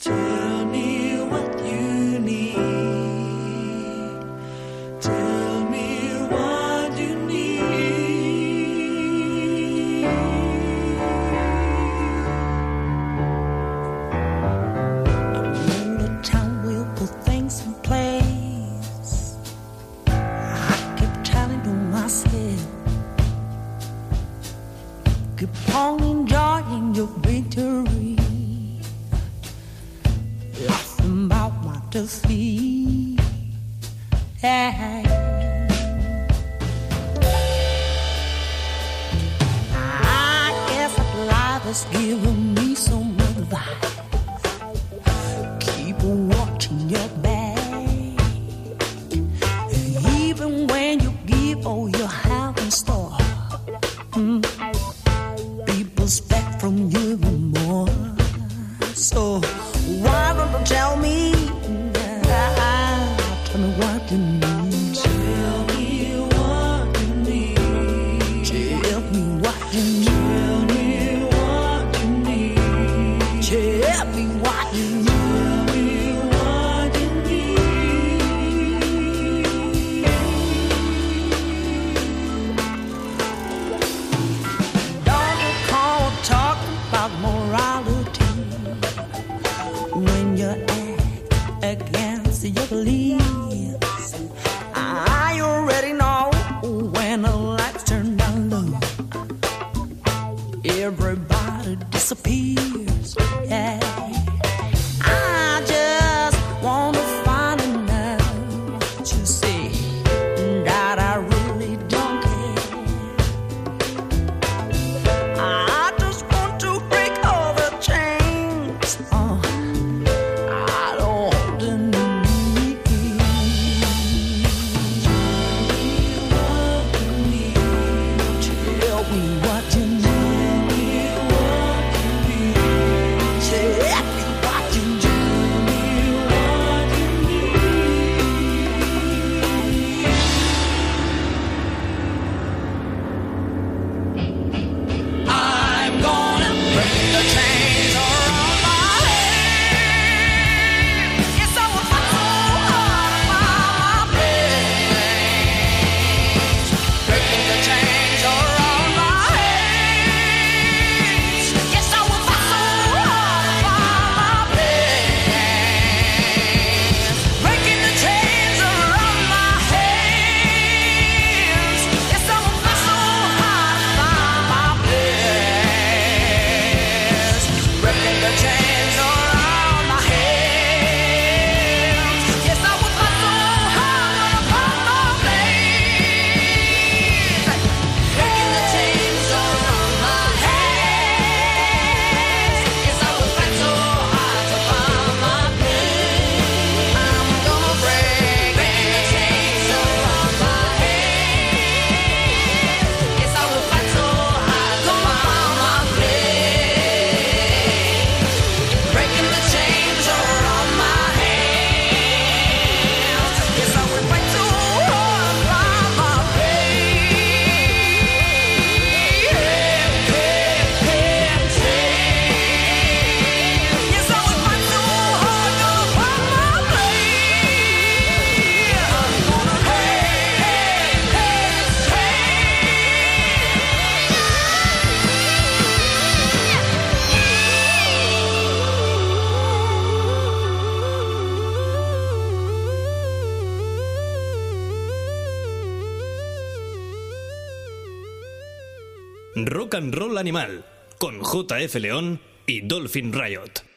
Animal con JF León y Dolphin Riot.